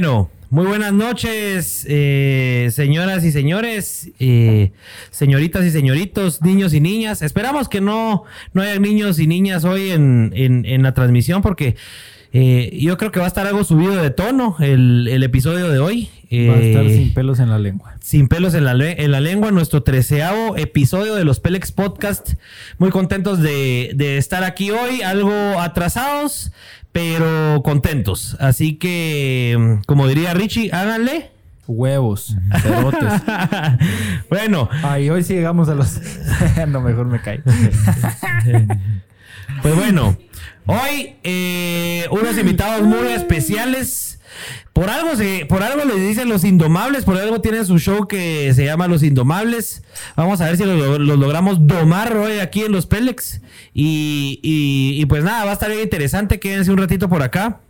Bueno, muy buenas noches, eh, señoras y señores, eh, señoritas y señoritos, niños y niñas. Esperamos que no, no haya niños y niñas hoy en, en, en la transmisión porque eh, yo creo que va a estar algo subido de tono el, el episodio de hoy. Va a estar Eh, sin pelos en la lengua. sin pelos en la, en la lengua, nuestro treceavo episodio de los Pelex Podcast. Muy contentos de, de estar aquí hoy, algo atrasados, pero contentos. Así que, mm, como diría Richie, háganle. Huevos, cerotes. bueno, Ay, hoy sí llegamos a los. no, mejor me cae. pues bueno, hoy eh, unos invitados muy especiales. Por algo, se, por algo les dicen los indomables, por algo tienen su show que se llama Los Indomables. Vamos a ver si los lo, logramos domar hoy aquí en los Pelex. Y, y- y pues nada, va a estar bien interesante. Quédense un ratito por acá.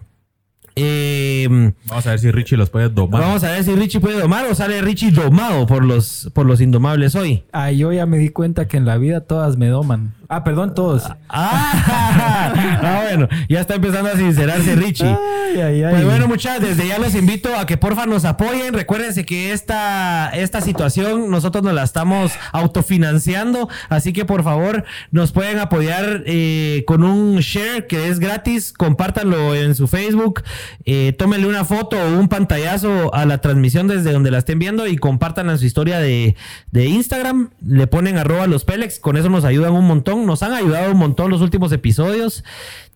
Eh, Vamos a ver si Richie los puede domar. vamos a ver si Richie puede domar o sale Richie domado por los, por los Indomables hoy. Ay, yo ya me di cuenta que en la vida todas me doman. Ah, perdón, todos. Ah, ah, bueno, ya está empezando a sincerarse Richie. Ay, ay, ay. Pues bueno, muchachos, desde ya los invito a que porfa nos apoyen. Recuérdense que esta, esta situación nosotros nos la estamos autofinanciando. Así que por favor nos pueden apoyar eh, con un share que es gratis. Compártanlo en su Facebook. Eh, tómenle una foto o un pantallazo a la transmisión desde donde la estén viendo y compartan en su historia de, de Instagram. Le ponen arroba los Pelex. Con eso nos ayudan un montón. Nos han ayudado un montón los últimos episodios.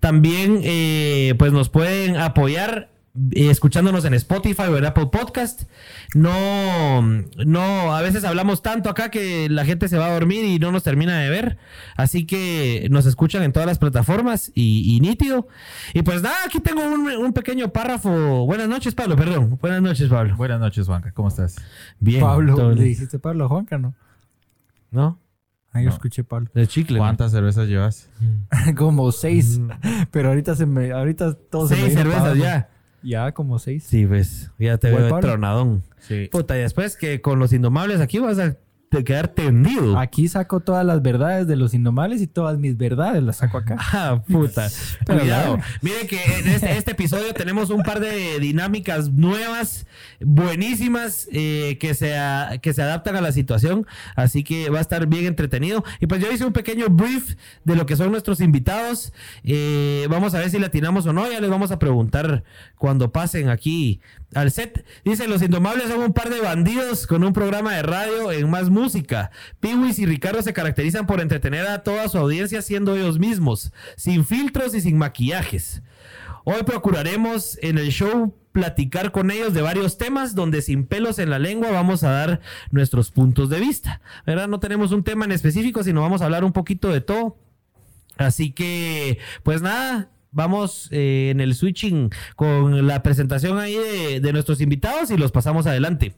También eh, pues nos pueden apoyar eh, escuchándonos en Spotify o en Apple Podcast. No, no, a veces hablamos tanto acá que la gente se va a dormir y no nos termina de ver. Así que nos escuchan en todas las plataformas y, y nítido. Y pues nada, aquí tengo un, un pequeño párrafo. Buenas noches, Pablo, perdón. Buenas noches, Pablo. Buenas noches, Juanca. ¿Cómo estás? Bien. Pablo, le dijiste Pablo a Juanca, ¿no? ¿No? Ah, yo No. escuché Pablo. De chicle. ¿Cuántas cervezas llevas? como seis. Pero ahorita se me. Ahorita todos se me Seis vino para cervezas ya. Ya, como seis. Sí, pues, ya te veo tronadón. Sí. Puta, y después que con los indomables aquí vas a te quedar tendido. Aquí saco todas las verdades de los indomales y todas mis verdades las saco acá. Ah, puta. Pero Cuidado. bueno. Miren que en este, este episodio tenemos un par de dinámicas nuevas, buenísimas, eh, que, se, que se adaptan a la situación. Así que va a estar bien entretenido. Y pues yo hice un pequeño brief de lo que son nuestros invitados. Eh, vamos a ver si le atinamos o no. Ya les vamos a preguntar cuando pasen aquí al set. Dice, los Indomables son un par de bandidos con un programa de radio en más música. Piwis y Ricardo se caracterizan por entretener a toda su audiencia siendo ellos mismos, sin filtros y sin maquillajes. Hoy procuraremos en el show platicar con ellos de varios temas donde sin pelos en la lengua vamos a dar nuestros puntos de vista. ¿Verdad? No tenemos un tema en específico, sino vamos a hablar un poquito de todo. Así que, pues nada, vamos eh, en el switching con la presentación ahí de nuestros invitados y los pasamos adelante.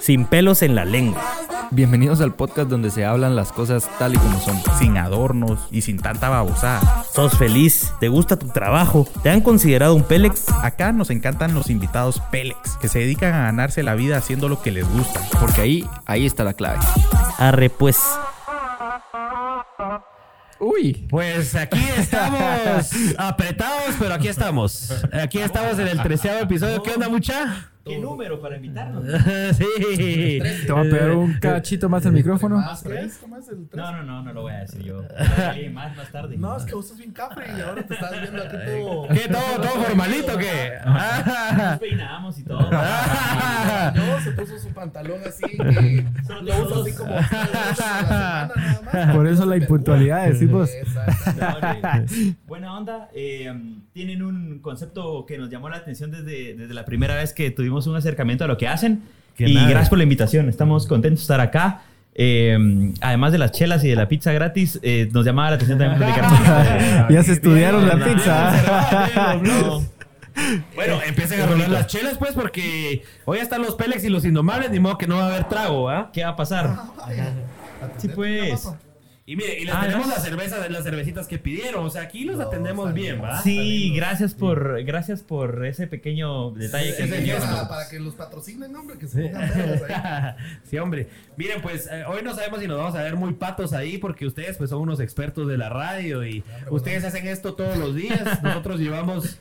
Sin pelos en la lengua. Bienvenidos al podcast donde se hablan las cosas tal y como son. Sin adornos y sin tanta babosada. ¿Sos feliz? ¿Te gusta tu trabajo? ¿Te han considerado un Pélex? Acá nos encantan los invitados Pélex, que se dedican a ganarse la vida haciendo lo que les gusta. Porque ahí, ahí está la clave. Arre pues. Uy. Pues aquí estamos apretados, pero aquí estamos. Aquí estamos en el treceavo episodio. ¿Qué onda, mucha? ¿Qué número para invitarnos? sí. Te voy a pegar un cachito más al micrófono. ¿Más tres? ¿Cómo es el tres? No, no, no, no lo voy a decir yo. Más, más tarde. No, es que vos sos bien cafre y ahora te estás viendo aquí todo. ¿Qué? ¿Todo, todo formalito? ¿Qué? Nos peinamos y todo. Yo se puso su pantalón así que lo uso así como tres veces a la semana nada más. Por eso la impuntualidad, decimos. Exacto. Buena onda. eh, tienen un concepto que nos llamó la atención desde, desde la primera vez que tuvimos un acercamiento a lo que hacen. Que y nada. gracias por la invitación. Estamos contentos de estar acá. Eh, además de las chelas y de la pizza gratis, eh, nos llamaba la atención también platicar. Ya se estudiaron la pizza. no. Bueno, empiecen a rolar las chelas, pues, porque hoy están los Pélex y los Indomables, ni modo que no va a haber trago, ¿ah? ¿Qué va a pasar? Sí, pues. Y mire, y les Ah, tenemos ¿no? las cervezas, las cervecitas que pidieron. O sea, aquí los atendemos bien, ¿va? Sí, gracias por, gracias por ese pequeño detalle que hacen gesto. Para, para que los patrocinen, hombre, que se pongan ahí. sí, hombre. Miren, pues eh, hoy no sabemos si nos vamos a ver muy patos ahí porque ustedes pues son unos expertos de la radio y ustedes hacen esto todos los días. Nosotros llevamos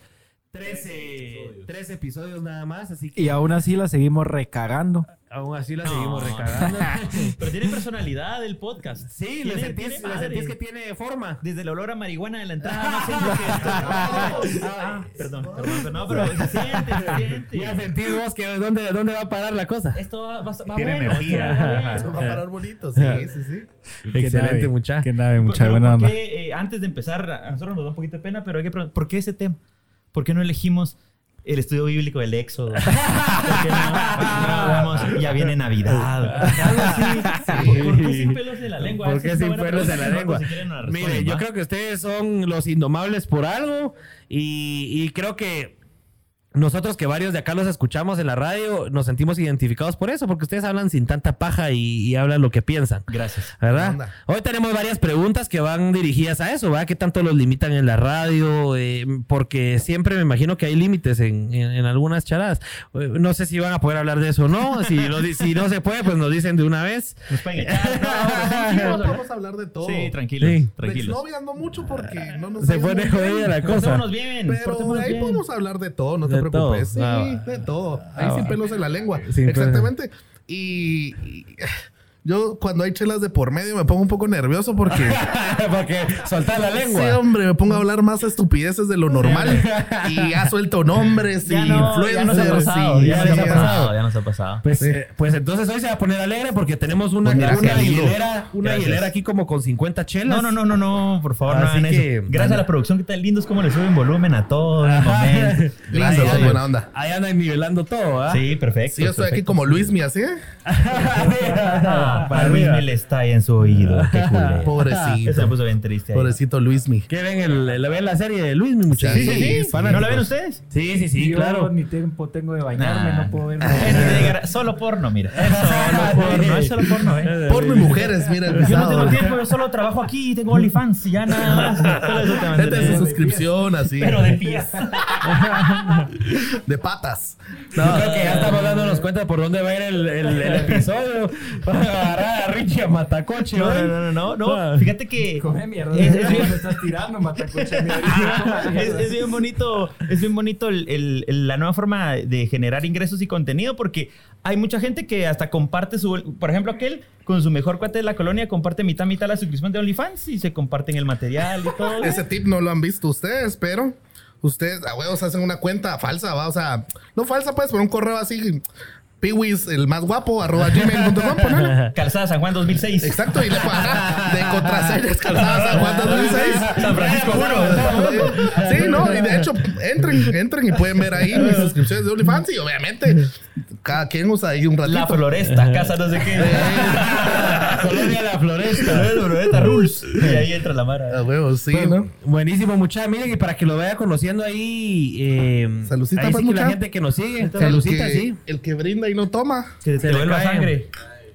13, 13 episodios nada más, así que Y aún así la seguimos recagando. aún así la No. seguimos recagando. Pero tiene personalidad el podcast. Sí, le sentís, sentís que tiene forma. Desde el olor a marihuana de la entrada, no que esto- Ah, Perdón, perdón, pero no, pero se siente, se siente. Ya sentís vos que dónde, dónde va a parar la cosa. Esto va, va, va Tiene bueno, energía. esto va a parar bonito, sí, sí, sí. Excelente, muchacho. Qué nave, mucha Pero buena ¿por onda. eh, antes de empezar, a nosotros nos da un poquito de pena, pero hay que preguntar, ¿por qué ese tema? ¿Por qué no elegimos el estudio bíblico del Éxodo? ¿Por qué no, no ya viene Navidad? Algo así. ¿Por qué sin pelos en la lengua? ¿Por qué sin pelos en la lengua? si la Mire, yo ¿va? creo que ustedes son los indomables por algo y, y creo que nosotros que varios de acá los escuchamos en la radio nos sentimos identificados por eso, porque ustedes hablan sin tanta paja y, y hablan lo que piensan. Gracias. ¿Verdad? Hoy tenemos varias preguntas que van dirigidas a eso, ¿verdad? ¿Qué tanto los limitan en la radio? Eh, porque siempre me imagino que hay límites en, en- en algunas charadas. Eh, No sé si van a poder hablar de eso o no. Si no, si no se puede, pues nos dicen de una vez. Nos pueden. No, No, vamos a- hablar de todo. Sí, tranquilos, Sí. Tranquilos. exnovia ando mucho porque no nos Se pone jodida la cosa. Portémonos bien, Pero portémonos ahí bien. podemos hablar de todo, no te De preocupes. todo. Sí, Ah, de todo. Ahí Ah, sin pelos en la lengua. Exactamente. Y, y yo cuando hay chelas de por medio me pongo un poco nervioso porque... porque soltar la lengua. Sí, hombre, me pongo a hablar más estupideces de lo normal y ya suelto nombres y no, ya nos ha influencers pasado, y ya nos ha pasado, ya nos ha pasado. Pues, eh, pues entonces hoy se va a poner alegre porque tenemos una, Pues una gracias. hielera, una hielera aquí como con 50 chelas. No, no, no, no, no, por favor, no Así hagan que- eso. Gracias a la producción, que tan lindo es como le suben volumen a todo en el momento. Gracias, buena onda. Ahí andan nivelando todo, ¿ah? Sí, perfecto. Sí, yo estoy aquí como Luis Mi, así. ¿eh? Ah, para Luis me le está ahí en su oído. Qué. Pobrecito. Eso me puso bien triste ahí. Pobrecito Luis Mi. ¿Qué ven, el, la- ven la serie de Luis, mi muchacho? Sí, sí, sí. ¿No la ven ustedes? Sí, sí, sí, Yo claro. ni tiempo tengo de bañarme, Nah. no puedo ver. De Solo porno, mira. Solo porno, es solo porno, eh. Porno y mujeres, mira el Yo no tengo tiempo, yo solo trabajo aquí, tengo OnlyFans y ya nada más. Solo eso te es mantengo. su suscripción, así. Pero de pies. De patas. Yo creo que ya estamos dándonos cuenta por dónde va a ir el, el- el episodio. Agarrar a Richie a Matacoche. No, hoy. no, no, no, Ah. no. Fíjate que Come mierda. Es- es bien- me estás tirando, matacoche. es, es bien bonito, es bien bonito el- el- el- la nueva forma de generar ingresos y contenido porque hay mucha gente que hasta comparte su, por ejemplo, aquel con su mejor cuate de la colonia comparte mitad mitad la suscripción de OnlyFans y se comparten el material y todo. Ese tip no lo han visto ustedes, pero ustedes a huevos hacen una cuenta falsa, ¿va? O sea, no falsa, pues, pero un correo así. Piwis, el más guapo, arroba gmail.com, ponele. Calzada San Juan 2006. Exacto, y le paga de contraseñas calzadas San Juan 2006. San Francisco Juro. Sí, no, y de hecho, entren, entren y pueden ver ahí mis suscripciones de OnlyFans y obviamente cada quien usa ahí un ratito. La Floresta, casa no sé qué. Colonia La Floresta. La Floresta Rules. Y ahí entra la A mara. huevos, sí, Pues, ¿no? Buenísimo, muchachos. Miren, y para que lo vaya conociendo ahí. Eh, Salucita, ahí pues, sí que la mucha. gente que nos sigue. El Salucita, que- sí. El que brinda y no toma. Que Se te le vuelva sangre.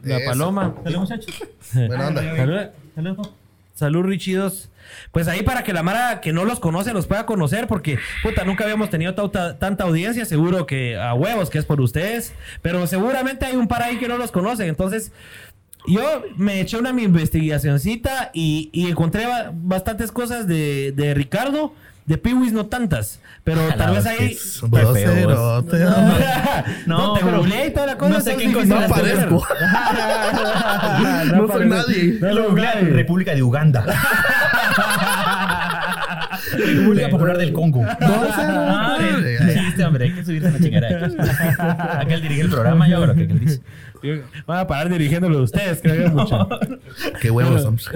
La Eso. paloma. Salud, muchachos. Buena onda. Salud. Salud. Salud, Richidos. Pues ahí para que la Mara que no los conoce los pueda conocer, porque puta, nunca habíamos tenido tauta- tanta audiencia. Seguro que a huevos que es por ustedes, pero seguramente hay un par ahí que no los conocen. Entonces, yo me eché una mi investigacioncita y, y encontré ba- bastantes cosas de, de Ricardo. De Piwis no tantas, pero tal vez ahí. Feo, cerote, No, hombre. No, te pero googleé y toda la cosa. no sé quién difícil No parezco. No soy nadie. No Lo googleé. República de Uganda. República Popular del Congo. Ah, sé. chiste, hombre, hay que subirse a la chingada. Aquel dirige el programa, yo hago lo que aquel dice. Van a parar dirigiéndolo ustedes, creo que mucho. Qué huevos somos.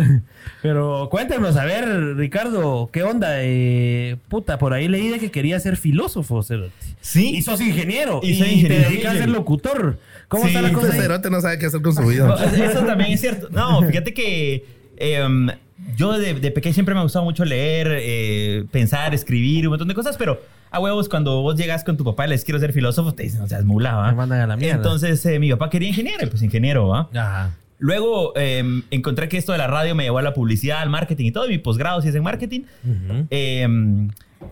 Pero cuéntenos, a ver, Ricardo, ¿qué onda? Eh, puta, por ahí leí de que quería ser filósofo, cerote. Sí. Y sos ingeniero. Y Y, soy te dedicas a ser locutor. ¿Cómo Sí, está la cosa ahí? cerote no sabe qué hacer con su vida. Eso también es cierto. No, fíjate que em, yo de, de pequeño siempre me ha gustado mucho leer, eh, pensar, escribir, un montón de cosas, pero a huevos cuando vos llegas con tu papá y les quiero ser filósofo, te dicen, no seas mula, ¿va? Me mandan a la mierda. Entonces eh, mi papá quería ingeniero, y pues ingeniero, ¿va? Ajá. Luego em, encontré que esto de la radio me llevó a la publicidad, al marketing y todo, y mi posgrado sí es en marketing. Em,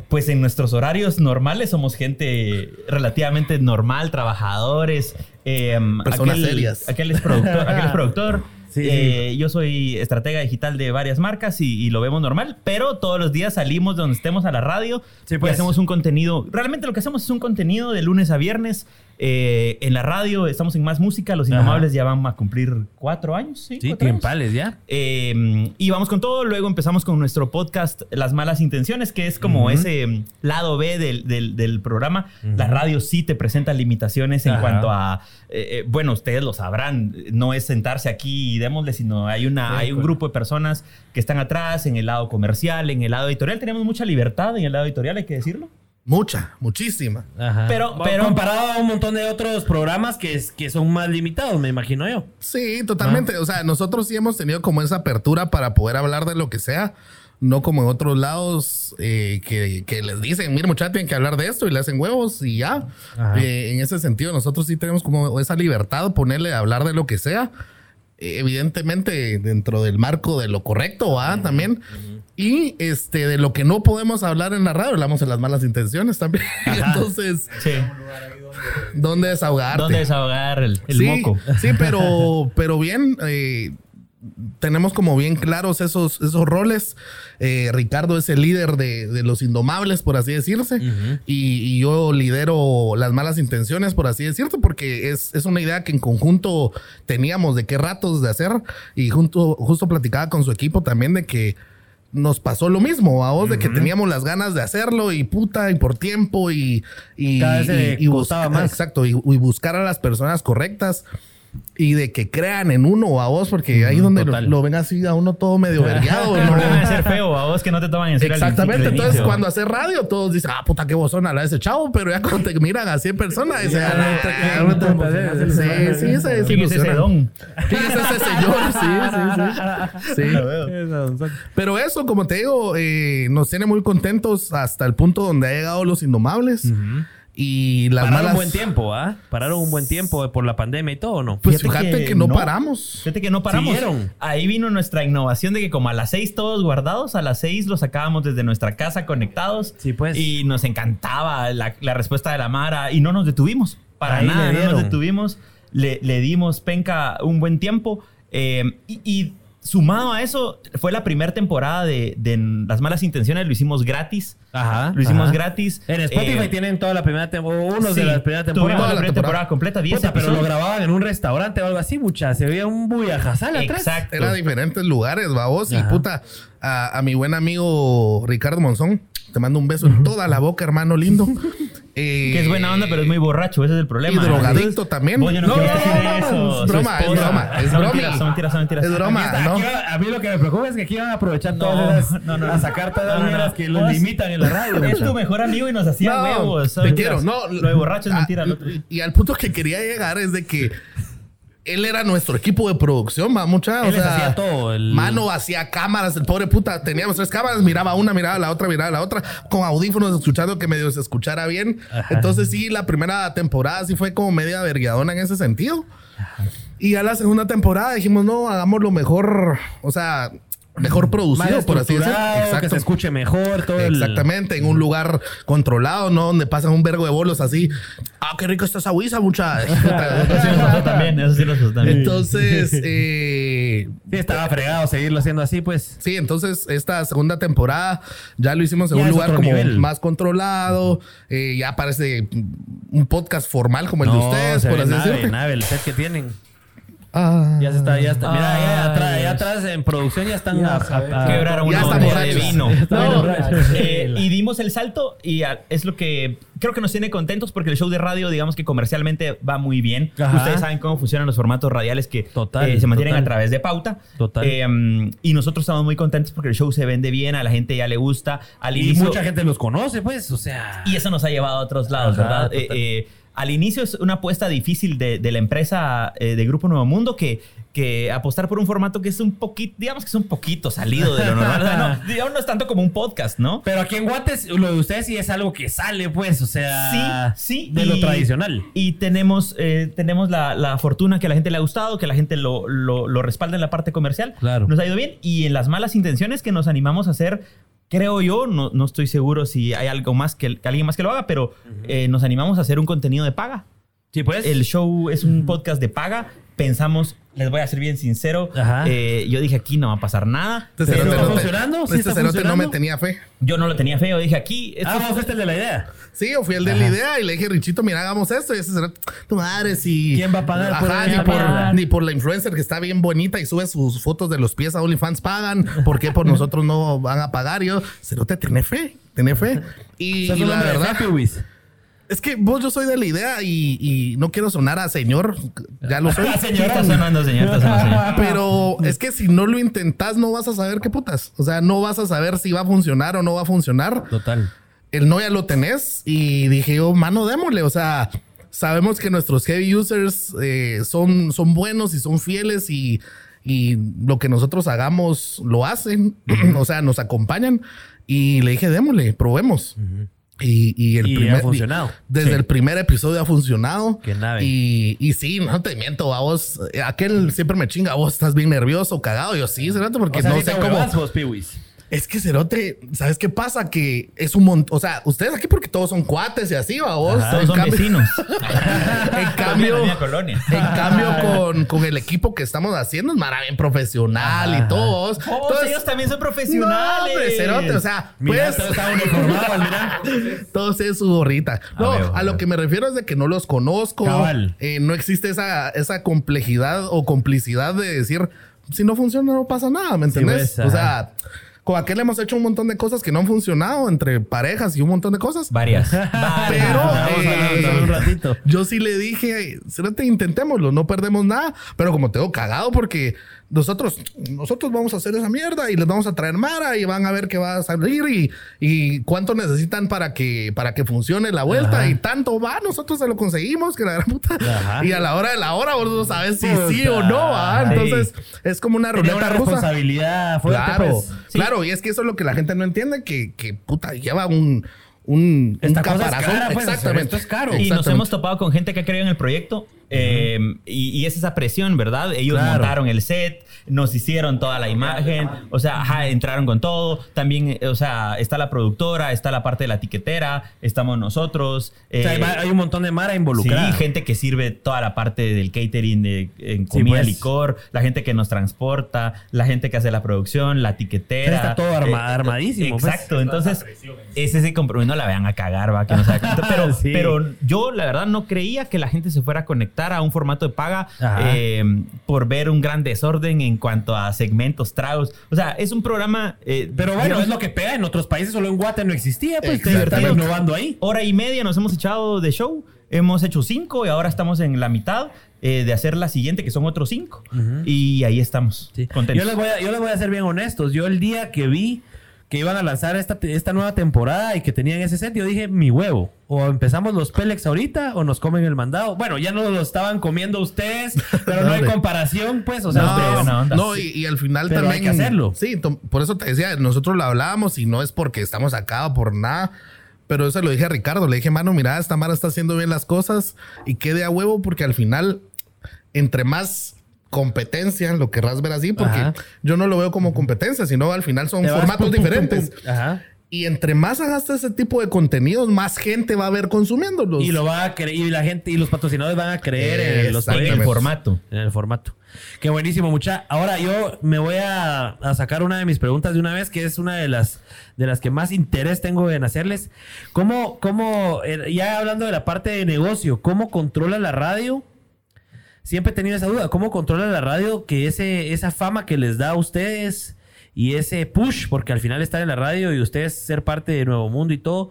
pues en nuestros horarios normales somos gente relativamente normal, trabajadores. em, Personas aquel- serias. Aquel es productor. aquel es productor Sí, Sí, sí. Eh, Yo soy estratega digital de varias marcas y, y lo vemos normal, pero todos los días salimos de donde estemos a la radio Sí, y pues. hacemos un contenido. Realmente lo que hacemos es un contenido de lunes a viernes. Eh, en la radio estamos en Más Música. Los Ajá. Indomables ya van a cumplir cuatro años. Sí, Sí, cuatro años. tiempales ya. Eh, y vamos con todo. Luego empezamos con nuestro podcast Las Malas Intenciones, que es como ese lado B del, del- del programa. La radio sí te presenta limitaciones en Ajá. cuanto a. eh, eh, bueno, ustedes lo sabrán. No es sentarse aquí y démosle, sino hay, una, hay un grupo de personas que están atrás en el lado comercial, en el lado editorial. Tenemos mucha libertad en el lado editorial, hay que decirlo. Mucha, muchísima. Ajá. Pero- Bueno, pero- comparado a un montón de otros programas que, es- que son más limitados, me imagino yo. Sí, totalmente. O sea, nosotros sí hemos tenido como esa apertura para poder hablar de lo que sea. No como en otros lados eh, que, que les dicen, mire muchachos, tienen que hablar de esto y le hacen huevos y ya. Eh, en ese sentido, nosotros sí tenemos como esa libertad de ponerle a hablar de lo que sea. Eh, evidentemente, dentro del marco de lo correcto, ¿va? También. Y este, de lo que no podemos hablar en la radio, hablamos de las malas intenciones también. Entonces, Sí. ¿dónde desahogarte? ¿Dónde desahogar el, el sí, moco? Sí, pero, pero bien, eh, tenemos como bien claros esos, esos roles. Eh, Ricardo es el líder de, de los indomables, por así decirse. y, y yo lidero las malas intenciones, por así decirte, porque es, es una idea que en conjunto teníamos de qué ratos de hacer. Y junto, justo platicaba con su equipo también de que nos pasó lo mismo a vos, de que teníamos las ganas de hacerlo y puta, y por tiempo y... y Cada vez se y- y costaba buscar- más. Exacto, y, y buscar a las personas correctas y de que crean en uno o a vos, porque ahí donde lo, lo ven así a uno todo medio vergueado. ¿no? debe ser feo a vos que no te toman en serio. Exactamente, entonces inicio. cuando hace radio todos dicen, ah, puta, qué bozona la de ese chavo, pero ya cuando te miran a 100 personas, dicen, ah, sí, sí, ese es ¿Quién es ese don? ¿Quién es ese señor? Sí, sí, sí. Sí. Pero eso, como te digo, eh, nos tiene muy contentos hasta el punto donde ha llegado los indomables. Y las Pararon malas. un buen tiempo, ¿ah? Pararon un buen tiempo por la pandemia y todo, ¿no? Pues Fíjate fíjate, que que, no, no. paramos. Fíjate que no paramos. Siguieron. Ahí vino nuestra innovación de que como a las seis todos guardados, a las seis los sacábamos desde nuestra casa conectados. Sí, pues. Y nos encantaba la, la respuesta de la Mara y no nos detuvimos. Para Ahí nada, no nos detuvimos. Le, le dimos penca un buen tiempo. Eh, y, y sumado a eso, fue la primera temporada de, de Las Malas Intenciones. Lo hicimos gratis. Ajá. Lo hicimos ajá. gratis. En Spotify Eh, tienen toda la primera temporada, unos sí, de la primera Tuvimos temporada. la la primera temporada, temporada. completa, 10 Puta, pero lo grababan en un restaurante o algo así, mucha. Se veía un buyajazal atrás. Exacto. Era diferentes lugares, babos. Y puta, a, a mi buen amigo Ricardo Monzón, te mando un beso en toda la boca, hermano lindo. Eh, Que es buena onda, pero es muy borracho, ese es el problema. Y drogadicto también. Yo no, No, eso. es broma, es broma, es broma. Son mentiras, son mentiras. Es broma, Aquí está, ¿no? aquí va- a mí lo que me preocupa es que aquí van a aprovechar No, todas no. a sacar todas las No, no, mierdas no. que los limitan en la radio. Es tu mejor amigo y nos hacía No, huevos. te quiero. No, Lo de borracho es mentira. lo- Y al punto que quería llegar es de que él era nuestro equipo de producción, va mucha. Él les hacía todo, el- Mano hacía cámaras, el pobre puta. Teníamos tres cámaras, miraba una, miraba la otra, miraba la otra, con audífonos escuchando que medio se escuchara bien. Entonces, sí, la primera temporada sí fue como media vergueadona en ese sentido. Y ya la segunda temporada dijimos, no, hagámoslo mejor, o sea, mejor producido, por así decirlo. estructurado, que se escuche mejor, todo el... Exactamente, en un lugar controlado, ¿no? Donde pasan un vergo de bolos así. Ah, qué rico está esa huiza, mucha. También. Eso sí también. Entonces, eh, Sí, estaba fregado seguirlo haciendo así, pues. sí, entonces esta segunda temporada ya lo hicimos en Ya un lugar como nivel. más controlado. eh, ya parece un podcast formal como el de ustedes, por así nave, decirlo. nave, el set que tienen. Ah. Ya se está, ya está. Mira, Ay, atrás, Dios. atrás en producción ya están Ya a- a- a- Quebraron una botella de vino. No, eh, y dimos el salto y es lo que creo que nos tiene contentos porque el show de radio, digamos que comercialmente va muy bien. Ajá. Ustedes saben cómo funcionan los formatos radiales que Total, eh, se mantienen total. a través de pauta. Total. Eh, y nosotros estamos muy contentos porque el show se vende bien, a la gente ya le gusta. Al Y inicio, mucha gente los conoce, pues. O sea. y eso nos ha llevado a otros lados, Ajá, ¿verdad? Al inicio es una apuesta difícil de, de la empresa eh, de Grupo Nuevo Mundo que, que apostar por un formato que es un poquito, digamos que es un poquito salido de lo normal. O sea, no, digamos, no es tanto como un podcast, ¿no? Pero aquí en Guates, lo de ustedes sí es algo que sale, pues. O sea. Sí, sí. De lo tradicional. Y tenemos, eh, tenemos la, la fortuna que a la gente le ha gustado, que la gente lo, lo, lo respalda en la parte comercial. Claro. Nos ha ido bien. Y en las malas intenciones que nos animamos a hacer, creo yo, no, no estoy seguro si hay algo más que, que alguien más que lo haga, pero eh, nos animamos a hacer un contenido de paga. Sí, pues. El show es un podcast de paga pensamos, les voy a ser bien sincero, Ajá. eh, yo dije aquí no va a pasar nada. Este Pero ¿está no te- funcionando? ¿Sí este cerote no me funcionando? tenía fe. Yo no lo tenía feo, dije aquí. esto Ah, vos fuiste el de la idea. Sí, yo fui el de la idea y le dije, Richito, mira, hagamos esto. Y ese cerote, tu madre, si. ¿Quién va a pagar Ajá, ni por, ni por la influencer que está bien bonita y sube sus fotos de los pies a OnlyFans pagan. ¿Por qué por nosotros no van a pagar? Y yo, cerote, tiene fe, tiene fe. Y, y la verdad. Es que vos, yo soy de la idea y, y no quiero sonar a señor, ya lo soy. Sí, está sonando, señor, está sonando, señor. Pero es que si no lo intentas, no vas a saber qué putas. O sea, no vas a saber si va a funcionar o no va a funcionar. Total. El no ya lo tenés. Y dije yo, mano, démosle. O sea, sabemos que nuestros heavy users eh, son, son buenos y son fieles y, y lo que nosotros hagamos lo hacen. o sea, nos acompañan. Y le dije, démosle, probemos. Y, y el Y ha primer, funcionado. Desde Sí. el primer episodio ha funcionado. Qué nave. Y, y sí, no te miento, a vos. eh, Aquel siempre me chinga, vos estás bien nervioso, cagado. Yo sí, cerote, porque O sea, no sé cómo. huevas vos, Piwis. Es que cerote, ¿sabes qué pasa? Que es un montón. O sea, ustedes aquí porque todos son cuates y así, va vos. Todos son cambio- vecinos. En cambio, colonia. en cambio con, con el equipo que estamos haciendo es mara bien profesional y todos. Oh, Entonces, ellos también son no, profesionales. hombre, cerote, o sea, pues, todo está uniformado, mira. todos tienen su gorrita. No, A ver, a a lo que me refiero es de que no los conozco. Eh, no existe esa, esa complejidad o complicidad de decir, si no funciona, no pasa nada, ¿me entendés? pues, o sea, con aquel hemos hecho un montón de cosas que no han funcionado entre parejas y un montón de cosas. Varias. Pero Vamos a hablar de eso en eh, un ratito. yo sí le dije, "Cerote, intentémoslo, no perdemos nada. Pero como tengo cagado porque nosotros, nosotros vamos a hacer esa mierda y les vamos a traer Mara y van a ver qué va a salir y, y cuánto necesitan para que, para que funcione la vuelta. Y tanto va, nosotros se lo conseguimos, que la gran puta. Ajá. Y a la hora de la hora vos no sabes si Puta. sí o no. ¿va? Sí. Entonces es como una Tenía ruleta una rusa. responsabilidad fuerte, Claro, pues. Sí. claro, y es que eso es lo que la gente no entiende, que, que puta, lleva un, un, Esta un cosa es cara, pues, Exactamente. esto es caro. Y nos hemos topado con gente que ha creído en el proyecto eh, y, y es esa presión, ¿verdad? Ellos Claro. montaron el set, nos hicieron toda la imagen, o sea, ajá, entraron con todo. También, eh, o sea, está la productora, está la parte de la tiquetera, estamos nosotros. O sea, eh, hay, un montón de Mara involucrada. Sí, gente que sirve toda la parte del catering, de en comida, pues. licor, la gente que nos transporta, la gente que hace la producción, la tiquetera. Está todo arma- armadísimo, pues. Exacto, entonces ese ese compromiso no la vean a cagar, va, que no sabe cuánto. Pero, Sí. pero yo la verdad no creía que la gente se fuera a conectar a un formato de paga eh, por ver un gran desorden en cuanto a segmentos, tragos. O sea, es un programa... eh, Pero bueno, digamos, es lo que pega. En otros países solo en Guate no existía, pues. Te están innovando ahí. hora y media nos hemos echado de show. Hemos hecho cinco y ahora estamos en la mitad eh, de hacer la siguiente, que son otros cinco. Y ahí estamos. Sí. Contentos. Yo les, voy a, yo les voy a ser bien honestos. Yo el día que vi que iban a lanzar esta, esta nueva temporada y que tenían ese set, yo dije, mi huevo. O empezamos los Pelex ahorita o nos comen el mandado. Bueno, ya no lo estaban comiendo ustedes, pero no hay comparación, pues. O sea, No, onda. Y, y al final Pero también. hay que hacerlo. Sí, por eso te decía, nosotros lo hablábamos y no es porque estamos acá o por nada. Pero eso lo dije a Ricardo. Le dije, mano, mira, esta Mara está haciendo bien las cosas y quede a huevo porque al final, entre más competencia, lo querrás ver así, porque Ajá. yo no lo veo como competencia, sino al final son formatos pum, pum, pum, diferentes. pum. Ajá. Y entre más hagas ese tipo de contenidos, más gente va a ver consumiéndolos. Y lo va a creer, y la gente, y los patrocinadores van a creer en los en el formato. En el formato. Qué buenísimo, mucha. Ahora yo me voy a, a sacar una de mis preguntas de una vez, que es una de las de las que más interés tengo en hacerles. ¿Cómo, cómo, eh, ya hablando de la parte de negocio, cómo controla la radio? Siempre he tenido esa duda. ¿Cómo controla la radio que ese, esa fama que les da a ustedes y ese push, porque al final estar en la radio y ustedes ser parte de Nuevo Mundo y todo,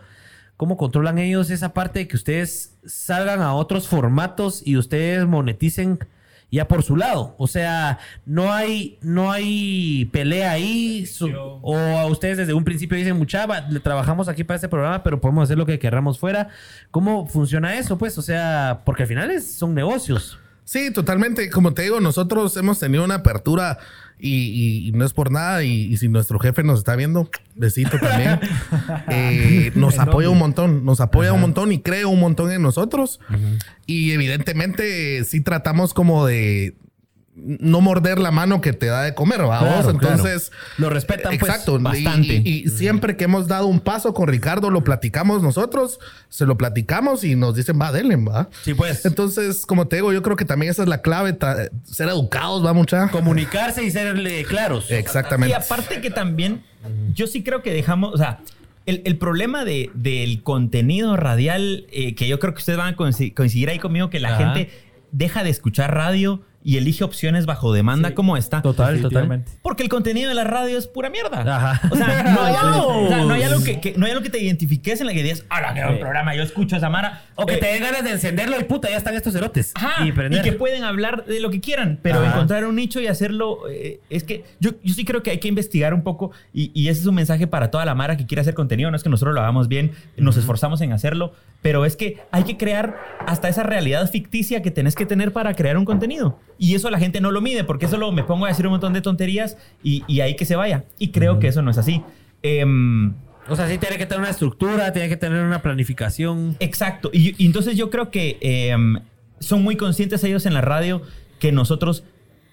¿cómo controlan ellos esa parte de que ustedes salgan a otros formatos y ustedes moneticen ya por su lado? O sea, no hay, no hay pelea ahí. o a ustedes desde un principio dicen, mucha, va, le trabajamos aquí para este programa, pero podemos hacer lo que querramos fuera. ¿Cómo funciona eso? Pues, o sea, porque al final es- son negocios. Sí, totalmente. Como te digo, nosotros hemos tenido una apertura y, y- y no es por nada. Y, y si nuestro jefe nos está viendo, besito también. eh, nos apoya un montón, nos apoya un montón y cree un montón en nosotros. Y evidentemente sí tratamos como de, no morder la mano que te da de comer, ¿va? Claro? Entonces, Lo respetan, pues, exacto. Y- bastante. Y, y siempre que hemos dado un paso con Ricardo, lo platicamos nosotros, se lo platicamos y nos dicen, va, denle, va. Sí, pues. Entonces, como te digo, yo creo que también esa es la clave, ser educados, va, mucha. Comunicarse y serle claros. Y Exactamente. aparte que también, yo sí creo que dejamos, o sea, el, el problema de, del contenido radial, eh, que yo creo que ustedes van a coinci- coincidir ahí conmigo, que la Ajá. gente deja de escuchar radio y elige opciones bajo demanda como esta. Total, total. Definitivamente. Porque el contenido de la radio es pura mierda. Ajá. O sea, no hay algo, o sea, no hay algo que, que- no hay algo que te identifiques en la que digas, ¡Hala, qué buen programa! Yo escucho a Samara. O que Eh, te den ganas de encenderlo y puta, ya están estos cerotes. Ajá, y que pueden hablar de lo que quieran, pero Ajá. encontrar un nicho y hacerlo, eh, es que yo, yo sí creo que hay que investigar un poco y, y ese es un mensaje para toda la Mara que quiere hacer contenido, no es que nosotros lo hagamos bien, nos esforzamos en hacerlo, pero es que hay que crear hasta esa realidad ficticia que tenés que tener para crear un contenido. Y eso la gente no lo mide, porque solo me pongo a decir un montón de tonterías y, y ahí que se vaya. Y creo que eso no es así. Em, O sea, sí tiene que tener una estructura, tiene que tener una planificación. Exacto. Y, y entonces yo creo que em, son muy conscientes ellos en la radio que nosotros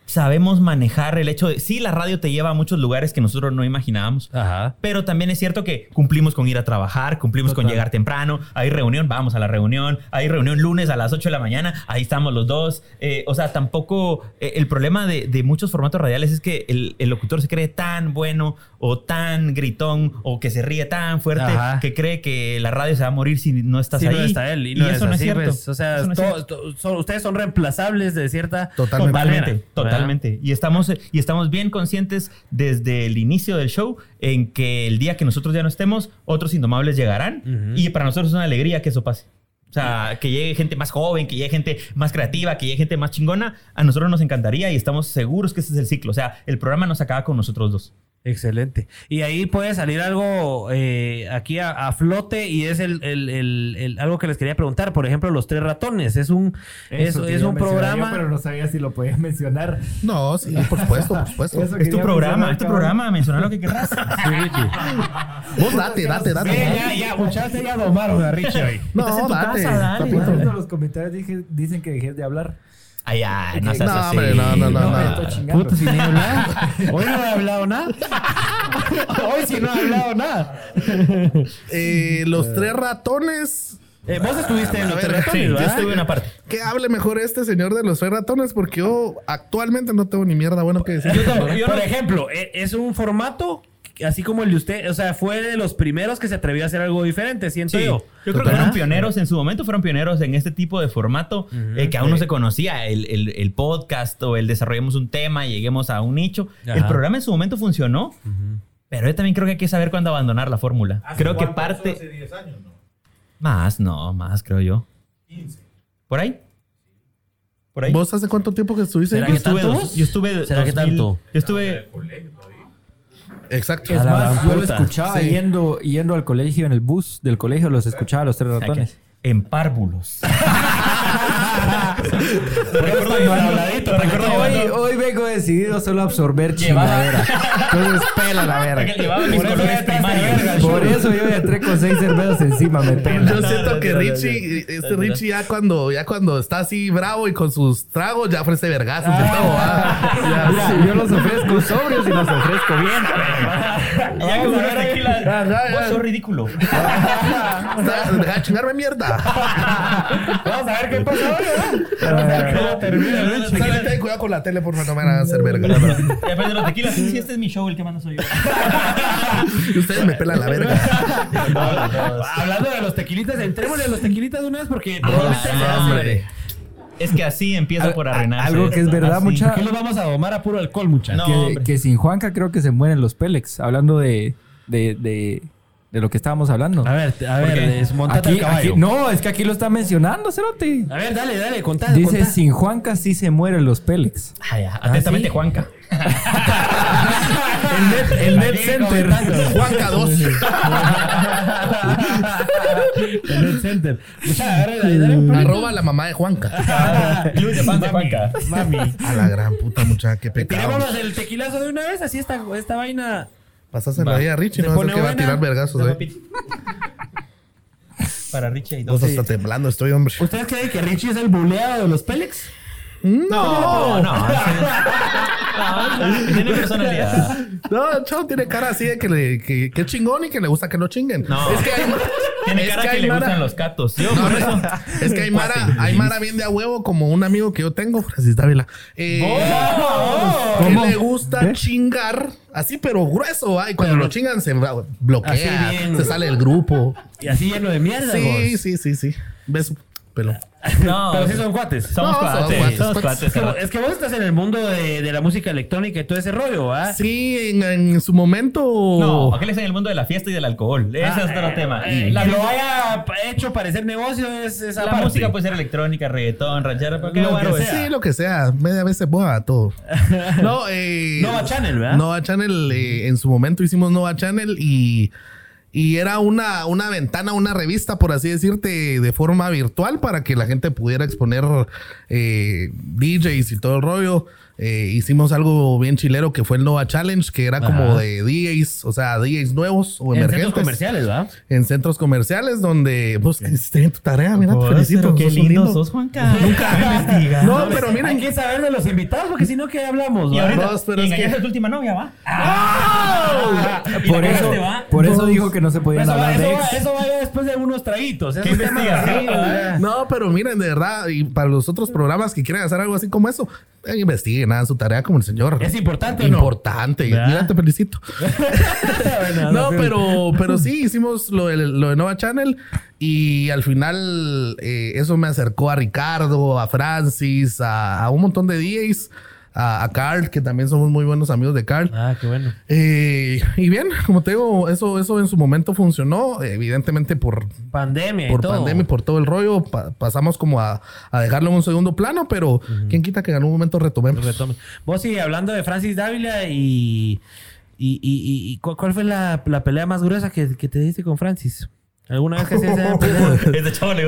sabemos manejar el hecho de, sí, la radio te lleva a muchos lugares que nosotros no imaginábamos. Ajá. Pero también es cierto que cumplimos con ir a trabajar, cumplimos con llegar temprano, hay reunión, vamos a la reunión, hay reunión lunes a las 8 de la mañana, ahí estamos los dos. Eh, o sea, tampoco eh, el problema de, de muchos formatos radiales es que el, el locutor se cree tan bueno o tan gritón o que se ríe tan fuerte Ajá. que cree que la radio se va a morir si no estás Sí, ahí. no está él. Y, Y, no eso no es así, cierto. pues. O sea, no es cierto. ustedes son reemplazables de cierta Totalmente. Totalmente, totalmente. Y estamos, y estamos bien conscientes desde el inicio del show en que el día que nosotros ya no estemos, otros indomables llegarán. Y para nosotros es una alegría que eso pase. O sea, que llegue gente más joven, que llegue gente más creativa, que llegue gente más chingona, a nosotros nos encantaría y estamos seguros que ese es el ciclo. O sea, el programa nos acaba con nosotros dos. Excelente. Y ahí puede salir algo eh, aquí a, a flote y es el, el- el- el- algo que les quería preguntar. Por ejemplo, Los Tres Ratones. Es un, es, Eso es un programa... yo, pero no sabía si lo podía mencionar. No, sí, por supuesto, por supuesto. Eso Es tu programa, es tu programa, mencionar lo que querrás. Vos date, date, date. Sí, ya, ya, muchachos, ya domaron a Richie hoy. No, Estás en tu date. casa, dale. Papito, los comentarios dije- dicen que dejes de hablar. Ay, ay, no seas no, así. hombre, no, no, no, me no. estoy chingando. Puta, si ni he hablado. Hoy no he hablado nada. Hoy sí no he hablado nada. Eh, los tres ratones. Eh, vos estuviste en Los Tres Sí, Ratones, yo ¿verdad? estuve en una parte. Que hable mejor este señor de los tres ratones, porque yo actualmente no tengo ni mierda bueno que decir. Por ejemplo, e- es un formato así como el de usted, o sea, fue de los primeros que se atrevió a hacer algo diferente, siento Sí, yo. yo creo que fueron pioneros en su momento, fueron pioneros en este tipo de formato eh, que aún no se conocía, el, el- el podcast o el desarrollemos un tema, lleguemos a un nicho. Ajá. El programa en su momento funcionó, pero yo también creo que hay que saber cuándo abandonar la fórmula. Creo que parte... Hace 10 años, ¿no? Más, no, más creo yo. 15. ¿Por ahí? ¿Por ahí? ¿Vos hace cuánto tiempo que estuviste? ¿Será yo, que estuve tanto dos- yo estuve... ¿Será que 2000 tanto? Yo estuve... Exacto. Es A más, yo lo escuchaba Sí. yendo, yendo al colegio, en el bus del colegio, los escuchaba los tres ratones. En párvulos. Recuerdo Hoy, hoy vengo decidido solo a absorber chingadera. Entonces, pela la verga. Por eso verga Por yo ya entré con seis cervezas encima, me pela. Yo siento que Richie, no. este Richie ya cuando, ya cuando está así bravo y con sus tragos, ya ofrece vergazos y todo. ah. Mira, yo los ofrezco sobrios y los ofrezco bien. Ya. Ya, ya, ya. Vos sos ridículo. Está- Deja de chingarme mierda. Vamos a ver qué pasa hoy, ten cuidado con la tele, por favor, no me van a hacer verga. Y después de los tequilas, sí, este es mi show, el que manda soy yo. Ustedes me pelan la verga. Hablando de los tequilitas, entrémosle a los tequilitas de una vez porque hombre. Es que así empieza por arruinarse. Algo que es verdad, así. mucha- Aquí los vamos a domar a puro alcohol, muchachos. No, que sin Juanca creo que se mueren los Pélex. Hablando de, de, de, de lo que estábamos hablando. A ver, a ver, desmontate Aquí- el caballo. aquí- no, es que aquí lo está mencionando, Cerote. A ver, dale, dale, contá. Dice, contá. sin Juanca sí se mueren los Pélex. Ah, ya. Atentamente, ¿sí? Juanca. El Net, el Net Aquí Center. Juanca 2. El Net Center. Arroba la mamá de Juanca. Club de fans de Juanca. Mami. A la gran puta muchacha, qué pecado. Tirémonos el tequilazo de una vez, así esta, esta vaina. Pasásela ahí a Richie, no que va a tirar vergazos ahí. Pete. Para Richie y Vos dos. hasta temblando estoy, hombre. ¿Ustedes creen que Richie es el buleado de los Pélex? No, no. no, tiene personalidad. No, chavo tiene cara así de que, le, que, que chingón y que le gusta que lo chinguen. No. Es que hay, Tiene cara que le mara- gustan los catos. Yo, No, no. Es que hay Mara, hay Mara bien de a huevo, como un amigo que yo tengo, Francis Dávila. Eh, que le gusta chingar así, pero grueso. ¿va? Y cuando lo chingan, se bloquea, bien. se sale del grupo. Y así lleno de mierda, Sí, vos. sí, sí, sí. Ves su pelo. No, Pero sí son cuates. somos No, somos cuates. Somos cuates. Pero es que vos estás en el mundo de, de la música electrónica y todo ese rollo, ¿ah? Sí, en, en su momento. No, aquel es en el mundo de la fiesta y del alcohol. Ese es otro tema. Eh, la que lo haya hecho parecer negocio es esa la parte. música puede ser electrónica, reggaetón, ranchera, pero qué Lo que pues. sea. Sí, lo que sea. Media vez se boda todo. No, eh, Nova Channel, ¿verdad? Nova Channel, eh, en su momento hicimos Nova Channel y, y era una, una ventana, una revista, por así decirte, de forma virtual para que la gente pudiera exponer eh, DJs y todo el rollo. Eh, hicimos algo bien chilero que fue el Nova Challenge, que era como de DJs, o sea, DJs nuevos o en emergentes. centros comerciales, ¿verdad? En centros comerciales donde, pues, que hiciste bien tu tarea, mira, te Pues, felicito. qué lindo sos, Juanca. Nunca me investiga. No, pero Hay miren, que saber de los invitados porque si no, ¿qué hablamos? Y va? ahorita, No, pero y es que- a tu última novia, ¿va? Por eso, ¿va? por eso dijo que no se podían Eso va, hablar de eso, va, ex. eso va ya después de unos traguitos. ¿Qué. No, pero miren, de verdad, y para los otros programas que quieren hacer algo así como eso, eh, investiguen, hagan su tarea como el señor. ¿Es importante no? Importante. ¿Verdad? Mira, te felicito. Bueno, no, pero, pero sí, hicimos lo de, lo de Nova Channel y al final eh, eso me acercó a Ricardo, a Francis, a, a un montón de DJs, a, a Carl, que también somos muy buenos amigos de Carl. Ah, qué bueno. Eh, y bien, como te digo, eso, eso en su momento funcionó, evidentemente por, Pandemia y por todo. pandemia y por todo el rollo, pa- pasamos como a, a dejarlo en un segundo plano, pero quién quita que en algún momento retomemos. Retome. Vos sí, hablando de Francis Dávila y... y, y- y- y ¿cu- ¿Cuál fue la, la pelea más gruesa que, que te diste con Francis? ¿Alguna vez que se hayan peleado? Ese chavo le.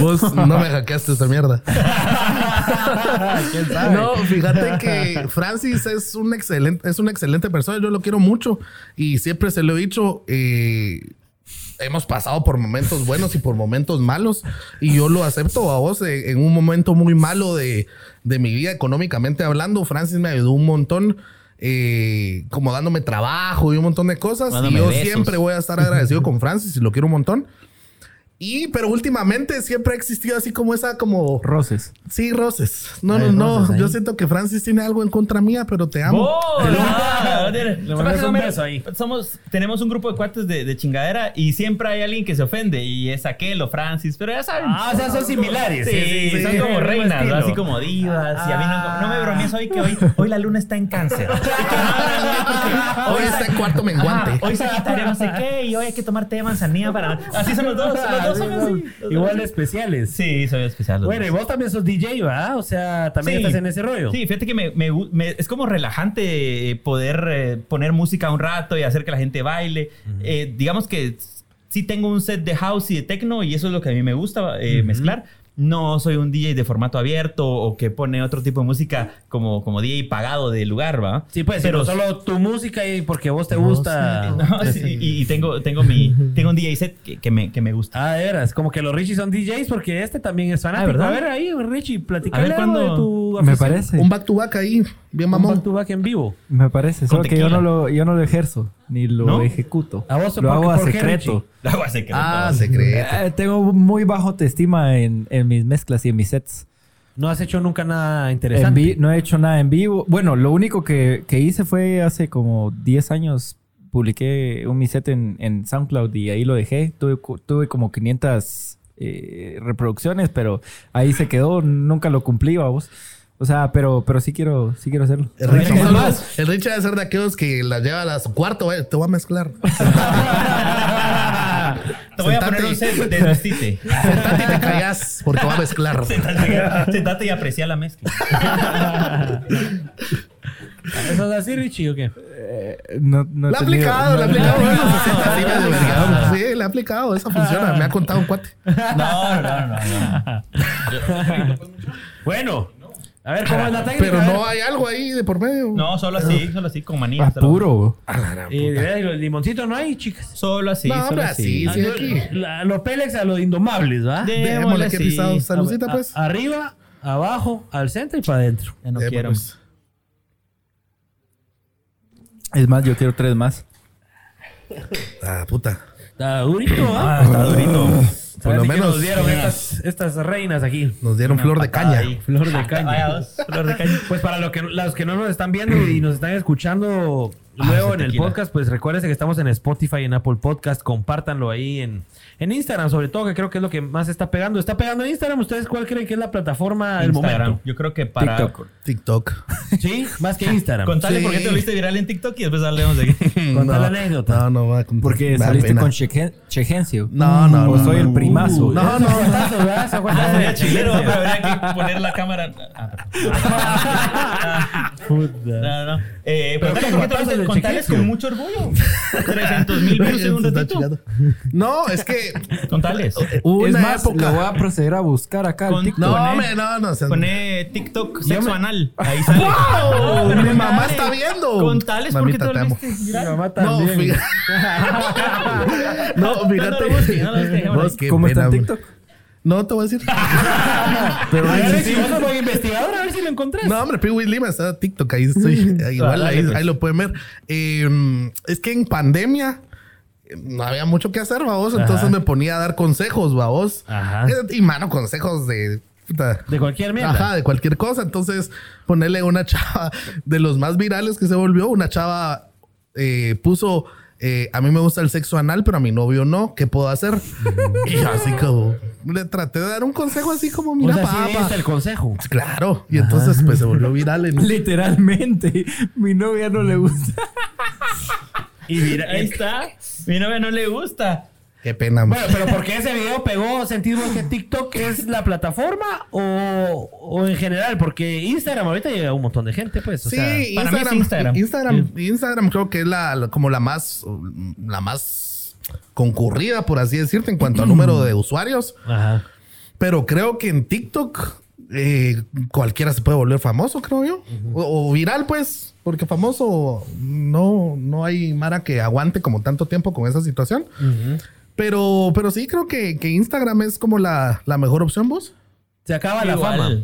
Vos no me hackeaste esta mierda. ¿Quién sabe? No, fíjate que Francis es un excelente, es una excelente persona. Yo lo quiero mucho y siempre se lo he dicho. eh, hemos pasado por momentos buenos y por momentos malos y yo lo acepto a vos en un momento muy malo de, de mi vida económicamente hablando. Francis me ayudó un montón. eh, como dándome trabajo y un montón de cosas. Dándome y yo besos. siempre voy a estar agradecido con Francis y lo quiero un montón. Y, pero últimamente siempre ha existido así como esa, como Roces. Sí, roces. No, Hay no, no. ahí. Yo siento que Francis tiene algo en contra mía, pero te amo. ¡Oh! Ah, un Somos- beso ahí. Somos, tenemos un grupo de cuates de, de chingadera y siempre hay alguien que se ofende y es aquel o Francis, pero ya saben. Ah, o sea, son similares. Sí, Sí, sí, son sí. como reinas, así como divas. Y a mí no, no me bromees hoy que hoy, hoy la luna está en cáncer. Hoy está en cuarto menguante. Ajá, hoy Sagitario no sé qué y hoy hay que tomar té de manzanilla para... Así son los dos, los dos son así. Igual de especiales. Sí, soy especial. Bueno, y vos también sos DJ, ¿verdad? O sea, también Sí. estás en ese rollo. Sí, fíjate que me, me me- es como relajante eh, poder eh, poner música un rato y hacer que la gente baile. Eh, digamos que sí tengo un set de house y de techno y eso es lo que a mí me gusta eh, mezclar. No soy un DJ de formato abierto o que pone otro tipo de música como, como DJ pagado de lugar, ¿va? Sí, pues, pero solo tu música y porque vos te gusta. No, sí, y, y tengo, tengo, mi, tengo un DJ set que, que me, que me gusta. Ah, de veras, como que los Richie son DJs porque este también es fanático. Ah, ¿verdad? A ver ahí, Richie, platicale A ver, algo ¿cuándo? de tu Me parece. Un back to back ahí, bien Un mamón. back to back en vivo. Me parece. Solo que yo no, lo, yo no lo ejerzo, ni lo ¿No? ejecuto. ¿A vos lo hago a secreto. La voy a secreto. Ah, secreto. Eh, tengo muy bajo autoestima en, en mis mezclas y en mis sets. No has hecho nunca nada interesante. no he hecho nada en vivo. Bueno, lo único que, que hice fue hace como 10 años. Publiqué un mi set en, en SoundCloud y ahí lo dejé. Tuve, tuve como 500 eh, reproducciones, pero ahí se quedó. Nunca lo cumplí, vamos. O sea, pero, pero sí quiero, sí quiero hacerlo. El Richie, el Richie debe ser de aquellos que la lleva a su cuarto. eh, Te voy a mezclar. Te voy a poner un set de vestite. Sentate y te callas porque va a mezclar. Sentate, sentate y aprecia la mezcla. ¿Eso es así, Richie, o qué? Eh, no, no La ha tenido- aplicado, la ha aplicado. Sí, la ha aplicado. Eso funciona. Me ha contado un cuate. No, no, no, no. Bueno, a ver cómo es la técnica. Pero no hay algo ahí de por medio. No, solo así, solo así, con manía. Ah, puro. Y de- limoncito no hay, chicas. Solo así, No, solo así. así. Sí, aquí. La- los Pélex a los indomables, ¿va? De- Démosle que pisado. Saludcita, A- pues. Arriba abajo, al centro y para adentro. Ya no Eh, quiero. pues, Es más, yo quiero tres más. ah, puta. Está durito, ¿ah? Ah, está durito. Por lo ¿Sabes ni qué menos nos dieron estas, estas reinas aquí. nos dieron flor de caña. Flor de caña. Flor de caña. Pues para lo que, los que no nos están viendo y nos están escuchando luego en el podcast, pues recuérdense que estamos en Spotify y en Apple Podcast. Compártanlo ahí en, en Instagram, sobre todo, que creo que es lo que más está pegando. ¿Está pegando en Instagram? ¿Ustedes cuál creen que es la plataforma del Instagram. momento? Yo creo que para. TikTok. TikTok. Sí, más que Instagram. Contale Sí. por qué te volviste viral en TikTok y después hablemos de aquí. Contá la anécdota. No, no va a contar. Porque saliste con Chegen- Chegencio. No, no, O no, soy no. el primazo. Uh, No, no. es Ah, sería chilero, pero habría que poner la cámara. Perdón. No, no. Eh, Pero por qué te chiquito. con mucho orgullo. 300 mil views en un Se ratito. No, es que Contales. hubo es una más, época. lo voy a proceder a buscar acá Con- TikTok. No, no, no. seas- Pone TikTok sexo me- anal. Ahí sale. ¡Wow! Mi mamá Dale. está viendo. Contales por qué te Mamita, te amo. volviste Mi mamá No, también. fíjate. no, No lo fíjate. no lo busques, dejémoslo Vos, ahí. qué ¿Cómo No, te voy a decir. Pero a ver si vos sos buen investigador, a ver si lo encontrás. No, hombre, Piwi Lima está en TikTok, ahí estoy. Igual ahí, ahí lo pueden ver. Eh, es que en pandemia eh, no había mucho que hacer, babos. Entonces me ponía a dar consejos, babos. Ajá. Eh, Y mano, consejos de. De cualquier mierda. Ajá, de cualquier cosa. Entonces, ponerle una chava de los más virales que se volvió. Una chava eh, puso. Eh, a mí me gusta el sexo anal, pero a mi novio no. ¿Qué puedo hacer? y así como le traté de dar un consejo así como, O mira, sí papá. es el consejo. Claro. Y entonces pues se volvió viral en, Literalmente. Mi novia no le gusta. Y mira, Ahí está. Mi novia no le gusta. Qué pena. Bueno, pero ¿por qué ese video pegó? ¿Sentimos que TikTok es la plataforma o, o en general? Porque Instagram ahorita llega a un montón de gente, pues. O sí, sea, para mí es Instagram, Instagram. Instagram. Instagram creo que es la, la- como la más, la más concurrida, por así decirte, en cuanto a número de usuarios. Ajá. Pero creo que en TikTok eh, cualquiera se puede volver famoso, creo yo. o, o viral, pues. Porque famoso no, no hay Mara que aguante como tanto tiempo con esa situación. Pero, pero sí creo que, que Instagram es como la, la mejor opción, vos. Se acaba la fama.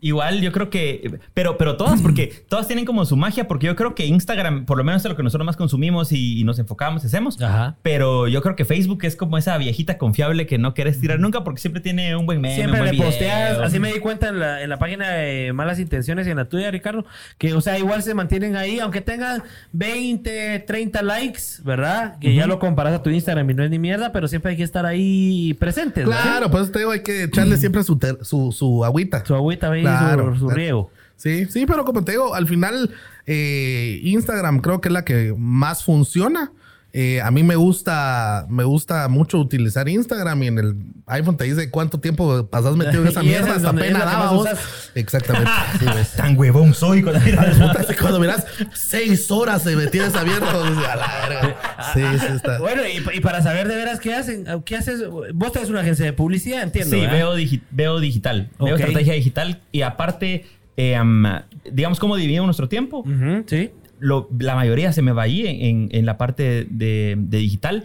Igual. Yo creo que, pero, pero todas, porque todas tienen como su magia, porque yo creo que Instagram, por lo menos es lo que nosotros más consumimos y, y nos enfocamos, hacemos. Ajá. Pero yo creo que Facebook es como esa viejita confiable que no quieres tirar nunca porque siempre tiene un buen meme. Siempre un le posteas, video. así me di cuenta en la, en la página de Malas Intenciones y en la tuya, Ricardo, que, o sea, igual se mantienen ahí, aunque tengan 20, 30 likes, ¿verdad? Que ya lo comparas a tu Instagram y no es ni mierda, pero siempre hay que estar ahí presentes, ¿verdad? Claro, pues te digo, hay que echarle siempre su, ter- su, su agüita. Su agüita ahí, Claro. su, su riego. Sí, sí, pero como te digo, al final eh, Instagram creo que es la que más funciona. Eh, a mí me gusta, me gusta mucho utilizar Instagram y en el iPhone te dice cuánto tiempo pasas metido en esa mierda. Hasta pena daba vos. Exactamente. Sí, ves. Tan huevón soy cuando miras seis horas se metía esa mierda. A la verga. Sí, sí está. Bueno, y, y para saber de veras qué hacen, ¿qué haces? Vos tenés una agencia de publicidad, entiendo. Sí, ¿verdad? veo, digi- veo digital. Veo estrategia digital y aparte, eh, am, digamos cómo dividimos nuestro tiempo. Sí. Lo- la mayoría se me va ahí en, en- la parte de, de digital.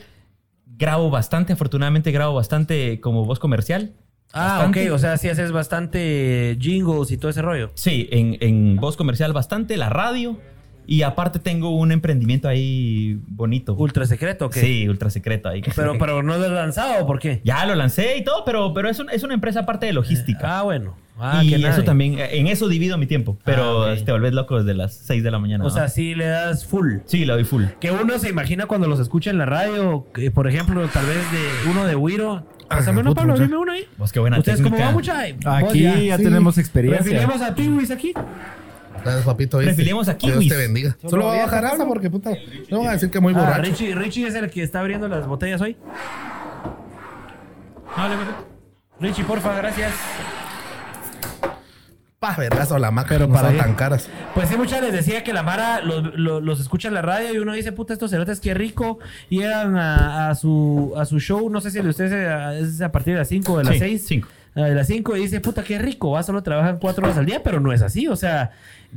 Grabo bastante, afortunadamente grabo bastante como voz comercial. Ah, Bastante. ok. O sea, sí haces bastante jingles y todo ese rollo. Sí, en, en voz comercial bastante, la radio. Y aparte tengo un emprendimiento ahí bonito. Ultra secreto, ¿o qué? Sí, ultra secreto ahí. Pero, pero no lo has lanzado, ¿por qué? Ya lo lancé y todo, pero, pero es, un- es una empresa aparte de logística. Ah, bueno. Ah, y eso también, en eso divido mi tiempo. Pero Ah, ok. te volvés loco desde las 6 de la mañana. O ¿no? sea, sí le das full. sí, le doy full. Que uno se imagina cuando los escucha en la radio, que, por ejemplo, tal vez de uno de Wiro. Pásame una, puta, Pablo, dime uno ahí. Vos qué buena ¿Ustedes cómo va, mucha? Vos Aquí ya, sí. tenemos experiencia. Refilemos a Piwis aquí. Gracias, papito. ¿viste? Refilemos a Dios te bendiga. Solo Solo voy a bajar Pablo. porque puta. No van a decir que muy Ah, borracho. Richie, Richie es el que está abriendo las botellas hoy. Dale, perfecto. Richie, porfa, gracias. Pa, vergazo la maca. Pero no para tan caras. Pues sí, muchas les decía que la Mara los, los- los escucha en la radio y uno dice, puta, estos cerotes, qué rico. Llegan a, a su, a su show, no sé si el de ustedes eh, es a partir de las 5 o de las Sí, 6. cinco. a las 5 y dice, puta, qué rico, va, solo trabajan 4 horas al día, pero no es así, o sea,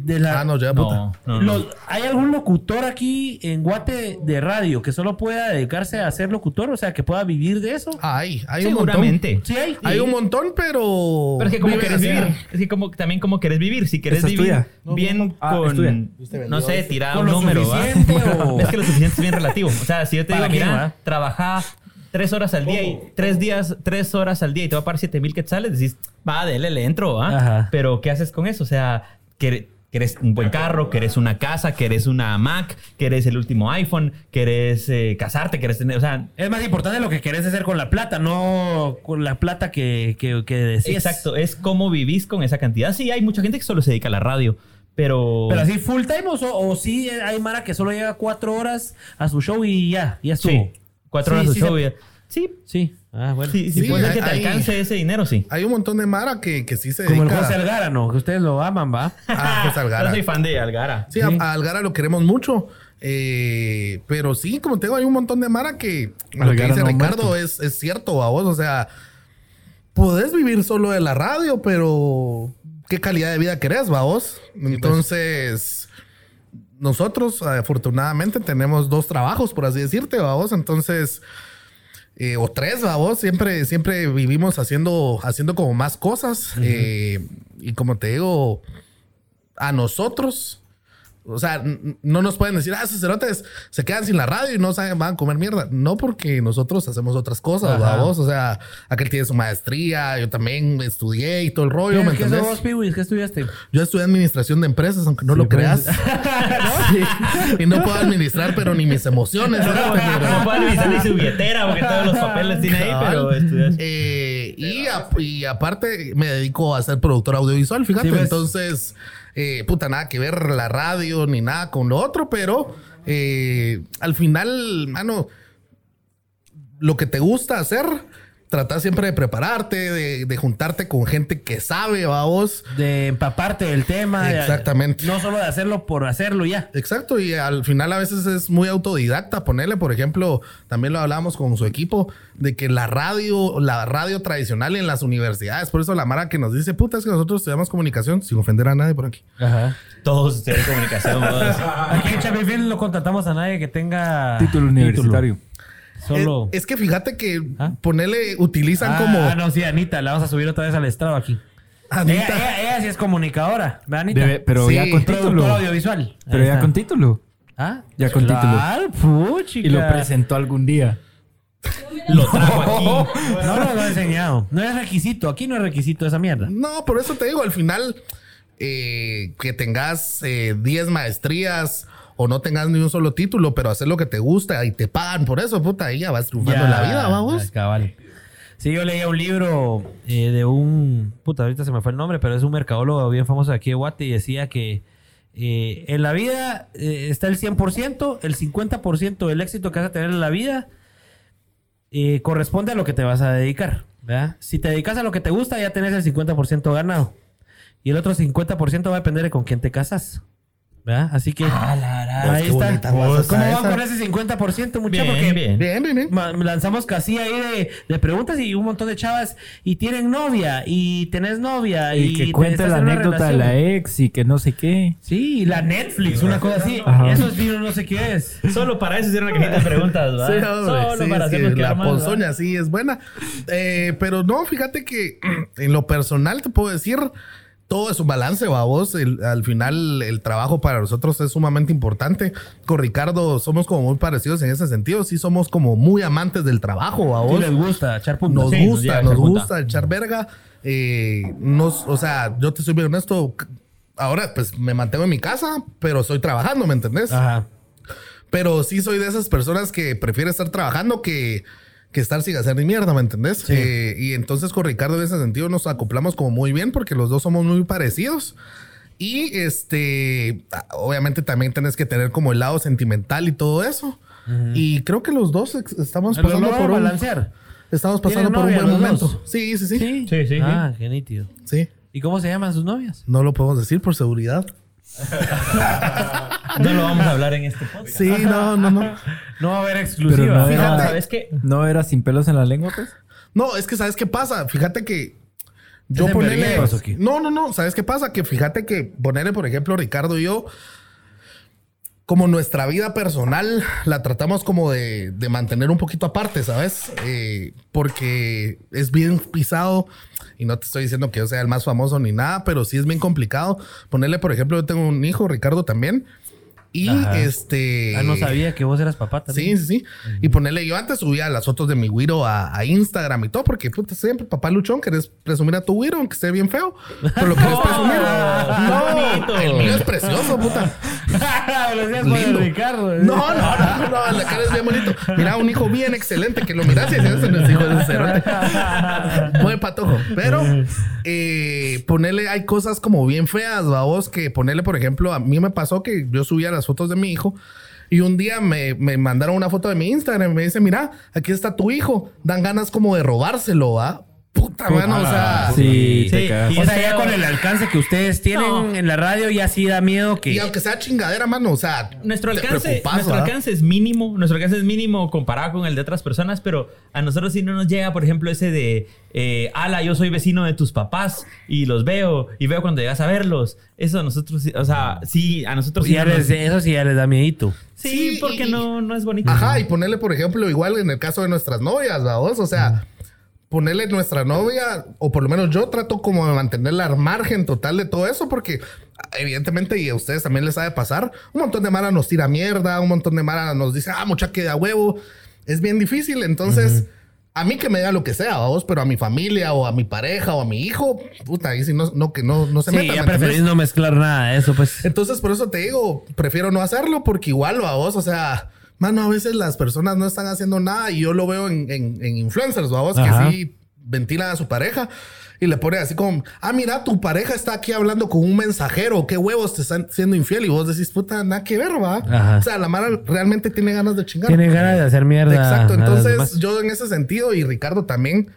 de la... Ah, no, ya, puta. No, no, no. Los- ¿Hay algún locutor aquí en Guate de radio que solo pueda dedicarse a ser locutor? O sea, que pueda vivir de eso. Hay, hay un montón. Seguramente. Sí, hay. Hay un montón, pero. Pero es que como querés así. vivir. Es que como, también como querés vivir. Si querés vivir bien. Ah, con... No sé, tirar un número, Es que lo suficiente es bien relativo. O sea, si yo te digo, ¿Para quién, mira, trabaja tres horas al día y tres días, tres horas al día y te va a pagar siete mil quetzales, decís, va, dele, le entro. Ajá. Pero ¿qué haces con eso? O sea, que querés un buen carro, querés una casa, querés una Mac, querés el último iPhone, querés eh, casarte, querés tener, o sea, Es más importante lo que querés hacer con la plata, no con la plata que, que, que exacto, es cómo vivís con esa cantidad. Sí, hay mucha gente que solo se dedica a la radio, pero... Pero así full time o, so- o sí hay Mara que solo llega cuatro horas a su show y ya, ya estuvo. Sí, cuatro Sí, horas de sí show. se- ya. Sí, Sí. Ah, bueno. sí, sí, Sí, puede ser que te hay- alcance ese dinero, sí. Hay un montón de Mara que, que sí se Como el José Algara, ¿no? Que ustedes lo aman, ¿va? a José Algara. Yo soy fan de Algara. Sí, a- A, Algara lo queremos mucho. Eh, pero sí, como te digo, hay un montón de Mara que lo que Algara dice no ha Ricardo es, es cierto a vos. O sea, podés vivir solo de la radio, pero ¿qué calidad de vida querés, va vos? Entonces, nosotros afortunadamente tenemos dos trabajos, por así decirte, va vos. Entonces, eh, o tres, va vos. Siempre, siempre vivimos haciendo, haciendo como más cosas. Eh, y como te digo, a nosotros. O sea, no nos pueden decir, ah, esos cerotes se quedan sin la radio y no saben, van a comer mierda. No porque nosotros hacemos otras cosas, Ajá. ¿va vos? O sea, aquel tiene su maestría, yo también estudié y todo el rollo, ¿me ¿Qué entendés? vos, Piwis? ¿Qué estudiaste? Yo estudié administración de empresas, aunque no lo creas. Sí. Y no puedo administrar, pero ni mis emociones. No, puede revisar ni su billetera porque todos los papeles tiene ahí, pero estudias. Eh, y, a- y aparte me dedico a ser productor audiovisual, fíjate. Sí, pues. Entonces, eh, puta, nada que ver la radio ni nada con lo otro, pero eh, al final, mano, lo que te gusta hacer, tratar siempre de prepararte, de, de juntarte con gente que sabe, va vos. De empaparte del tema. de- Exactamente. no solo de hacerlo por hacerlo y ya. Exacto, y al final a veces es muy autodidacta ponerle, por ejemplo, también lo hablamos con su equipo, de que la radio, la radio tradicional en las universidades, por eso la Mara que nos dice, puta, es que nosotros estudiamos comunicación, sin ofender a nadie por aquí. Ajá. Todos estudian comunicación. Aquí en Chapinfield no contratamos a nadie que tenga Título universitario. Solo. Es, es que fíjate que ¿Ah? ponerle, utilizan ah, como... ah, no, sí, Anita, la vamos a subir otra vez al estrado aquí. Anita. Ella, ella- ella sí es comunicadora, ¿verdad, Anita? Debe- pero Sí. ya con título. audiovisual. Pero ya con título. ¿Ah? Ya con Claro, puchica. Y lo presentó algún día. Lo trajo aquí. No, no lo he enseñado. No es requisito. Aquí no es requisito esa mierda. No, por eso te digo, al final, eh, que tengas eh, 10 maestrías o no tengas ni un solo título, pero hacer lo que te gusta y te pagan por eso, puta, ahí ya vas triunfando en la vida, vamos. ya, cabal. Sí, yo leía un libro eh, de un... Puta, ahorita se me fue el nombre, pero es un mercadólogo bien famoso de aquí de Guate y decía que eh, en la vida eh, está el 100%, el 50% del éxito que vas a tener en la vida eh, corresponde a lo que te vas a dedicar. ¿verdad? Si te dedicas a lo que te gusta, ya tenés el 50% ganado. Y el otro 50% va a depender de con quién te casas. ¿verdad? Así que... ahí qué está. bonita guasa ¿Cómo está van esa. con ese 50%, muchachos? Bien, bien. Bien, bien, bien. ma- lanzamos casi ahí de, de preguntas y un montón de chavas y tienen novia y tenés novia y, Y que te cuente la anécdota de la ex y que no sé qué. Sí, la Netflix, una cosa así. Ajá. Eso sí, no sé qué es. Solo para eso hicieron una cajita de preguntas, ¿va? Sí, hombre, Solo sí, para es que la mal, ¿va? ponzoña sí es buena. Eh, pero no, fíjate que en lo personal te puedo decir, todo es un balance, vos. al final el trabajo para nosotros es sumamente importante. Con Ricardo somos como muy parecidos en ese sentido. Sí somos como muy amantes del trabajo, Sí vos. les gusta echar punta. Nos Sí, nos gusta, nos punta. gusta echar verga. Eh, nos, o sea, yo te soy bien honesto. Ahora, pues me mantengo en mi casa, pero estoy trabajando, ¿me entendés? Ajá. Pero sí soy de esas personas que prefiere estar trabajando que, que estar sin hacer ni mierda, ¿me entendés? Eh, y entonces con Ricardo en ese sentido nos acoplamos como muy bien porque los dos somos muy parecidos. Y este, ah, obviamente también tenés que tener como el lado sentimental y todo eso. Y creo que los dos estamos Lo pasando por un, balancear. estamos pasando ¿Tienen por un buen momento. Sí, sí, sí, sí, Sí, sí, sí. Ah, qué nítido. ¿Y cómo se llaman sus novias? No lo podemos decir por seguridad. No lo vamos a hablar en este podcast. Sí, no, no, no. No va a haber Pero exclusiva. no Fíjate, era, ¿sabes qué? no era sin pelos en la lengua, pues. No, es que ¿sabes qué pasa? Fíjate que Yo ¿Es en ponerle. No, no, no. ¿Sabes qué pasa? Que fíjate que ponerle, por ejemplo, Ricardo y yo, como nuestra vida personal la tratamos como de, de mantener un poquito aparte, ¿sabes? Eh, porque es bien pisado. Y no te estoy diciendo que yo sea el más famoso ni nada, pero sí es bien complicado. Ponerle, por ejemplo, yo tengo un hijo, Ricardo también. Y Ajá. este. Ah, no sabía que vos eras papá también. Sí, sí, sí. Y ponerle, yo antes subía las fotos de mi güiro a, a Instagram y todo, porque puta, siempre papá luchón, querés presumir a tu güiro, aunque esté bien feo, pero lo querés presumir. bonito. el mío es precioso, puta. Lo decías por el. Ricardo. No, no, no, no, la cara es bien bonito. Mira, un hijo bien excelente que lo miras y ese no es hijo de cerote. Buen patojo. Pero eh, ponerle, hay cosas como bien feas, vos, que ponerle, por ejemplo, a mí me pasó que yo subía las fotos de mi hijo. Y un día me, me mandaron una foto de mi Instagram y me dice, mira, aquí está tu hijo. Dan ganas como de robárselo, ¿va? Puta, mano, o sea... Sí, Sí, te cagas. y O sea, es ya con el alcance que ustedes tienen No. en la radio, ya sí da miedo que. Y aunque sea chingadera, mano, o sea... Nuestro alcance, nuestro alcance es mínimo, nuestro alcance es mínimo comparado con el de otras personas, pero a nosotros sí no nos llega, por ejemplo, ese de, eh, ala, yo soy vecino de tus papás y los veo y veo cuando llegas a verlos. Eso a nosotros, sí- o sea, sí, a nosotros sí. ya no les- nos- eso sí ya les da miedito. sí, Sí, porque y- no, no es bonito. Ajá, y ponerle, por ejemplo, igual en el caso de nuestras novias, vamos, o sea, ponerle nuestra novia, o por lo menos yo trato como de mantenerla al margen total de todo eso, porque evidentemente, y a ustedes también les sabe pasar, un montón de mara nos tira mierda, un montón de mara nos dice, ah, mucha que da huevo. Es bien difícil, entonces. A mí que me diga lo que sea, vamos, pero a mi familia o a mi pareja o a mi hijo, puta, ahí sí no, no que no, no se Sí, metan, ya preferís no mezclar nada de eso, pues. Entonces, por eso te digo, prefiero no hacerlo porque igual a vos, o sea, mano, a veces las personas no están haciendo nada y yo lo veo en, en, en influencers, vos, Ajá. que sí ventilan a su pareja y le pone así como, ah, mira, tu pareja está aquí hablando con un mensajero, qué huevos te están siendo infiel y vos decís, puta, nada que ver, va. Ajá. O sea, la Mara realmente tiene ganas de chingar. Tiene ganas de hacer mierda. Exacto, entonces yo en ese sentido y Ricardo también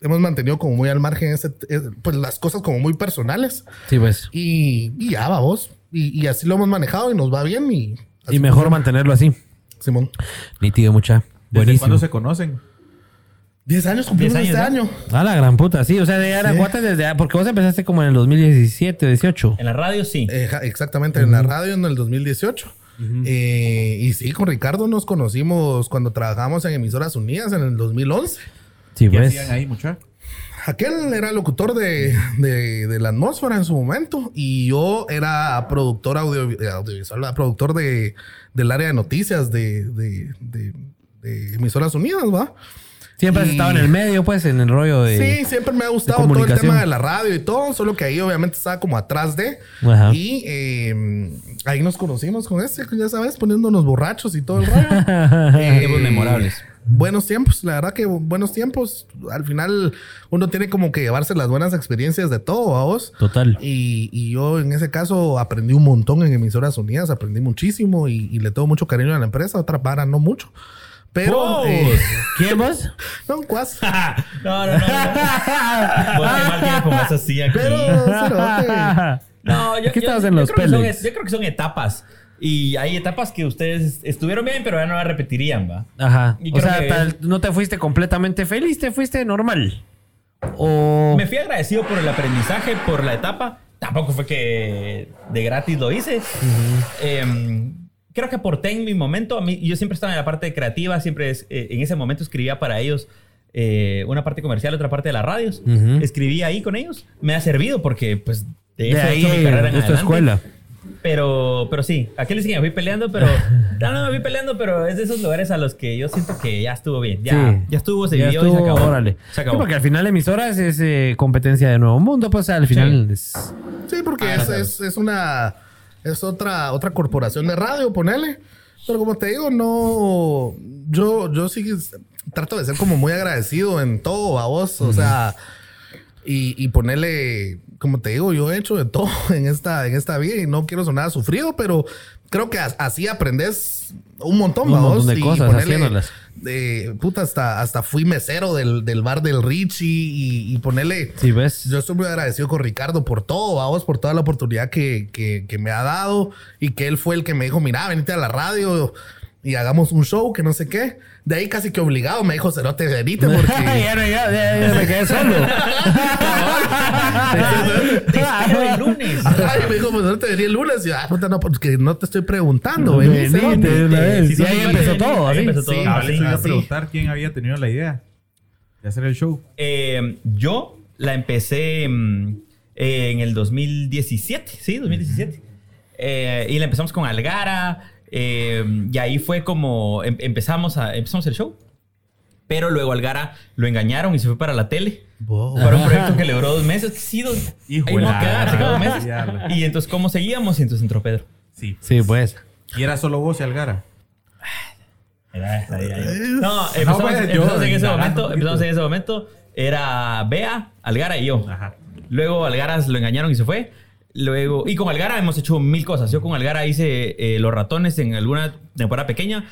hemos mantenido como muy al margen ese, eh, pues las cosas como muy personales. Sí, pues. Y, y ya, vamos. Y, y así lo hemos manejado y nos va bien. Y, Y mejor mantenerlo así. Simón. Nítido, mucha. ¿Desde Buenísimo. cuándo se conocen? 10 años cumplimos 10 este año. A la gran puta, sí. O sea, de Araguates desde. Porque vos empezaste como en el 2017 o 18. En la radio sí. Eh, exactamente, en la radio en el 2018. Eh, y sí, con Ricardo nos conocimos cuando trabajamos en Emisoras Unidas en el 2011. Sí, ¿Qué pues. hacían ahí, mucha? Aquel era locutor de, de- de la atmósfera en su momento y yo era productor audio- audiovisual, ¿verdad? productor de, del área de noticias de, de- de- de Emisoras Unidas, ¿va? Siempre has Y- estado en el medio, pues, en el rollo de. Sí, siempre me ha gustado todo el tema de la radio y todo, solo que ahí obviamente estaba como atrás de. Ajá. Y eh, ahí nos conocimos con este, ya sabes, poniéndonos borrachos y todo el rollo. Eh, Tiempos memorables. Buenos tiempos, la verdad que buenos tiempos. Al final uno tiene como que llevarse las buenas experiencias de todo, a vos. Total. Y, y yo en ese caso aprendí un montón en emisoras unidas, aprendí muchísimo y, y le tengo mucho cariño a la empresa, otra para no mucho. Pero, ¡Oh! eh, ¿Quién vos? no, cuas. No, no, no. no. Así aquí. Pero, cerote. No, yo, Aquí yo- estabas en yo los creo son- yo creo que son etapas. Y hay etapas que ustedes estuvieron bien, pero ya no las repetirían, ¿va? Ajá. Y O sea, que- tal- no te fuiste completamente feliz, te fuiste normal. O. Me fui agradecido por el aprendizaje, por la etapa. Tampoco fue que de gratis lo hice. Em, creo que aporté en mi momento. A mí, yo siempre estaba en la parte creativa, siempre es- eh, en ese momento escribía para ellos eh, una parte comercial, otra parte de las radios. Ujú. Escribía ahí con ellos. Me ha servido porque, pues, de de eso he ahí, hecho mi carrera en adelante. escuela. Pero, pero sí, aquí les dije, me fui peleando, pero. No, no, me fui peleando, pero es de esos lugares a los que yo siento que ya estuvo bien. Ya, Sí. ya estuvo, se Ya vivió y estuvo, se acabó. órale. Se acabó. Sí, porque al final emisoras es eh, competencia de Nuevo Mundo, pues o sea, al final es... Sí, porque Ah, es, es una. Es otra, otra corporación de radio, ponele. Pero como te digo, no. Yo, yo sí trato de ser como muy agradecido en todo a vos. O sea. Y, y ponerle, como te digo, yo he hecho de todo en esta, en esta vida y no quiero sonar sufrido, pero creo que as- así aprendes un montón, Un ¿va montón de cosas ponerle, haciéndolas. eh, puta, hasta, hasta fui mesero del, del bar del Richie y, y ponerle. Sí, ves. Yo estoy muy agradecido con Ricardo por todo, vamos, por toda la oportunidad que, que- que me ha dado y que él fue el que me dijo, mira, venite a la radio y hagamos un show que no sé qué. De ahí casi que obligado me dijo Cerote venite porque. ya no, ya, ya, ya me quedé solo. te espero el lunes. Ajá, me dijo, pues no te venía el lunes. Y yo, ah, puta, no, porque no te estoy preguntando, güey. Venite una vez. Y ahí empezó todo. Ahí empezó todo. Ahora iba a preguntar quién había tenido la idea de hacer el show. Eh, yo la empecé mm, eh, en el 2017, sí, 2017. Eh, y la empezamos con Algara eh, y ahí fue como em- empezamos, a, empezamos el show. Pero luego Algara lo engañaron y se fue para la tele. Wow. Para un proyecto que le duró dos meses. Sí, dos, ahí a quedar, se quedó dos gran meses. Y entonces, ¿cómo seguíamos? Y entonces entró Pedro. Sí. Sí, pues. Y era solo vos y Algara. No, empezamos, pues, yo empezamos en ese momento. Empezamos en ese momento. Era Bea, Algara y yo. Ajá. Luego Algara lo engañaron y se fue. Luego, y con Algara hemos hecho mil cosas. Yo con Algara hice eh, Los Ratones en alguna temporada pequeña.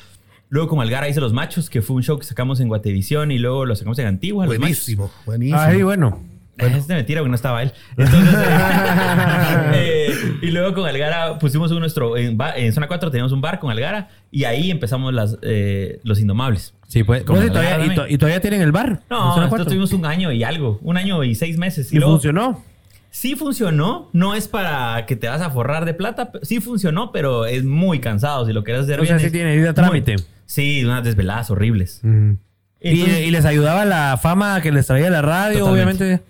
Luego con Algara hice Los Machos, que fue un show que sacamos en Guatevisión y luego lo sacamos en Antigua. Buenísimo, buenísimo. Ahí, bueno. Machos. Es de mentira porque no estaba él. Entonces, eh, eh, y luego con Algara pusimos un nuestro. En, en zona 4 teníamos un bar con Algara y ahí empezamos las, eh, Los Indomables. Sí, pues. Vos y, todavía, y, to- y todavía tienen el bar. No, nosotros tuvimos un año y algo. Un año y seis meses. Y luego- funcionó. Sí funcionó, no es para que te vas a forrar de plata. Sí funcionó, pero es muy cansado si lo quieres hacer O sea, bien. sí es tiene vida a muy- trámite. sí, unas desveladas horribles. Y, Entonces- y les ayudaba la fama que les traía la radio, Totalmente. obviamente.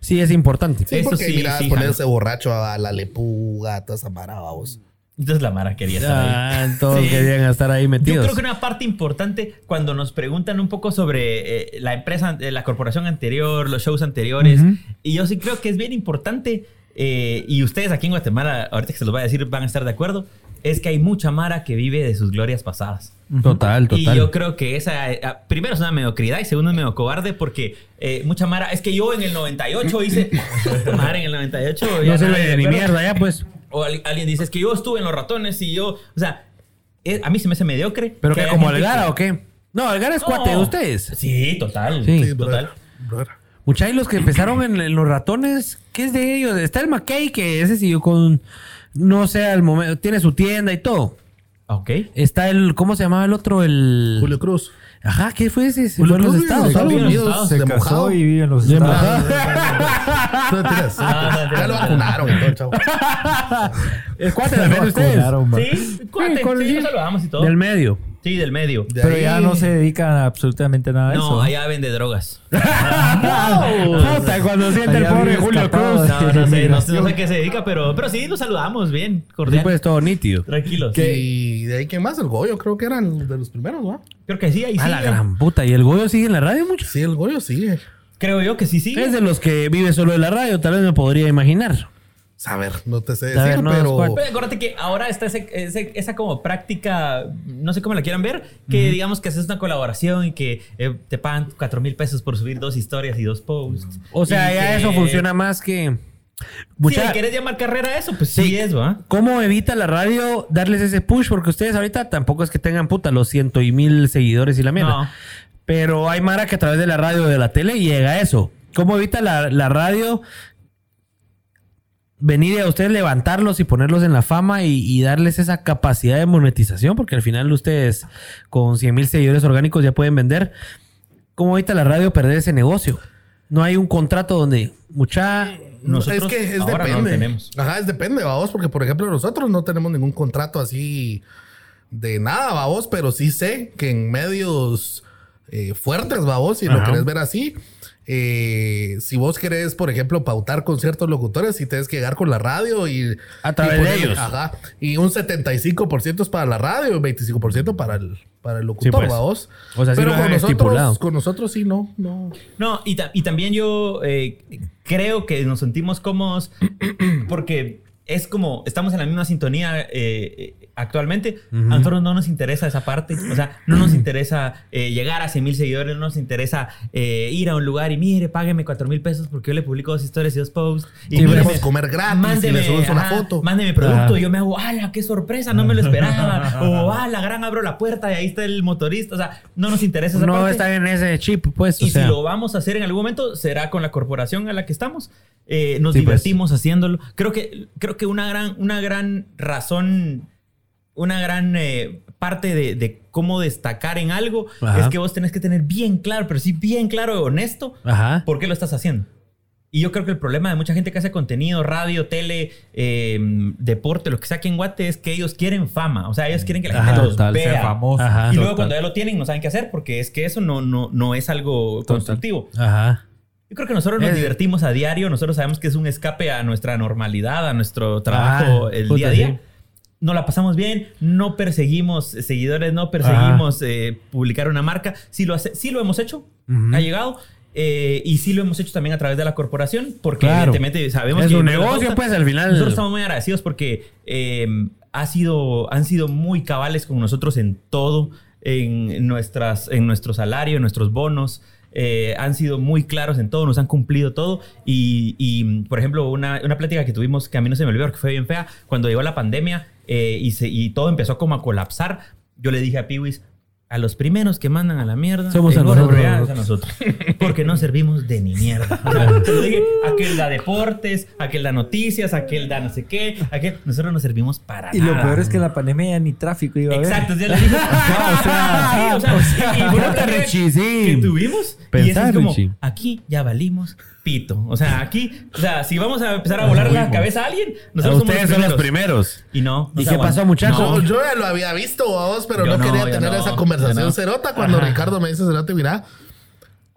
Sí, es importante. Sí, Eso porque sí, mira, sí, ponerse borracho a la lepuga, toda esa vos. Entonces la Mara quería estar ahí. Ah, todos Sí. querían estar ahí Yo metidos. creo que una parte importante cuando nos preguntan un poco sobre eh, la empresa, eh, la corporación anterior, los shows anteriores, y yo sí creo que es bien importante, eh, y ustedes aquí en Guatemala, ahorita que se los voy a decir, van a estar de acuerdo, es que hay mucha Mara que vive de sus glorias pasadas. Total, total. Y yo creo que esa, ah, primero es una mediocridad y segundo es medio cobarde porque eh, mucha Mara, es que yo en el 98 hice, Mara en el 98 ya no se ve ni recuerda. mierda ya, pues. O al- alguien dice, es que yo estuve en los ratones y yo, o sea, eh, a mí se me hace mediocre. ¿Pero que como Algara que- o qué? No, Algara es No. cuate de ustedes. Sí, total. Sí. Sí, total. Muchachos, los que empezaron en, en los ratones, ¿qué es de ellos? Está el McKay, que ese siguió con. No sé, al momento. Tiene su tienda y todo. Ok. Está el. ¿Cómo se llamaba el otro? El. Julio Cruz. Ajá, ¿qué fue ese? Se fue a los estados. Unidos, Se casó mojado. y vive en los Estados Ya lo vacunaron chavo. Cuate también de ustedes. Sí, cuate, con- sí, sí. lo saludamos y todo. Del medio. Sí, del medio. De Pero ahí- ya no se dedican a absolutamente nada a No, eso. allá vende drogas. Puta, cuando siente el pobre Julio. Cruz. No, no sé, no, sé- no sé a qué se dedica, pero, pero sí, lo saludamos bien, Sí, cordial. pues todo nítido. Tranquilos. Y de ahí, ¿quién más? El Goyo, creo que eran de los primeros, ¿no? Creo que sí, ahí A sí. la gran puta. ¿Y el Goyo sigue en la radio mucho? Sí, el Goyo sigue. Creo yo que sí, sí. Es de los que vive solo de la radio, tal vez me podría imaginar. A ver, no te sé ver, decir, no, pero... Pero acuérdate que ahora está ese- ese- esa como práctica, no sé cómo la quieran ver, que digamos que haces una colaboración y que eh, te pagan cuatro mil pesos por subir dos historias y dos posts. O sea, Y ya que- eso funciona más que. Sí, Mucha- ¿quieres llamar carrera a eso? Pues sí, Sí. es, ¿va? ¿Cómo evita la radio darles ese push? Porque ustedes ahorita tampoco es que tengan puta los ciento y mil seguidores y la mierda. No. Pero hay Mara que a través de la radio o de la tele llega a eso. ¿Cómo evita la, la radio venir a ustedes levantarlos y ponerlos en la fama y, y darles esa capacidad de monetización? Porque al final ustedes con 100 mil seguidores orgánicos ya pueden vender. ¿Cómo evita la radio perder ese negocio? No hay un contrato donde mucha... Nosotros es que es ahora no lo depende. tenemos. Ajá, es depende, vamos, porque por ejemplo nosotros no tenemos ningún contrato así de nada, vamos, pero sí sé que en medios eh, fuertes, vamos, si lo querés ver así, eh, si vos querés, por ejemplo, pautar con ciertos locutores, si tienes que llegar con la radio y... A través y de ponerle- ellos. Ajá. Y un 75% es para la radio y un 25% para el, para el locutor, Sí, pues. O sea, pero con estipulado. nosotros, con nosotros sí, no, no. No, y, ta- y también yo eh, creo que nos sentimos cómodos porque es como, estamos en la misma sintonía eh, eh, actualmente. A nosotros no nos interesa esa parte. O sea, no nos interesa eh, llegar a 100 mil seguidores, no nos interesa eh, ir a un lugar y mire, págueme 4 mil pesos porque yo le publico dos historias y dos posts. Y Sí, podemos comer gratis y le subes una foto. Mándeme producto. Ajá. Y yo me hago, ¡ala, qué sorpresa! No me lo esperaba. o, ¡ala, gran abro la puerta y ahí está el motorista! O sea, no nos interesa esa No parte. están en ese chip, pues. o Y sea. si lo vamos a hacer en algún momento, será con la corporación a la que estamos. Nos Sí, pues. divertimos haciéndolo. Creo que, creo que una, gran, una gran razón, una gran eh, parte de, de cómo destacar en algo Ajá. es que vos tenés que tener bien claro, pero sí bien claro y honesto, Ajá. por qué lo estás haciendo. Y yo creo que el problema de mucha gente que hace contenido, radio, tele, eh, deporte, lo que sea aquí en Guate, es que ellos quieren fama. O sea, ellos quieren que la gente Ajá, los total, vea. famoso. Ajá. Y luego Total. cuando ya lo tienen no saben qué hacer porque es que eso no, no, no es algo constructivo. Ajá. Yo creo que nosotros nos Eh. divertimos a diario, nosotros sabemos que es un escape a nuestra normalidad, a nuestro trabajo Ah, el día a día. sí. Nos la pasamos bien, no perseguimos seguidores, no perseguimos eh, publicar una marca. Sí lo, hace, sí lo hemos hecho, ha llegado. eh, y sí lo hemos hecho también a través de la corporación, porque Claro. evidentemente sabemos Es que un no les negocio, pues, al final. Nosotros estamos muy agradecidos porque eh, ha sido, han sido muy cabales con nosotros en todo, en, nuestras, en nuestro salario, en nuestros bonos. Eh, han sido muy claros en todo, nos han cumplido todo. Y, por ejemplo, una, una plática que tuvimos que a mí no se me olvidó, que fue bien fea, cuando llegó la pandemia eh, y todo empezó como a colapsar, yo le dije a Piwis, a los primeros que mandan a la mierda, Somos a nosotros. a nosotros. Porque no servimos de ni mierda. O sea, te lo dije, aquel da deportes, aquel da noticias, aquel da no sé qué, aquel... Nosotros no servimos para Y nada. lo peor es que en la pandemia ya ni tráfico iba a haber. Exacto, ya le dije. o sea, o sea, y que tuvimos. y Pensar, eso es como, Richie. aquí ya valimos pito. O sea, aquí, o sea, si vamos a empezar a volar la cabeza a alguien, nosotros Ustedes somos son los los primeros. Y no. no ¿Y qué aguanta. pasó, muchachos? No, yo ya lo había visto, vos, pero Yo no, no, quería tener no, esa conversación no. cerota. Cuando Ajá. Ricardo me dice cerote, mira,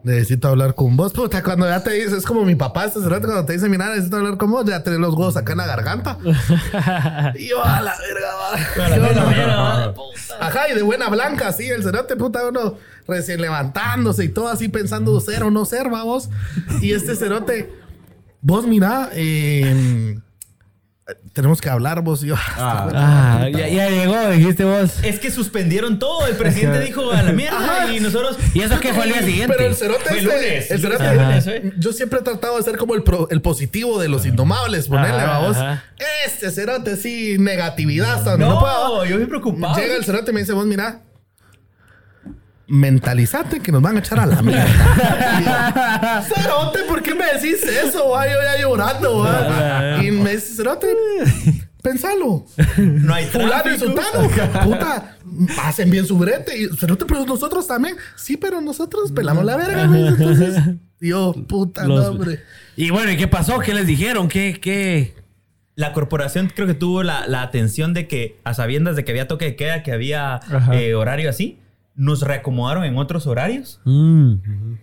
necesito hablar con vos. Puta, cuando ya te dice, es como mi papá, este cerote, cuando te dice, mira, necesito hablar con vos, ya tenés los huevos acá en la garganta. y yo, a la verga, va. La. Ajá, y de buena blanca, sí, el cerote, puta, uno recién levantándose y todo así pensando ser o no ser, vamos. Y este cerote, vos mira, eh, tenemos que hablar vos y yo. Ah, ya, ya llegó, dijiste vos. Es que suspendieron todo. El presidente dijo a la mierda y nosotros. ¿Y eso qué fue al día siguiente? Pero el cerote Fue este, lunes. el cerote- lunes, ¿eh? yo siempre he tratado de ser como el, pro- el positivo de los indomables, ponerle, vamos. ajá. Este cerote sí, negatividad no, No, puedo. yo estoy preocupado. Llega el cerote y me dice, vos mira, mentalizate que nos van a echar a la mierda. Cerote, ¿por qué me decís eso? va? Yo ya llorando, va. Y me dice, cerote, pensalo. No hay Fulano y sultano. Puta, hacen bien su brete. Y cerote, pero nosotros también. Sí, pero nosotros pelamos la verga. güey. Entonces, yo, puta, Los- no, hombre. Y bueno, ¿y qué pasó? ¿Qué les dijeron? ¿Qué, qué? La corporación creo que tuvo la, la atención de que, a sabiendas de que había toque de queda, que había eh, horario así, nos reacomodaron en otros horarios Mm.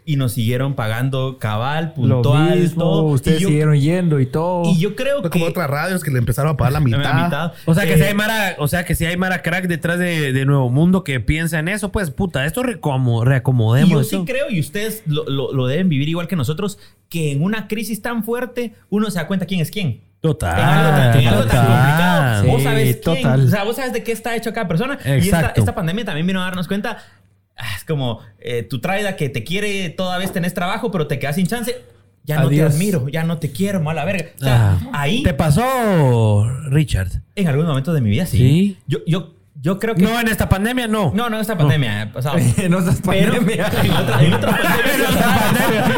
y nos siguieron pagando cabal, Lo puntual, mismo, todo. ustedes y, yo, siguieron yendo y todo. y yo creo Fue que... como otras radios que le empezaron a pagar la mitad. la mitad. O sea, que Eh, si hay Mara, o sea, que si hay Mara crack detrás de, de Nuevo Mundo que piensa en eso, pues puta, esto reacomo- Y reacomodemos. yo sí creo, y ustedes lo, lo- lo deben vivir igual que nosotros, que en una crisis tan fuerte uno se da cuenta quién es quién. Total. En algo tan, en algo tan total. complicado. vos Sí, sabes quién. total. O sea, vos sabes de qué está hecho cada persona. Y esta, Exacto. esta pandemia también vino a darnos cuenta. ah, Es como eh, tu traida que te quiere toda vez tenés trabajo, pero te quedas sin chance. Ya no te Adiós. admiro, ya no te quiero, mala verga. O sea, Ah. ahí, ¿Te pasó, Richard? en algún momento de mi vida, sí. Sí. Yo, yo, yo creo que. No, en esta pandemia no. no, no en esta pandemia. no pandemia. en otra, en otra pandemia.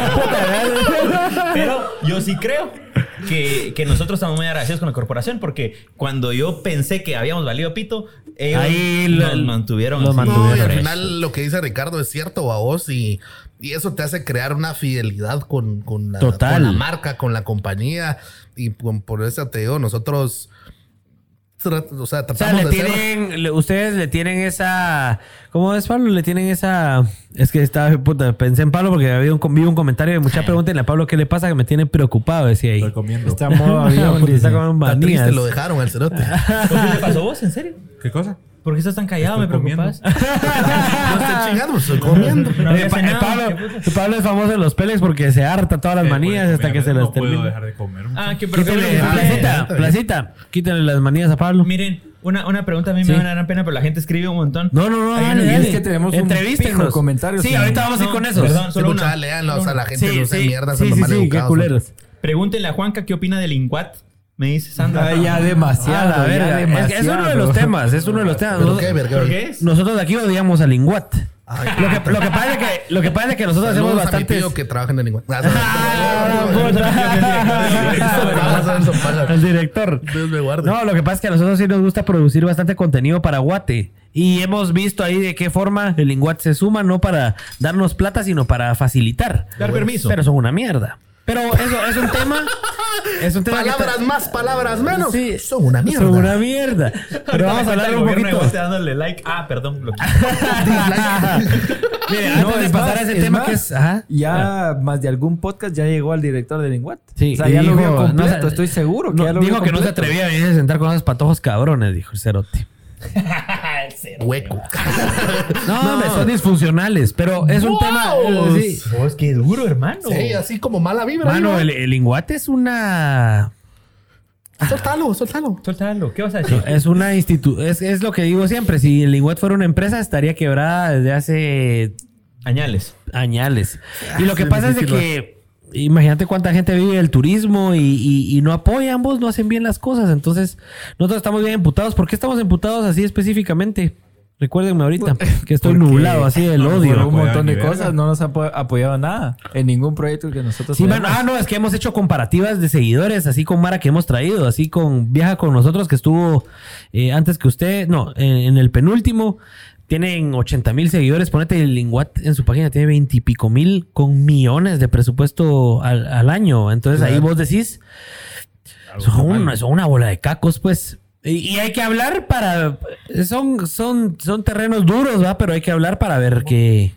Pero yo sí creo que, que nosotros estamos muy agradecidos con la corporación porque cuando yo pensé que habíamos valido pito, ellos Ahí nos lo- mantuvieron. lo mantuvieron. No, y al final lo que dice Ricardo es cierto a vos y, y eso te hace crear una fidelidad con, con, la, Total. con la marca, con la compañía y por, por eso te digo, nosotros o sea, O sea, le de ser... tienen, le- ustedes le tienen esa, ¿cómo es Pablo? Le tienen esa, es que estaba, puta, pensé en Pablo porque había un, vi un comentario de mucha pregunta y a Pablo qué le pasa que me tiene preocupado, decía ahí. Estoy comiendo. Está modo avión, está con Está triste, manías. lo dejaron al cerote. ¿Por qué te pasó vos? ¿En serio? ¿Qué cosa? ¿Por qué estás tan callado? Estoy ¿Me preocupas? no estoy chingando, estoy comiendo. No había Eh, Pa- Pablo. Pablo es famoso en los peles porque se harta todas las Eh, manías bueno, hasta que mira, se las No puedo termina. dejar de comer. Ah, pero que se placita, placita, quítale las manías a Pablo. Miren, una, una pregunta a mí Sí. me da una gran pena, pero la gente escribe un montón. No, no, no, dale, dale. es que tenemos un comentarios Sí, ahorita vamos a ir No, con esos. perdón, solo una. mucha, léanlo, o sea, la gente Sí, no se sí, mierda, sí, sí, sí, qué culeros. Pregúntenle a Juanca qué opina del Inguat. Me dice Sandra. Ay, ya demasiado. Ah, la ya. Es, demasiado. es uno de los temas, es uno de los temas. ¿Pero Nosotros, qué, verga? ¿Por qué es? nosotros de aquí odiamos al Linguat. Lo que, lo que pasa es que, lo que, pasa es que nosotros hacemos Saludos bastantes... tío que trabaja en el. Ah, puta. El director. Dios me guarde. No, lo que pasa es que a nosotros sí nos gusta producir bastante contenido para Guate. Y hemos visto ahí de qué forma el Linguat se suma, no para darnos plata, sino para facilitar. Dar permiso. Pero son una mierda. Pero eso es un tema. Es un tema que Palabras más, palabras menos. Sí. Son una mierda. Son una mierda. Pero vamos a hablar un poquito. dándole like. Ah, perdón, bloqueé. Mire, No, antes de pasar más, a ese es tema más, que es. Ajá. Ya más de algún podcast ya llegó al director de Linguat. Sí, o sea, ya lo dijo, vio completo. no estoy seguro que No, ya lo dijo vio que no se atrevía a venir a sentar con esos patojos cabrones, dijo el cerote. Hueco. No, hombre, son disfuncionales, pero es un tema. Eh, sí. Oh, es que duro, hermano. Sí, así como mala vibra. Mano, el, el linguate es una. Soltalo, soltalo. Suéltalo. ¿Qué vas a decir? Es una institu es, es lo que digo siempre. Si el linguat fuera una empresa, estaría quebrada desde hace Añales. añales. Y lo que pasa es de que. Imagínate cuánta gente vive del turismo y, y- y no apoyan, vos no hacen bien las cosas. Entonces, nosotros estamos bien emputados. ¿Por qué estamos emputados así específicamente? Recuérdenme ahorita que estoy nublado así del odio. un montón de cosas, no nos ha apo- apoyado nada en ningún proyecto que nosotros Sí. Ah, no, es que hemos hecho comparativas de seguidores, así con Mara que hemos traído, así con Viaja con nosotros, que estuvo eh, antes que usted, no, en, en el penúltimo. Tienen 80 mil seguidores. Ponete el Linguat en su página, tiene 20 y pico mil con millones de presupuesto al, al año. Entonces ahí vos decís, son una, son una bola de cacos, pues. Y, y hay que hablar para. Son, son, son terrenos duros, ¿va? Pero hay que hablar para ver qué.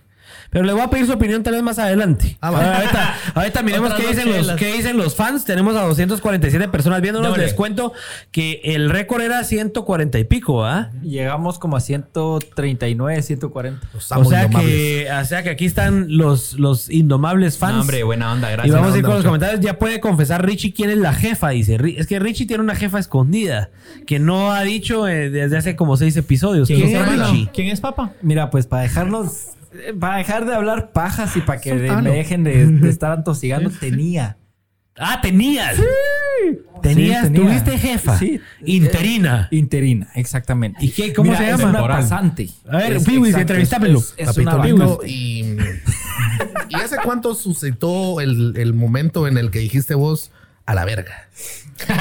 Pero le voy a pedir su opinión tal vez más adelante. Ah, va. ahorita, ahorita miremos qué dicen, los, qué dicen los fans. Tenemos a 247 personas viéndonos. Les cuento que el récord era 140 y pico, ¿ah? Llegamos como a 139, 140. Los O sea, indomables. que, o sea que aquí están los, los indomables fans. No, hombre, buena onda, Y gracias. vamos a ir con los comentarios. Ya puede confesar Richie quién es la jefa, dice. Es que Richie tiene una jefa escondida que no ha dicho eh, desde hace como seis episodios. ¿Quién ¿Quién es? Richie? ¿Quién es papá? Mira, pues para dejarnos, eh, para dejar de hablar pajas y para que de- Soltalo. me dejen de, de estar atosigando, tenía. Ah, tenías. Tenías, Sí, tenía. tuviste jefa. Sí. Interina. Interina, exactamente. ¿Y qué- cómo Mira, se es llama? una pasante. A ver, Piwis, entrevistámelo. Es, es una y, ¿Y hace cuánto sucedió el, el momento en el que dijiste vos a la verga?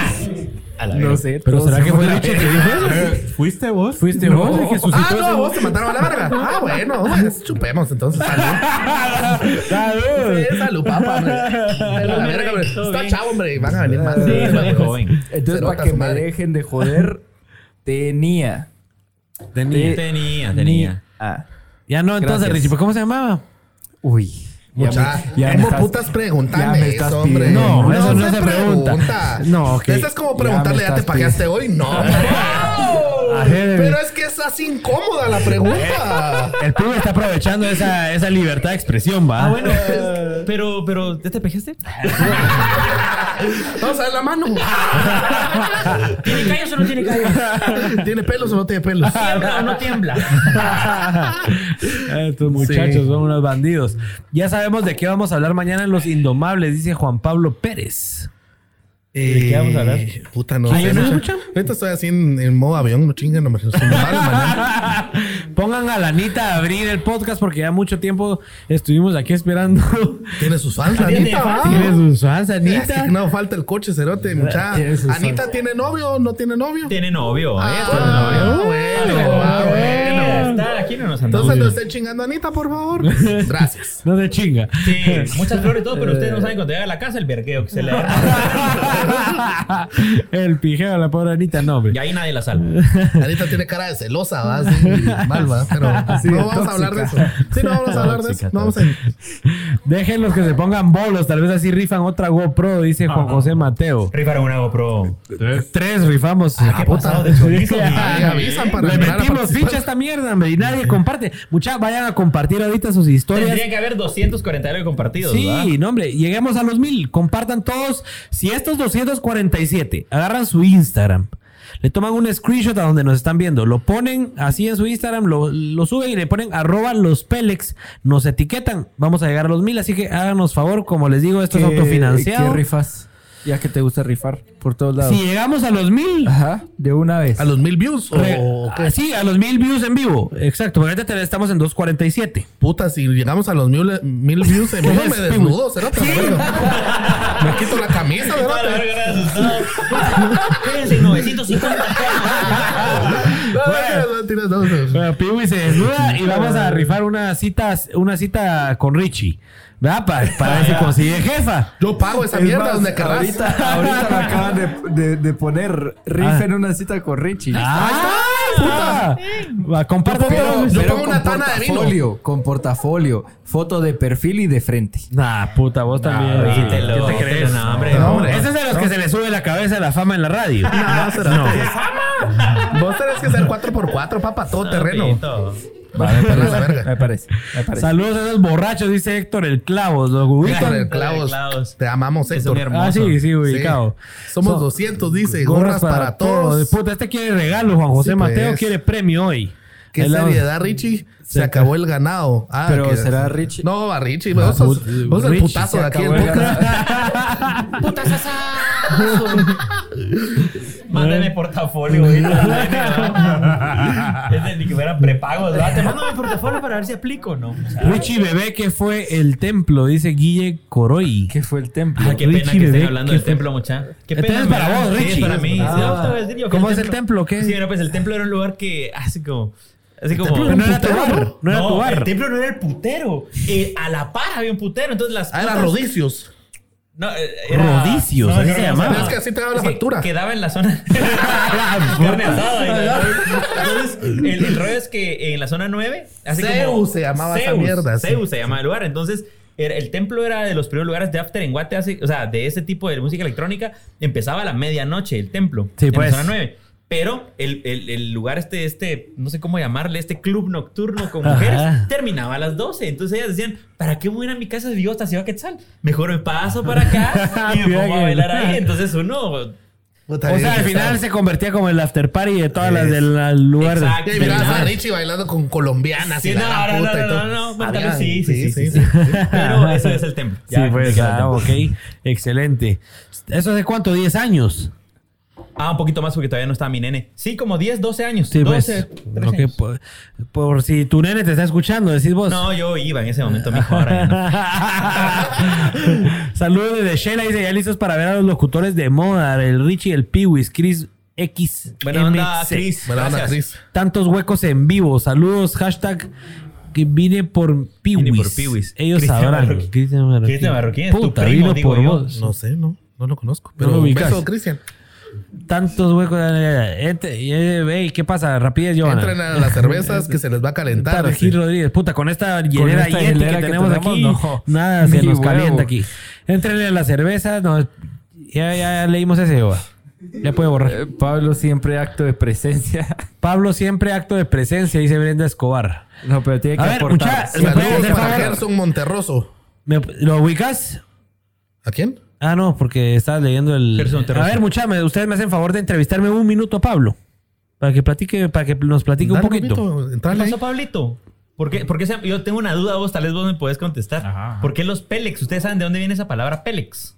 A la No sé. Pero ¿será que fue la Richie que dijo eso? ¿Fuiste vos? ¿Fuiste No. vos el Ah, no, a vos te mataron a la verga. Ah, bueno, pues, chupemos entonces. Salud. Salud. Sí, salud, papá, hombre. A la verga, hombre. Está bien. chavo, hombre. Van a venir más. Sí, joven. Entonces, para que me dejen de joder, tenía. Tenía. Tenía, tenía. Ah. Ya no, entonces, Gracias. Richie, ¿pues ¿cómo se llamaba? Uy. Ya Mucha, me- ya me ¿Cómo estás- putas ya preguntame me estás eso, hombre? pidiendo. No, eso no se pregunta. No, ok. Esa es como preguntarle, Ya ¿ya, me te pajeaste hoy? No. Pero es que es así incómoda la pregunta. El pibe está aprovechando esa, esa libertad de expresión, ¿va? Ah, bueno. pero, pero, ¿ya te pegaste? Vamos a ver la mano. ¿Tiene callos o no tiene callos? ¿Tiene pelos o no tiene pelos? ¿Tiembla o no tiembla? Estos muchachos Sí. son unos bandidos. Ya sabemos de qué vamos a hablar mañana en Los Indomables, dice Juan Pablo Pérez. ¿De qué vamos a hablar? Puta, no ¿Ah, sé. no? Ahorita estoy así en, en modo avión, no chinguen, no me. Pongan a la Anita a abrir el podcast porque ya mucho tiempo estuvimos aquí esperando. Tiene sus fans, Anita. Tiene sus fans, Anita. No falta el coche, cerote, mucha. Tiene sus Anita fans. tiene novio o no tiene novio. Tiene novio. Ah, ella tiene novio. bueno, ah, bueno. Está, aquí no nos andamos. Entonces no esté chingando a Anita, por favor. Gracias. No se chinga. Sí, muchas flores y todo, pero ustedes no saben cuando llega a la casa el vergueo que se le da. el pijeo a la pobre Anita, no, hombre. Y ahí nadie la salva. Anita tiene cara de celosa, va, así, mal, va, pero no vamos a hablar de eso. Sí, no vamos a hablar de eso. No vamos a... Déjenlos que se pongan bolos, tal vez así rifan otra GoPro, dice Juan José Mateo. Rifaron una GoPro. Tres rifamos. Ah, ¿Qué pasado de chorizo? Avisan para Le metimos ficha a esta mierda, hombre, y nadie comparte. Muchachos, vayan a compartir ahorita sus historias. Tendrían que haber 249 compartidos, ¿verdad? Sí, no, hombre, lleguemos a los mil. Compartan todos. Si estos 247 agarran su Instagram, le toman un screenshot a donde nos están viendo, lo ponen así en su Instagram, lo, lo suben y le ponen arroba los Pelex, nos etiquetan, vamos a llegar a los mil. Así que háganos favor, como les digo, esto es ¿Qué- autofinanciado. ¿Qué rifas? Ya que te gusta rifar por todos lados. Si llegamos a los mil, Ajá, de una vez. ¿A los mil views? ¿O qué? ah, sí, a los mil views en vivo. Exacto, porque ahorita te- estamos en 247. Puta, si llegamos a los mil, mil views en vivo, me desnudo, cerote. Me quito la camisa, cerote. Fíjense, 950 No, no, no, tienes dos. Bueno, Piwi se desnuda y vamos a rifar una cita, una cita con Richie. ¿Verdad? Para, para ver si consigue jefa. Yo pago esa Es mierda más, donde querrás. Ahorita, ahorita me acaban de, de- de poner riff Ah. en una cita con Richie. ¡Ah! puta! Va, comparte Pero, todo. yo pero pongo con una tana de vino. portafolio, con portafolio, foto de perfil y de frente. Nah, puta, vos también. Nah, Sí, quítelo, ¿Qué te crees? no, hombre. No, hombre. Ese es de los que se le sube la cabeza la fama en la radio. No, será. Vos tenés que ser 4x4, papá, todo terreno. Pito. Va, me la parece. verga. Me parece. Me parece. Saludos a esos borrachos, dice Héctor el Clavos. ¿Los? Héctor el Clavos. Clavos. Te amamos, Héctor. hermoso. Ah, sí, sí, Sí. ubicado. Somos So- 200, dice. Gorras para, todos. Puta, este quiere regalo. Juan José Sí, Mateo pues. quiere premio hoy. ¿Qué la- seriedad, Richie? Se acabó el ganado. Ah, Pero que- será Richie. No, va Richie. Vos sos, vos sos el Richie, putazo se de aquí. el el podcast. Mándame portafolio, güey. Es de ni que fueran prepagos. ¿verdad? Te mando mi portafolio para ver si aplico, ¿no? O sea, Richie Bebé, que fue el templo, dice Guille Coroy. ¿Qué fue el templo? Ah, qué Richie pena que estén bebé, hablando ¿qué del fue? templo, mucha. Qué pena. es para vos, Richie. es para mí. Ah. Sí, decir yo ¿Cómo es el templo? ¿Qué? Sí, bueno, pues el templo era un lugar que así como... Así como... Pero no era tu bar. No era tu bar. el templo no era el putero. Eh, a la par había un putero. Entonces las Ah, era putas- rodicios. No, eh, era... Rodicios, No, así no, se no, llamaba. no, Es que así te daba la Es que factura. Quedaba en la zona. Carne asada. y la- Entonces, el, el rollo es que en la zona 9. Así Zeus como, se llamaba esa Zeus, mierda, sí. Zeus se llamaba el lugar. Entonces, era- el templo era de los primeros lugares de after en Guate. Hace, o sea, de ese tipo de música electrónica. Empezaba a la medianoche el templo. Sí, en pues. la zona 9. Pero el, el- el lugar este, este, no sé cómo llamarle, este club nocturno con Ajá. mujeres, terminaba a las 12. Entonces ellas decían, ¿para qué voy a ir a mi casa si vivo hasta Ciudad Quetzal? Mejor me paso para acá y me pongo a bailar ahí. Entonces uno Puta, O sea, al final estaba- se convertía como el after party de todas las del lugar. de- Exacto. Y mirabas a. Richie bailando con colombianas Sí, y no, la no, no, puta no, todo. no, no, no, sí, sí, sí, sí, sí. Pero eso es el templo. Sí, Ya, pues, queda el ah, ok. Excelente. ¿Eso hace cuánto? ¿10 años? Ah, un poquito más porque todavía no estaba mi nene. Sí, como 10, 12 años. Sí, 12, pues. 13 lo que años. por, por si tu nene te está escuchando, decís vos. No, yo iba en ese momento, mi ahora no. Saludos desde Shela. Dice, ya listos para ver a los locutores de moda. El Richie, el Piwis, Chris X. Buena onda. Chris. Buena onda. Chris. Tantos huecos en vivo. Saludos, hashtag que vine por Piwis. Vine por Piwis. Ellos Cristian sabrán. Marroquín. Cristian Marroquín. Cristian Marroquín es tu Puta, primo, vino digo por yo. vos. No sé, no. No lo conozco. No Pero lo un ubicas. Cristian. Tantos huecos. eh, Ente- eh, ey, ¿Qué pasa? Rapidez, Johanna. Entren a las cervezas que se les va a calentar. Gil Rodríguez. Puta, con esta hielera esta Yeti hielera que, que tenemos, tenemos, aquí, no. nada se nos huevo. calienta aquí. Entrenle a la cerveza. No, ya, ya leímos ese, Joa. Ya puede borrar. Eh, Pablo siempre acto de presencia. Pablo siempre acto de presencia, dice Brenda Escobar. No, pero tiene que A ver, aportar. mucha- ¿Me puede hacer para? Gerson Monterroso. ¿Me- ¿Lo ubicas? ¿A quién? Ah, no, porque estabas leyendo el. Gerson A ver, muchachos, ustedes me hacen favor de entrevistarme un minuto a Pablo. Para que platique, para que nos platique un poquito. Pepito, ¿Qué pasó, Pablito? ¿Por qué? Por qué se- yo tengo una duda, vos tal vez vos me podés contestar. Ajá, ajá. ¿Por qué los Pélex? ¿Ustedes saben de dónde viene esa palabra Pélex?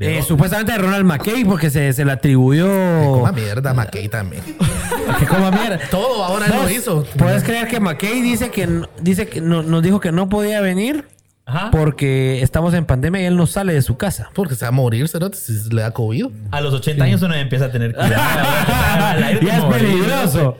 Eh, supuestamente de Ronald McKay, porque se, se le atribuyó. Coma mierda, McKay también. que coma mierda. Todo ahora él lo hizo. ¿Puedes creer que McKay dice que dice que no- nos dijo que no podía venir Ajá. porque estamos en pandemia y él no sale de su casa? Porque se va a morir, cerote, si le da COVID. A los 80 años uno empieza a tener cuidado. Ya es peligroso.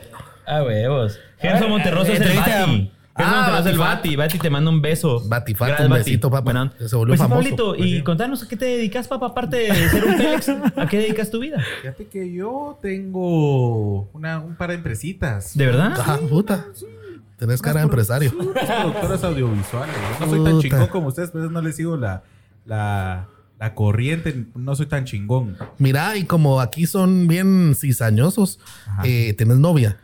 Ah, huevos. Gerson Monterroso es el Bati. Gerson Ah, Monterroso es el. Bati. Bati te manda un beso. Batifat, Gracias, un Bati. besito, papá. Se volvió Pues sí, famoso. Pablito, y contanos a qué te dedicas, papá, aparte de ser un Pélex. ¿A qué dedicas tu vida? Fíjate que yo tengo una, un par de empresitas. ¿De verdad? Ah, puta. Tenés cara de empresario. Unas productoras audiovisuales. Yo no soy tan chingón como ustedes, pero no les sigo la, la, la corriente. No soy tan chingón. Mira, y como aquí son bien cizañosos, eh, ¿tenés novia?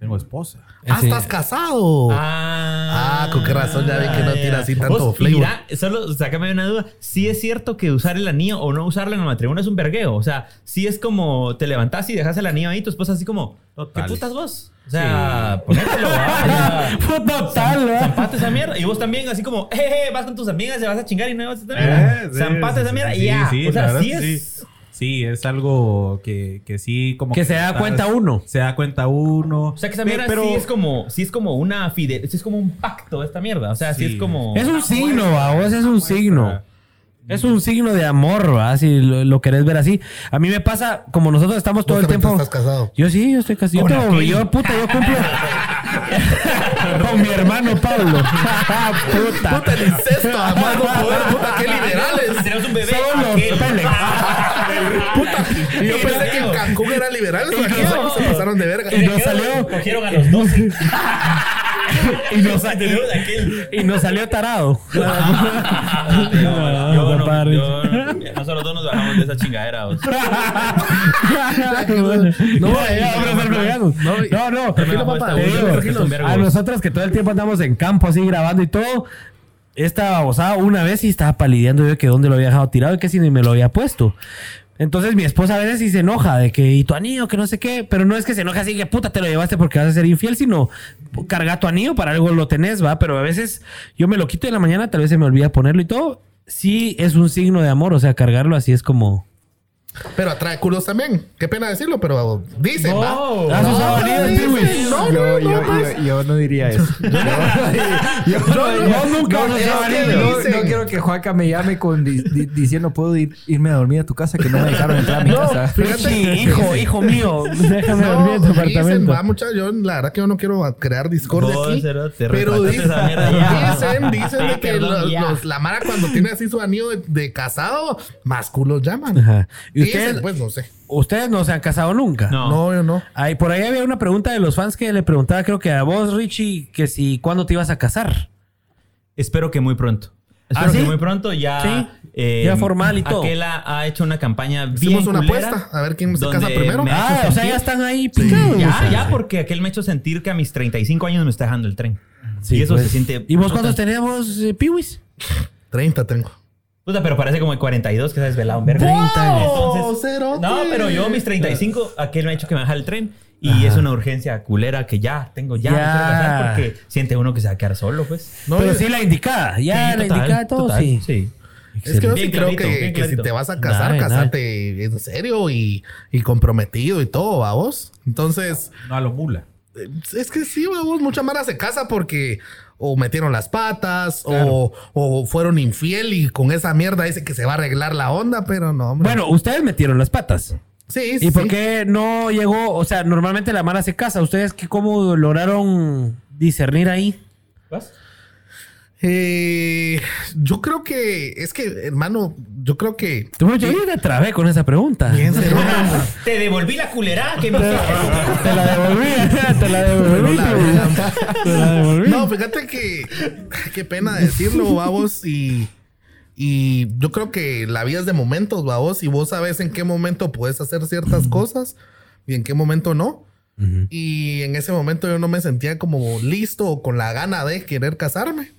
Tengo esposa. Ah, Sí. estás casado. Ah, Ah, con qué razón ya vi que no tira así tanto flavor. Mira, solo sácame una duda. Si es cierto que usar el anillo o no usarlo en el matrimonio es un vergueo. O sea, si es como te levantás y dejas el anillo ahí, tu esposa así como, Total. ¿qué putas vos? O sea, ponételo, total, ¿verdad? Zampate esa mierda. Y vos también, así como, eh, eh, vas con tus amigas, te vas a chingar y no vas a tener. Eh, sí, Zampate sí, esa sí, mierda sí, y ya. sí, o sea, sí es. Sí. Es algo que, que sí como Que se da estás- cuenta uno. Se da cuenta uno. O sea, que esa mierda pero, sí es como, sí es como una fidel, sí es como un pacto esta mierda. O sea, sí, Sí. es como. Es un signo, vos es un signo. Es un signo de amor, ¿va? Si lo, lo querés ver así. A mí me pasa, como nosotros estamos todo el tiempo. estás casado. Yo sí, yo estoy casado. Yo, tengo- yo, puta, yo cumplo. Con mi hermano Pablo. puta. Puta, el incesto, además no poder, puta, qué liberales. Tenemos un bebé. Son los. Pélex. Puta, y yo pensé que en Cancún eran liberales, aquí se pasaron de verga. Y nos salió. Cogieron a los 12. Y nos, y nos salió tarado. Nosotros dos nos bajamos de esa chingadera. vos. No. No, no. Tranquilo, papá. a nosotros que todo el tiempo andamos en campo así grabando y todo. Esta babosada una vez y estaba palideando yo que dónde lo había dejado tirado y que si ni me lo había puesto. Entonces mi esposa a veces sí se enoja de que y tu anillo, que no sé qué, pero no es que se enoja así que puta te lo llevaste porque vas a ser infiel, sino carga tu anillo, para algo lo tenés, va, pero a veces yo me lo quito en la mañana, tal vez se me olvida ponerlo y todo. Sí es un signo de amor, o sea, cargarlo así es como... Pero atrae culos también. Qué pena decirlo, pero dicen, ¿va? ¿Has usado anillos, dicen, Piwis? No, yo, no, yo, no, yo, yo no diría eso. Yo, no- no- nunca no, no- no quiero que Juanca me llame con di- di- diciendo puedo ir- irme a dormir a tu casa que no me dejaron entrar a mi No, casa. fíjate. Sí, hijo, hijo mío, déjame dormir en tu No, dicen, apartamento. va, mucha, yo la verdad que yo no quiero crear discordia aquí. Pero dicen, dicen, dicen de que los- los- la Mara cuando tiene así su anillo de, de casado, más culos llaman. Ajá. ¿Y Ustedes, pues no sé. ustedes no se han casado nunca? No. No, yo no. Ay, por ahí había una pregunta de los fans que le preguntaba, creo que a vos, Richie, que si cuándo te ibas a casar. Espero que muy pronto. Espero ¿Ah, sí? que muy pronto ya. Sí. Ya formal y todo. Aquel ha, hecho una campaña bien. Hicimos una culera, apuesta, a ver quién se casa primero. Ah, o sea, ya están ahí picados. Ya, ya, porque aquel me ha hecho sentir que a mis 35 años me está dejando el tren. Sí, y eso pues. se siente. ¿Y vos cuántos teníamos, eh, Piwis? 30 tengo. Puta, pero parece como de 42 que se ha desvelado un verga. 30 años. Entonces, cerote. no, pero yo mis 35, aquel me ha hecho que me baja el tren. Y es una urgencia culera que ya tengo, ya, porque siente uno que se va a quedar solo, pues. No, Pero sí la indicada, ya Sí, la total, indicada todo, total, sí. sí. Es que yo sí creo clarito, que, que si te vas a casar, nah. casate en serio y, y comprometido y todo, vos. Entonces, No a lo mula. es que sí, vos, mucha mara se casa porque o metieron las patas o, o fueron infiel y con esa mierda dice que se va a arreglar la onda, pero no, hombre. Bueno, ustedes metieron las patas. sí, sí. ¿Y por qué no llegó? O sea, normalmente la mara se casa. ¿Ustedes qué, cómo lograron discernir ahí? ¿Vas? Eh, yo creo que es que, hermano, yo creo que Tú, Yo ya te trabé con esa pregunta. Bien. Te devolví la culera que me. Te la devolví, te la devolví. La. Te la devolví. No, fíjate que qué pena decirlo, babos. Y, y yo creo que la vida es de momentos, babos. Y vos sabes en qué momento puedes hacer ciertas cosas y en qué momento no. Y en ese momento yo no me sentía como listo o con la gana de querer casarme.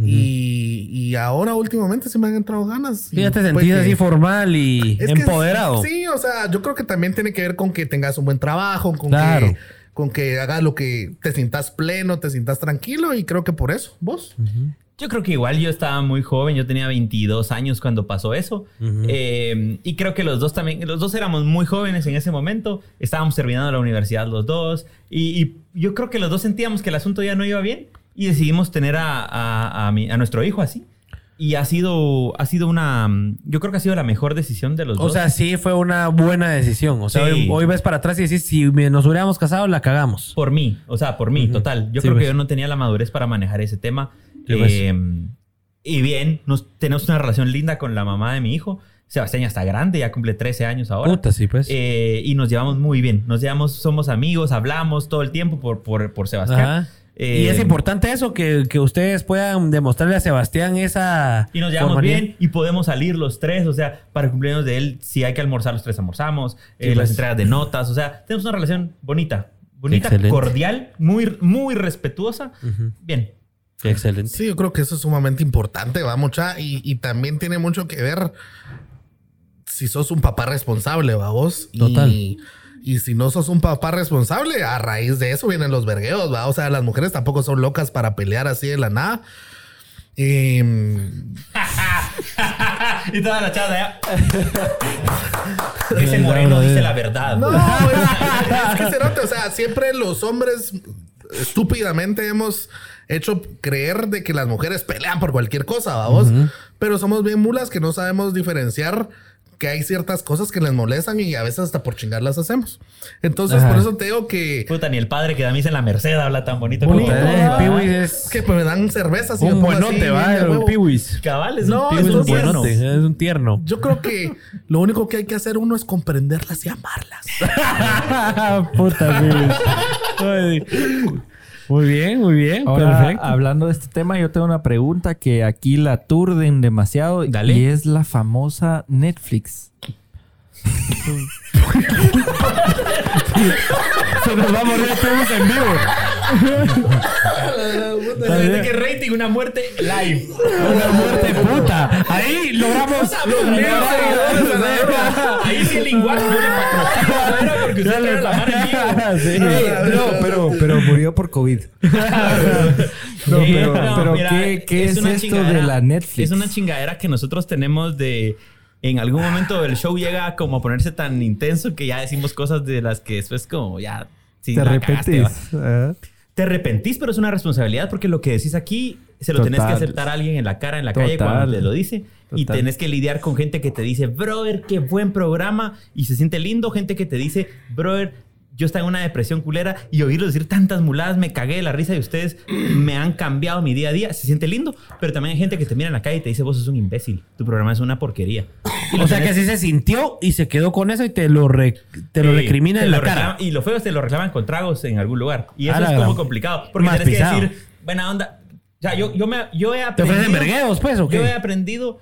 Y, y ahora últimamente sí me han entrado ganas. Sí, ya te Y sentís así formal y que empoderado. sí, o sea, yo creo que también tiene que ver con que tengas un buen trabajo, con Claro. que con que hagas lo que te sientas pleno, te sientas tranquilo y creo que por eso, vos. Yo creo que igual yo estaba muy joven, yo tenía 22 años cuando pasó eso. Eh, y creo que los dos también, los dos éramos muy jóvenes en ese momento, estábamos terminando la universidad los dos. Y, y yo creo que los dos sentíamos que el asunto ya no iba bien y decidimos tener a, a- a mi- a nuestro hijo así. Y ha sido, ha sido una, yo creo que ha sido la mejor decisión de los O dos. sea, sí fue una buena decisión. O sea, Sí. hoy, hoy ves para atrás y decís, si nos hubiéramos casado, la cagamos. Por mí, o sea, por mí, total. Yo Sí, creo pues. que yo no tenía la madurez para manejar ese tema. Pues. Eh, y bien, nos, tenemos una relación linda con la mamá de mi hijo. Sebastián ya está grande, ya cumple 13 años ahora. Puta, sí, pues. Eh, y nos llevamos muy bien. Nos llevamos, somos amigos, hablamos todo el tiempo por, por, por Sebastián. Ajá. Eh, y es importante eso, que, que ustedes puedan demostrarle a Sebastián esa... Y nos llevamos formalidad. bien y podemos salir los tres. O sea, para el cumpleaños de él, si hay que almorzar, los tres almorzamos. eh, Sí, las pues. entregas de notas. O sea, tenemos una relación bonita. Bonita, Excelente. cordial, muy, muy respetuosa. Bien. Excelente. Sí, yo creo que eso es sumamente importante, va mucha, y, y también tiene mucho que ver si sos un papá responsable, va vos. Total. Y, si no sos un papá responsable, a raíz de eso vienen los vergueos, va. O sea, las mujeres tampoco son locas para pelear así de la nada. Em, y toda la chava allá. Ese moreno dice la verdad. No, güey. es, que cerote, o sea, siempre los hombres estúpidamente hemos hecho creer de que las mujeres pelean por cualquier cosa, vamos. Pero somos bien mulas que no sabemos diferenciar que hay ciertas cosas que les molestan y a veces hasta por chingar las hacemos. Entonces, por eso te digo que, Puta, ni el padre que da misa en la Merced habla tan bonito Puta, como eh, es que pues, me dan cervezas y me un buenote, va, huevo. Piwis. Cabal, es No, un, es un un tierno. buenote, es un tierno. Yo creo que lo único que hay que hacer uno es comprenderlas y amarlas. Puta, Piwis. Ay. Muy bien, muy bien. Ahora, perfecto. hablando de este tema, yo tengo una pregunta que aquí la aturden demasiado Dale. y es la famosa Netflix. Se nos va a morir todos en vivo. Fíjate qué rating, una muerte live. Una muerte puta. Ahí logramos. Ahí sí el lenguaje porque usted trae la mano en vivo. Sí. no, pero, pero murió por COVID. No, pero, pero ¿qué, qué es, esto de la Netflix? Es una chingadera que nosotros tenemos de... En algún momento el show llega como a ponerse tan intenso que ya decimos cosas de las que después como ya... Te arrepentís. Te arrepentís, pero es una responsabilidad porque lo que decís aquí se lo tenés que Total. aceptar a alguien en la cara, en la calle Total. cuando te lo dice. Y Total. tenés que lidiar con gente que te dice, brother, qué buen programa. Y se siente lindo. Gente que te dice, brother, yo estaba en una depresión culera. Y oírlo decir tantas muladas, me cagué de la risa de ustedes. Me han cambiado mi día a día. Se siente lindo. Pero también hay gente que te mira en la calle y te dice, vos sos un imbécil. Tu programa es una porquería. Y O sea que tenés- así se sintió y se quedó con eso y te lo, re- te lo recrimina te en la cara. y los feos te lo reclaman con tragos en algún lugar. Y eso es como gran- complicado. Porque más tienes pisado. que decir, buena onda. O sea, yo, yo, me, yo he ¿Te aprendido... ofrecen pues, o Yo he aprendido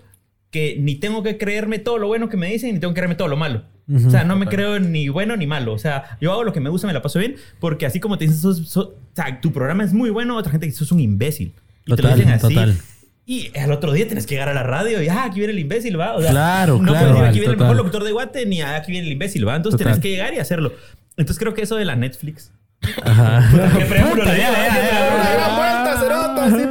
que ni tengo que creerme todo lo bueno que me dicen, ni tengo que creerme todo lo malo. O sea, no me creo ni bueno ni malo. O sea, yo hago lo que me gusta, me la paso bien, porque así como te dicen, sos- sos- o sea, tu programa es muy bueno, otra gente dice, sos un imbécil. Y te lo Total, dicen así. total. Y al otro día tienes que llegar a la radio y, ah, aquí viene el imbécil, va. O sea, Claro, no claro, puedes decir, aquí viene el total. mejor locutor de Guate, ni "Ah, aquí viene el imbécil, va. Entonces Total. tienes que llegar y hacerlo. Entonces creo que eso de la Netflix. Ajá.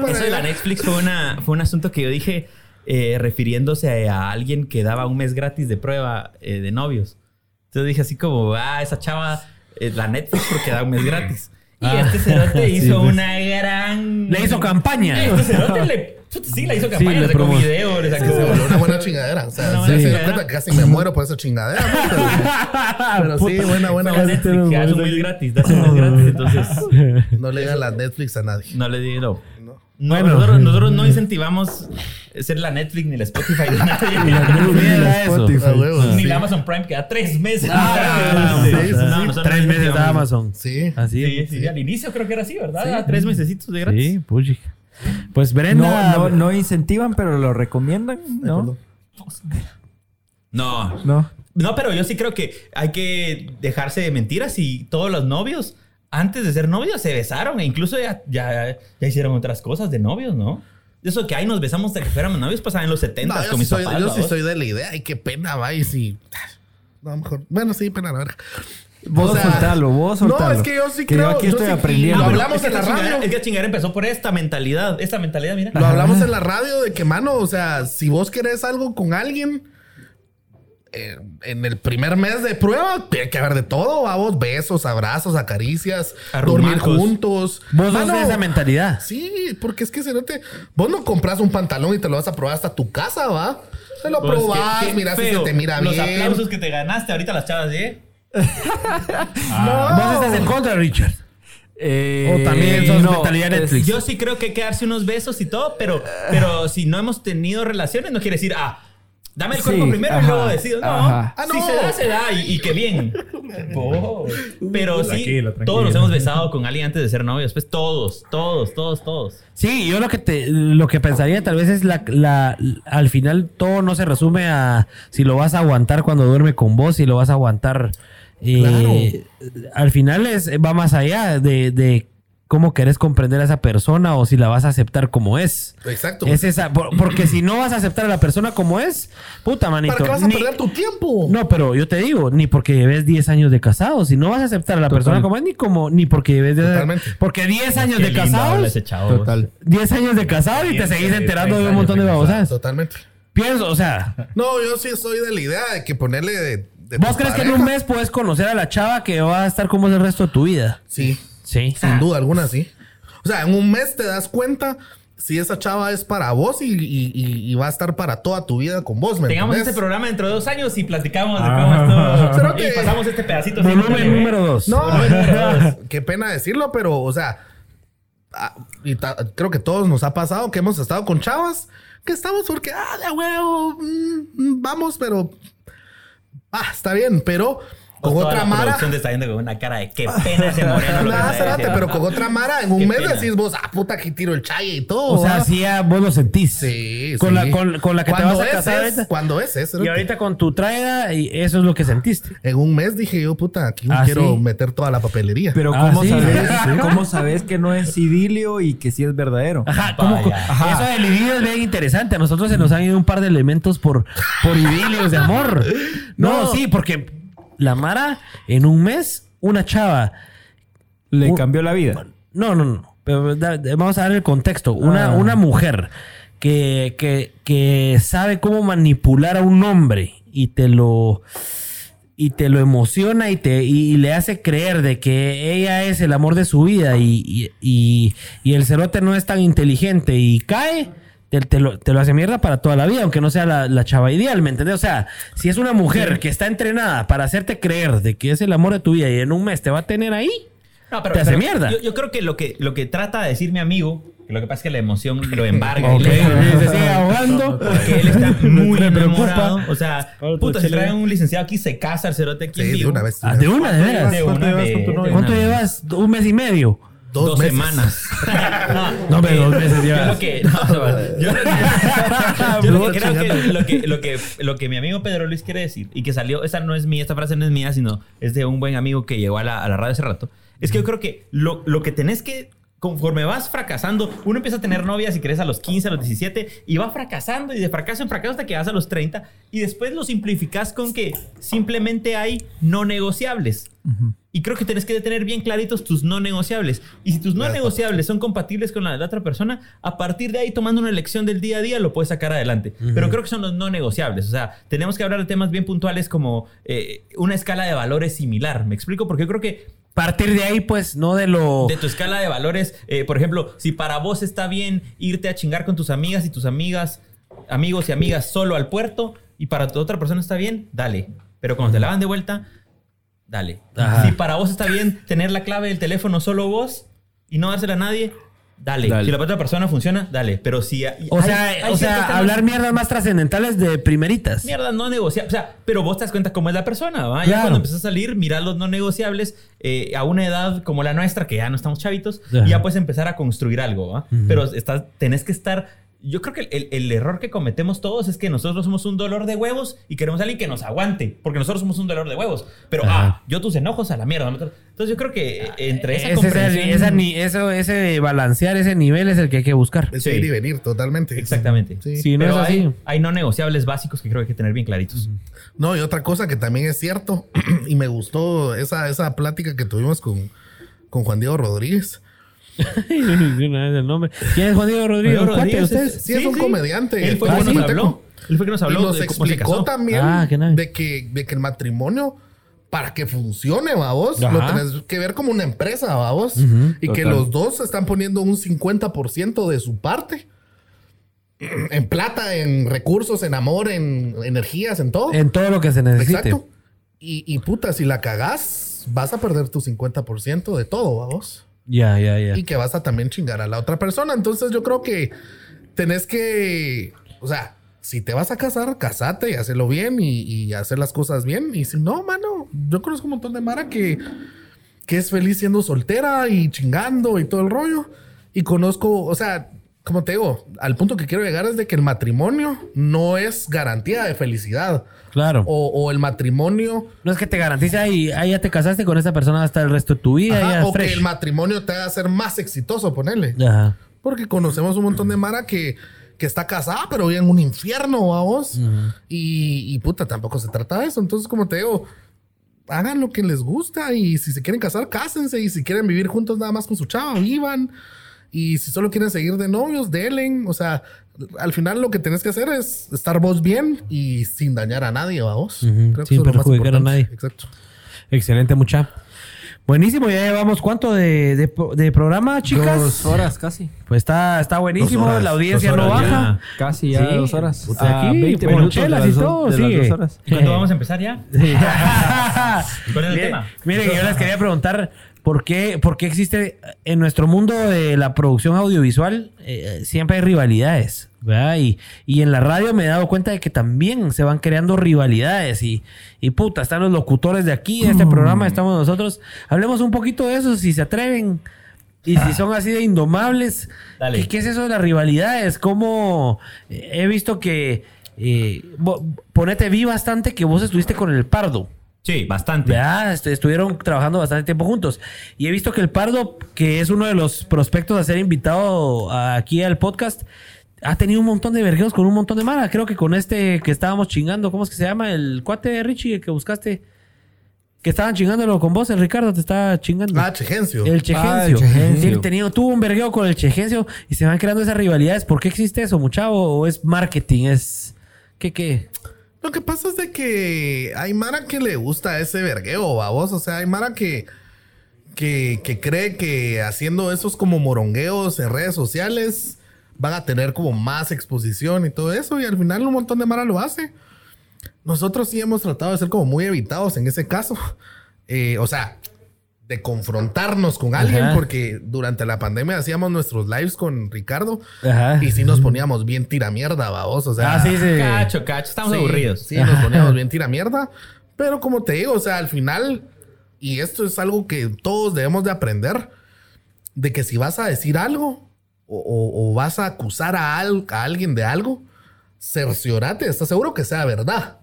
Eso de la. Netflix fue, una, fue un asunto que yo dije eh, refiriéndose a alguien que daba un mes gratis de prueba eh, de novios. Entonces dije así como, ah, esa chava, eh, la Netflix porque da un mes gratis. Y Ah. este cerote Sí, hizo pues. una gran... Le hizo campaña. Este cerote le... Sí, le hizo campaña, le le sacó promo- video, le sacó... Se volvió una buena chingadera. O sea, sí, se cuenta que casi me muero por esa chingadera. ¿no? Pero, pero sí, buena, buena, la buena. Netflix, que hace un mes gratis, da un mes gratis, entonces No le digan la Netflix a nadie. no le di no. No. No, Bueno. nosotros, nosotros no incentivamos ser la Netflix ni la Spotify de nadie. Era eso. A huevo, Ni sí. la Amazon Prime que da tres meses. Ah, Sí, sí, sí, no, sí. nosotros Tres meses de. Amazon. Sí. Así Sí, al inicio creo que era así, ¿verdad? Da tres mesecitos de gratis. Sí, puchi. Pues Brenda. No, no, no incentivan, pero lo recomiendan, ¿no? No. No. No, pero yo sí creo que hay que dejarse de mentiras y todos los novios, antes de ser novios, se besaron e incluso ya, ya, ya hicieron otras cosas de novios, ¿no? Eso que ahí nos besamos hasta que fuéramos novios pasaba en los 70 No, con mis soy, papás. yo sí ¿no? soy de la idea. Ay, qué pena, va. Y si. No, mejor. Bueno, sí, pena, la verga. Vos O sea, soltalo, vos no, soltalo. es que yo sí que creo- yo aquí yo estoy sí- aprendiendo. lo No, hablamos es que en la radio. Es que la chingadera empezó por esta mentalidad. Esta mentalidad, mira. Lo hablamos en la radio de que, mano, o sea, si vos querés algo con alguien, eh, en el primer mes de prueba, tiene que haber de todo, vamos, besos, abrazos, acaricias, dormir juntos. Vos sos Mano, de esa mentalidad. Sí, porque es que si no te. Vos no compras un pantalón y te lo vas a probar hasta tu casa, ¿va? Te lo Pues, probás, qué- qué mira si feo. se te mira Los bien. aplausos que te ganaste ahorita las chavas, ¿eh? Vos estás en contra, Richard. Eh, O también sos no, mentalidad es- Netflix. Yo sí creo que hay que darse unos besos y todo, pero, pero si no hemos tenido relaciones, no quiere decir, ah, dame el Sí, cuerpo primero y luego decido. No, ajá. Ah, si no. se da, se da y, y qué bien. Oh. Pero sí, Tranquilo, tranquilo. todos nos hemos besado con alguien antes de ser novios. Pues todos, todos, todos, todos. Sí, yo lo que te, lo que pensaría tal vez es la, la, al final todo no se resume a si lo vas a aguantar cuando duerme con vos, si lo vas a aguantar. eh, Al final es, va más allá de, de cómo querés comprender a esa persona o si la vas a aceptar como es. Exacto. Es esa, por- porque si no vas a aceptar a la persona como es, puta manito. ¿Para qué vas a ni- perder tu tiempo? No, pero yo te digo, ni porque lleves 10 años de casado, si no vas a aceptar a la persona como es, ni como, ni porque lleves de- Totalmente. porque 10 años Qué de chavo. Total. 10 años de casado y te seguís enterando de 30 un montón de babosadas. Totalmente. Pienso, o sea, No, yo sí soy de la idea de que ponerle de. de ¿vos crees que en un mes puedes conocer a la chava que va a estar como es el resto de tu vida? Sí. Sí. Sin duda alguna, sí. O sea, en un mes te das cuenta si esa chava es para vos y, y- y- y va a estar para toda tu vida con vos, ¿me Tengamos entendés? este programa dentro de dos años y platicamos de Ah. cómo estuvo. Pero y que- pasamos este pedacito. Volumen número dos. No, Volumen número dos. qué pena decirlo, pero, o sea, ah, y creo que todos nos ha pasado que hemos estado con chavas que estamos porque, ah, de huevo, mm, mm, vamos, pero, ah, está bien, pero con Toda otra la mara. producción te está viendo con una cara de qué pena ese moreno. que espérate, diciendo. pero con otra mara en un mes pena. decís vos, ah, puta, aquí tiro el chaye y todo. O sea, sí, ya vos lo sentís. Sí, Con sí. la- con- con la que te vas a casar es. Cuando es, es. Y ahorita con tu traiga, y eso es lo que sentiste. En un mes dije yo, puta, aquí Ah, quiero sí. meter toda la papelería. Pero Ah, ¿cómo, sí. sabes. ¿cómo sabes que no es idilio y que sí es verdadero? Ajá, ¿cómo- Vaya. Ajá. Eso del idilio es bien interesante. A nosotros se nos han ido un par de elementos por, por idilios de amor. No, No. sí, porque la Mara en un mes, una chava. Le cambió la vida. No, no, no. Pero da- vamos a dar el contexto. Una, Ah. una mujer que, que, que sabe cómo manipular a un hombre y te lo y te lo emociona y te y, le hace creer de que ella es el amor de su vida y, y, y- y el cerote no es tan inteligente y cae, te, te lo, te lo hace mierda para toda la vida, aunque no sea la, la chava ideal, ¿me entiendes? O sea, si es una mujer que está entrenada para hacerte creer de que es el amor de tu vida y en un mes te va a tener ahí, No, pero- te hace pero mierda. Yo, yo creo que lo, que lo que trata de decir mi amigo, que lo que pasa es que la emoción lo embarga. y Ok, le- se sigue ahogando. Porque él está muy Me preocupa. enamorado. O sea, puta, si chile. trae un licenciado aquí, se casa el cerote aquí Sí, en de una vez. Ah, de una, de veras. De ¿Cuánto llevas? ¿Un mes y medio? Dos, semanas. No, pero dos meses Yo lo que, no, yo lo que- yo lo que creo que lo, que lo que lo que mi amigo Pedro Luis quiere decir y que salió, esa no es mía, esta frase no es mía, sino es de un buen amigo que llegó a la, a la radio hace rato. Es que yo creo que lo, lo que tenés que conforme vas fracasando, uno empieza a tener novias y crees a los 15, a los 17 y va fracasando y de fracaso en fracaso hasta que vas a los 30 y después lo simplificas con que simplemente hay no negociables. Y creo que tenés que tener bien claritos tus no negociables. Y si tus no negociables son compatibles con la de la otra persona, a partir de ahí, tomando una elección del día a día, lo puedes sacar adelante. Pero creo que son los no negociables. O sea, tenemos que hablar de temas bien puntuales como eh, una escala de valores similar. ¿Me explico? Porque yo creo que Partir de ahí, pues, no de lo... de tu escala de valores, eh, por ejemplo, si para vos está bien irte a chingar con tus amigas y tus amigas, amigos y amigas solo al puerto, y para tu otra persona está bien, dale. Pero cuando te la van de vuelta, dale. Ajá. Si para vos está bien tener la clave del teléfono solo vos y no dársela a nadie, dale. Dale. Si la otra persona funciona, dale. Pero si... hay- O sea, hay o sea hablar mierdas más trascendentales de primeritas. Mierda, no negociables. O sea, pero vos te das cuenta cómo es la persona, ¿va? Ya cuando empiezas a salir, mirar los no negociables eh, a una edad como la nuestra, que ya no estamos chavitos, Ajá. y ya puedes empezar a construir algo, ¿va? Pero estás, tenés que estar. Yo creo que el, el error que cometemos todos es que nosotros somos un dolor de huevos y queremos a alguien que nos aguante, porque nosotros somos un dolor de huevos. Pero, ah, yo tus enojos a la mierda. ¿no? Entonces, yo creo que entre esa Ese, comprensión... esa ni- eso, ese ese ese nivel es el que hay que buscar. Es Sí. ir y venir, totalmente. Exactamente. Sí. Si no Pero es así. hay, hay no negociables básicos que creo que hay que tener bien claritos. No, y otra cosa que también es cierto, y me gustó esa, esa plática que tuvimos con, con Juan Diego Rodríguez. De una vez el nombre. ¿Quién es Juan Diego Rodríguez? Juan Diego ¿Cuate de Rodríguez ustedes? Sí, es un comediante. Él fue Ah, nos habló. Él fue que nos Y habló nos de cómo se explicó casó. también Ah, de, que, de que el matrimonio, para que funcione, vamos, Ajá. lo tenés que ver como una empresa, vamos. y que los dos están poniendo un 50% de su parte. En plata, en recursos, en amor, en energías, en todo. En todo lo que se necesite. Exacto. Y, y puta, si la cagás, vas a perder tu 50% de todo, vamos. Ya, ya, ya. Y que vas a también chingar a la otra persona. Entonces yo creo que tenés que, o sea, si te vas a casar, casate y hacerlo bien y, y hacer las cosas bien. Y si no, mano, yo conozco un montón de Mara que, que es feliz siendo soltera y chingando y todo el rollo. Y conozco, o sea, como te digo, al punto que quiero llegar es de que el matrimonio no es garantía de felicidad. Claro. O, o el matrimonio No es que te garantice ahí, ahí ya te casaste con esa persona hasta el resto de tu vida. Ajá, ya o que el matrimonio te haga ser más exitoso, ponele. Ajá. Porque conocemos un montón de Mara que, que está casada, pero vive en un infierno, vamos. y, y puta, tampoco se trata de eso. Entonces, como te digo, hagan lo que les gusta. Y si se quieren casar, cásense. Y si quieren vivir juntos nada más con su chava, vivan. Y si solo quieren seguir de novios, delen. O sea, al final lo que tenés que hacer es estar vos bien y sin dañar a nadie, vamos. Creo que sin eso es lo más perjudicar a nadie. Exacto. Excelente, mucha. Buenísimo, ya llevamos cuánto de, de, de programa, chicas. Dos horas casi. Pues está, está buenísimo, horas, la audiencia no baja. Casi ya Sí. dos horas. Puta, A aquí, 20 con minutos de chelas las y todo, de las sigue. dos horas. ¿Cuándo vamos a empezar ya? ¿Cuál es el Miren, tema? miren, yo les quería preguntar por qué, por qué existe en nuestro mundo de la producción audiovisual eh, siempre hay rivalidades, ¿verdad? Y, y en la radio me he dado cuenta de que también se van creando rivalidades y, y puta, están los locutores de aquí, de este programa, estamos nosotros. Hablemos un poquito de eso, si se atreven. Y si son así de indomables, Dale. ¿qué, qué es eso de las rivalidades? ¿Cómo eh, he visto que... eh, ponete, vi bastante que vos estuviste con el Pardo. Sí, bastante. ¿Verdad? Est- Estuvieron trabajando bastante tiempo juntos. Y he visto que el Pardo, que es uno de los prospectos a ser invitado aquí al podcast, ha tenido un montón de vergueos con un montón de mala. Creo que con este que estábamos chingando, ¿cómo es que se llama? El cuate de Richie el que buscaste. Que estaban chingándolo con vos, el Ricardo te está chingando. Ah, Chegencio. El Chegencio. Ah, el tenía, tuvo un vergueo con el Chegencio y se van creando esas rivalidades. ¿Por qué existe eso, muchavo? ¿O es marketing? ¿Es qué qué? Lo que pasa es de que hay Mara que le gusta ese vergueo, babos. O sea, hay Mara que, que, cree que haciendo esos como morongueos en redes sociales van a tener como más exposición y todo eso. Y al final un montón de Mara lo hace. Nosotros sí hemos tratado de ser como muy evitados en ese caso. Eh, o sea, de confrontarnos con alguien, Ajá. porque durante la pandemia hacíamos nuestros lives con Ricardo Ajá. y sí nos poníamos bien tira mierda, babos. O sea, Ah, sí, sí. Cacho, cacho. Estamos Sí, aburridos. Sí, nos poníamos bien tira mierda. Pero como te digo, o sea, al final, y esto es algo que todos debemos de aprender, de que si vas a decir algo o, o- o vas a acusar a, al- a alguien de algo, cerciorate, estás seguro que sea verdad.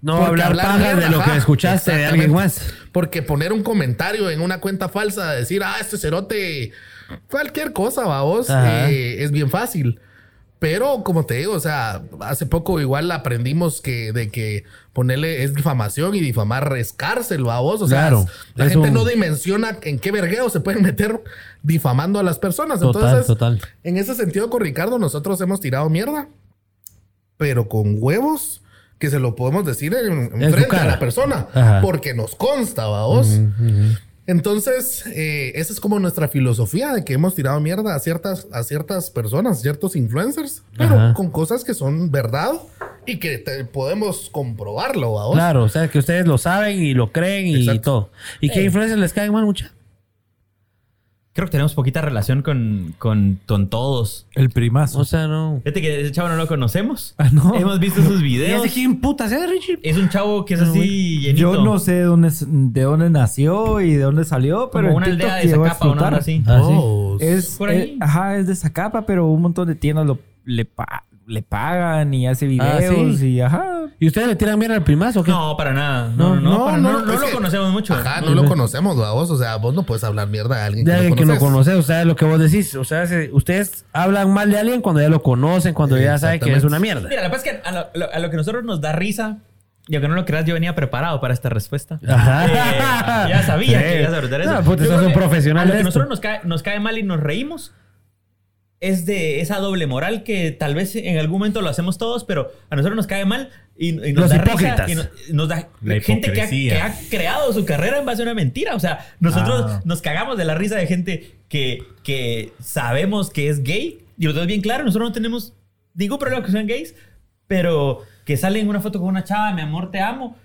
No Porque hablar paja mierda, de lo que escuchaste de alguien más. Porque poner un comentario en una cuenta falsa, decir, ah, este cerote, cualquier cosa, vamos, Ajá. eh, es bien fácil. Pero como te digo, o sea, hace poco igual aprendimos que de que ponerle es difamación y difamar es cárcel, vos. O sea, Claro, la es gente un- no dimensiona en qué vergueo se pueden meter difamando a las personas. Total, Entonces, total. en ese sentido, con Ricardo, nosotros hemos tirado mierda, pero con huevos que se lo podemos decir en, en En su frente a la persona, Ajá. porque nos consta, vos. Entonces, eh, esa es como nuestra filosofía de que hemos tirado mierda a ciertas, a ciertas personas, ciertos influencers, pero Ajá. con cosas que son verdad y que te- podemos comprobarlo, vos. Claro, o sea, que ustedes lo saben y lo creen y Exacto. todo. ¿Y qué influencias les caen mal, mucha? Creo que tenemos poquita relación con, con, con todos. El primazo. O sea, no. Fíjate que ese chavo no lo conocemos. Ah, no. Hemos visto sus ¿Y videos. ese quién putas es, Richie? Es un chavo que es así llenito. Yo no sé de dónde, de dónde nació y de dónde salió, pero Como una TikTok aldea de Zacapa o explotar. así. Ah, sí. Oh, Es, Por ahí. eh, ajá, es de Zacapa, pero un montón de tiendas lo, le, pa- le pagan y hace Ah, videos ¿sí? y ajá. ¿Y ustedes le tiran mierda al primazo o qué? No, para nada. No, no, no. no, para- no, no, no lo que- conocemos mucho. Ajá, no lo conocemos, vos. O sea, vos no puedes hablar mierda de alguien De alguien que no conoces. conoce, o sea, lo que vos decís. O sea, se- ustedes hablan mal de alguien cuando ya lo conocen, cuando ya saben que es una mierda. Mira, que pasa es que a lo, lo- a lo que nosotros nos da risa, y aunque no lo creas, yo venía preparado para esta respuesta. Ajá. Eh, ya sabía Sí. que ibas a preguntar eso. No, puta, Yo sos creo un que profesional A lo que nosotros nos cae, nos cae mal y nos reímos es de esa doble moral que tal vez en algún momento lo hacemos todos, pero a nosotros nos cae mal y, y nos Los da hipócritas. risa. Y nos, nos da La gente que ha, hipocresía. que ha creado su carrera en base a una mentira. O sea, nosotros Ah. nos cagamos de la risa de gente que, que sabemos que es gay. Y lo tenemos bien claro, nosotros no tenemos ningún problema que sean gays, pero que salen en una foto con una chava, mi amor, te amo.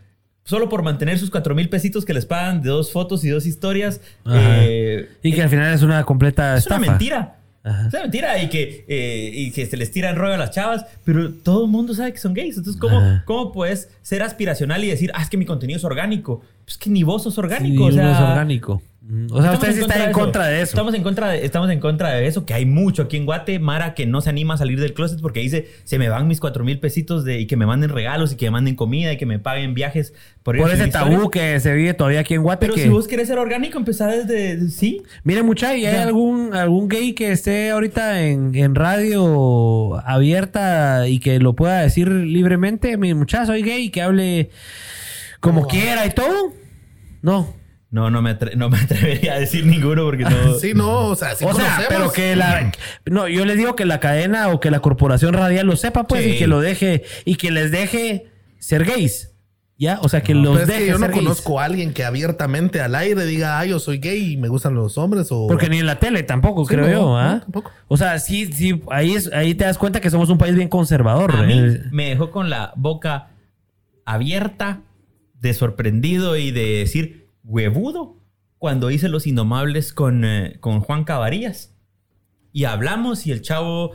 Solo por mantener sus cuatro mil pesitos que les pagan de dos fotos y dos historias. Eh, Y que al final es una completa es una estafa. mentira. Ajá. Es una mentira y que, eh, y que se les tira el rollo a las chavas, pero todo el mundo sabe que son gays. Entonces, ¿cómo, Ajá. ¿cómo puedes ser aspiracional y decir, ah, es que mi contenido es orgánico? Pues que ni vos sos Sí, orgánico. o uno sea, es orgánico. O sea, estamos ustedes están en contra de eso. Estamos en contra de, estamos en contra de eso, que hay mucho aquí en Guate, Mara, que no se anima a salir del closet porque dice, se me van mis cuatro mil pesitos de, y que me manden regalos y que me manden comida y que me paguen viajes por, Por ese tabú historias. que se vive todavía aquí en Guate. Pero que... si vos querés ser orgánico, empezar desde... Sí, Miren, mucha, ¿y hay algún, algún gay que esté ahorita en, en radio abierta y que lo pueda decir libremente? Mi muchacho, soy gay, que hable como quiera y todo. No. No, no me, atre- no me atrevería a decir ninguno porque no... Sí, no, o sea, sí o sea, pero que la... No, yo les digo que la cadena o que la corporación radial lo sepa, pues, Sí. y que lo deje, y que les deje ser gays. Ya, o sea, que los Pero es deje que yo no gays. conozco a alguien que abiertamente al aire diga, ah, yo soy gay y me gustan los hombres o... Porque ni en la tele tampoco, Sí, creo no, yo, no, ¿ah? tampoco. O sea, sí, sí, ahí, es, ahí te das cuenta que somos un país bien conservador. A mí Eh, me dejó con la boca abierta, de sorprendido y de decir huevudo cuando hice Los Indomables con, eh, con Juan Cabarillas. Y hablamos y el chavo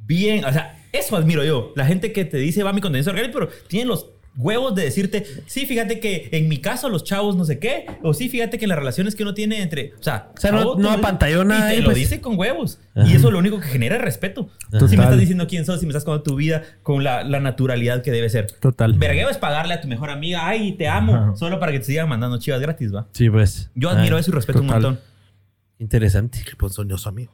bien, o sea, eso admiro yo. La gente que te dice va mi contenido orgánico, pero tiene los huevos de decirte, sí, fíjate que en mi caso los chavos no sé qué, o sí, fíjate que las relaciones que uno tiene entre, o sea, O sea, no- no apantalló nada Y te lo pues. dice con huevos. Ajá. Y eso lo único que genera es respeto. Total. Si me estás diciendo quién sos, si me estás contando tu vida con la, la naturalidad que debe ser. Total. Vergueo es pagarle a tu mejor amiga, ay, te amo, solo para que te sigan mandando chivas gratis, va. Sí, pues. Yo admiro Ah, eso y respeto total. un montón. Interesante. Qué ponzoñoso amigo.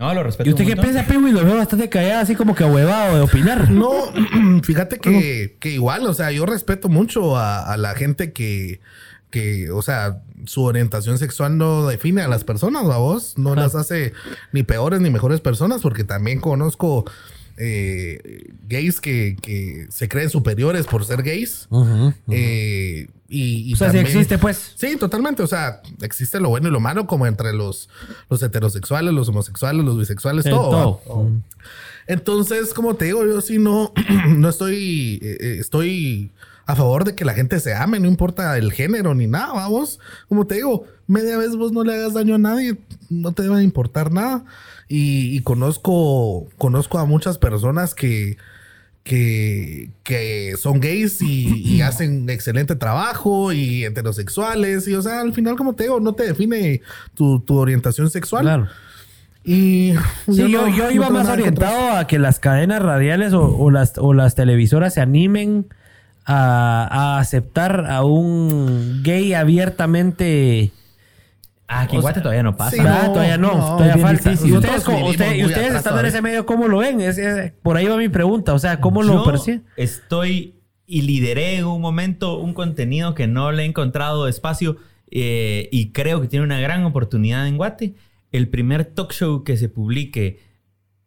No, lo respeto ¿Y usted qué piensa, Piwi? Lo veo bastante callado, así como que ahuevado de opinar. No, fíjate que, que igual, o sea, yo respeto mucho a, a la gente que, que, o sea, su orientación sexual no define a las personas, ¿va vos? No las hace ni peores ni mejores personas, porque también conozco eh, gays que, que se creen superiores por ser gays. Eh, y, y O sea, sí también- existe, pues. Sí, totalmente. O sea, existe lo bueno y lo malo, como entre los, los heterosexuales, los homosexuales, los bisexuales, todo. todo. Entonces, como te digo, yo sí no, no estoy, eh, estoy a favor de que la gente se ame, no importa el género ni nada, vamos. Como te digo, media vez vos no le hagas daño a nadie, no te debe importar nada. Y, y conozco, conozco a muchas personas que, que, que son gays y, y hacen excelente trabajo y heterosexuales. Y, o sea, al final, como te digo, no te define tu, tu orientación sexual. Claro. Y Sí, yo, no- yo iba más contra orientado a que las cadenas radiales o, o las, o las televisoras se animen a, a aceptar a un gay abiertamente. Ah, aquí en Guate todavía no pasa. sí, Ah, no, todavía no, no, todavía falta. difícil. ¿Y ustedes, usted- estando en ese medio, ¿cómo lo ven? Es- es- por ahí va mi pregunta. O sea, ¿cómo lo Yo perciben? Estoy y lideré en un momento un contenido que no le he encontrado espacio eh, y creo que tiene una gran oportunidad en Guate. El primer talk show que se publique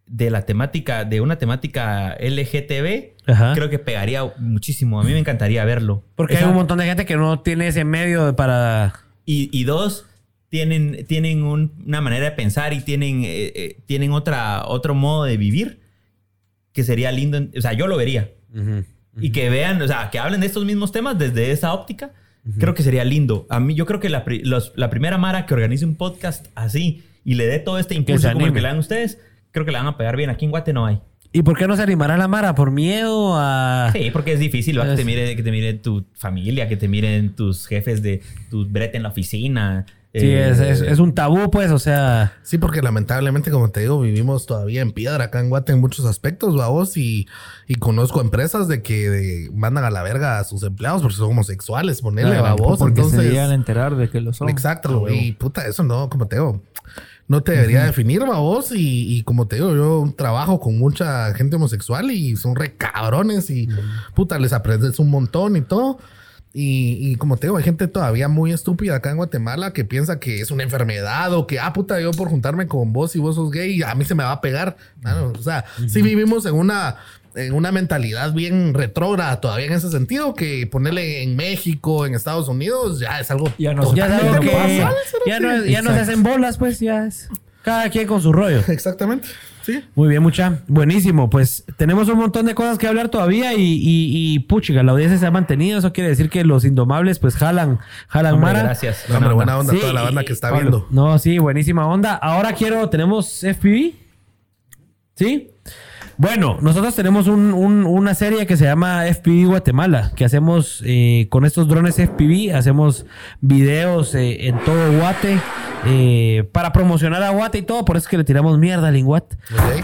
de la temática, de una temática LGTB, Ajá. creo que pegaría muchísimo. A mí me encantaría verlo. Porque Esa- hay un montón de gente que no tiene ese medio para. y, y dos, tienen, tienen un- una manera de pensar y tienen, eh, eh, tienen otra, otro modo de vivir que sería lindo. en- O sea, yo lo vería. Y que vean, o sea, que hablen de estos mismos temas desde esa óptica. Creo que sería lindo. A mí, yo creo que la, los- la primera Mara que organice un podcast así y le dé todo este impulso como el que le dan ustedes, creo que le van a pegar bien. Aquí en Guate no hay. ¿Y por qué no se animará la Mara? ¿Por miedo a.? Sí, porque es difícil ¿va? que, te mire, que te mire tu familia, que te miren tus jefes de tu brete en la oficina. Sí, Eh, es, es- es un tabú, pues, o sea. Sí, porque lamentablemente, como te digo, vivimos todavía en piedra acá en Guate en muchos aspectos, vamos, y, y conozco empresas de que de- mandan a la verga a sus empleados porque son homosexuales, ponerle Claro, babos. porque se Entonces, llegan a enterar de que lo son. exacto, y puta, eso no, como te digo, no te debería definir, babos, y, y como te digo, yo trabajo con mucha gente homosexual y son re cabrones y puta, les aprendes un montón y todo. Y, y como te digo, hay gente todavía muy estúpida acá en Guatemala que piensa que es una enfermedad o que, ah, puta, yo por juntarme con vos y vos sos gay, a mí se me va a pegar. Claro, o sea, sí vivimos en una, en una mentalidad bien retrógrada todavía en ese sentido, que ponerle en México, en Estados Unidos, ya es algo Ya no- Ya algo que. Ya no, ya no se hacen bolas, pues, ya es. Cada quien con su rollo. Exactamente, sí. Muy bien, mucha. Buenísimo. Pues tenemos un montón de cosas que hablar todavía y, y, y puchiga, la audiencia se ha mantenido. Eso quiere decir que los indomables, pues jalan, jalan hombre, Mara. gracias. No, hombre, buena onda Sí, toda la banda que está Pablo. viendo. No, sí, buenísima onda. Ahora quiero, tenemos FPV. ¿Sí? Bueno, nosotros tenemos un- un- una serie que se llama FPV Guatemala, que hacemos eh, con estos drones FPV, hacemos videos eh, en todo Guate eh, para promocionar a Guate y todo, por eso es que le tiramos mierda al Inguat.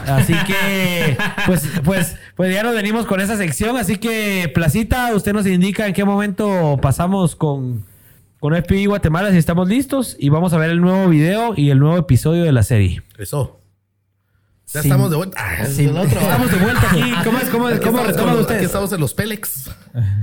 Así que, pues, pues, pues ya nos venimos con esa sección. Así que, Placita, usted nos indica en qué momento pasamos con, con FPV Guatemala, si estamos listos. Y vamos a ver el nuevo video y el nuevo episodio de la serie. Eso. Ya Sin- estamos de vuelta. Ah, es sin- el otro. Estamos de vuelta aquí. ¿Cómo, es, cómo, Aquí cómo estamos retoman con- ustedes? Aquí estamos en los Pélex.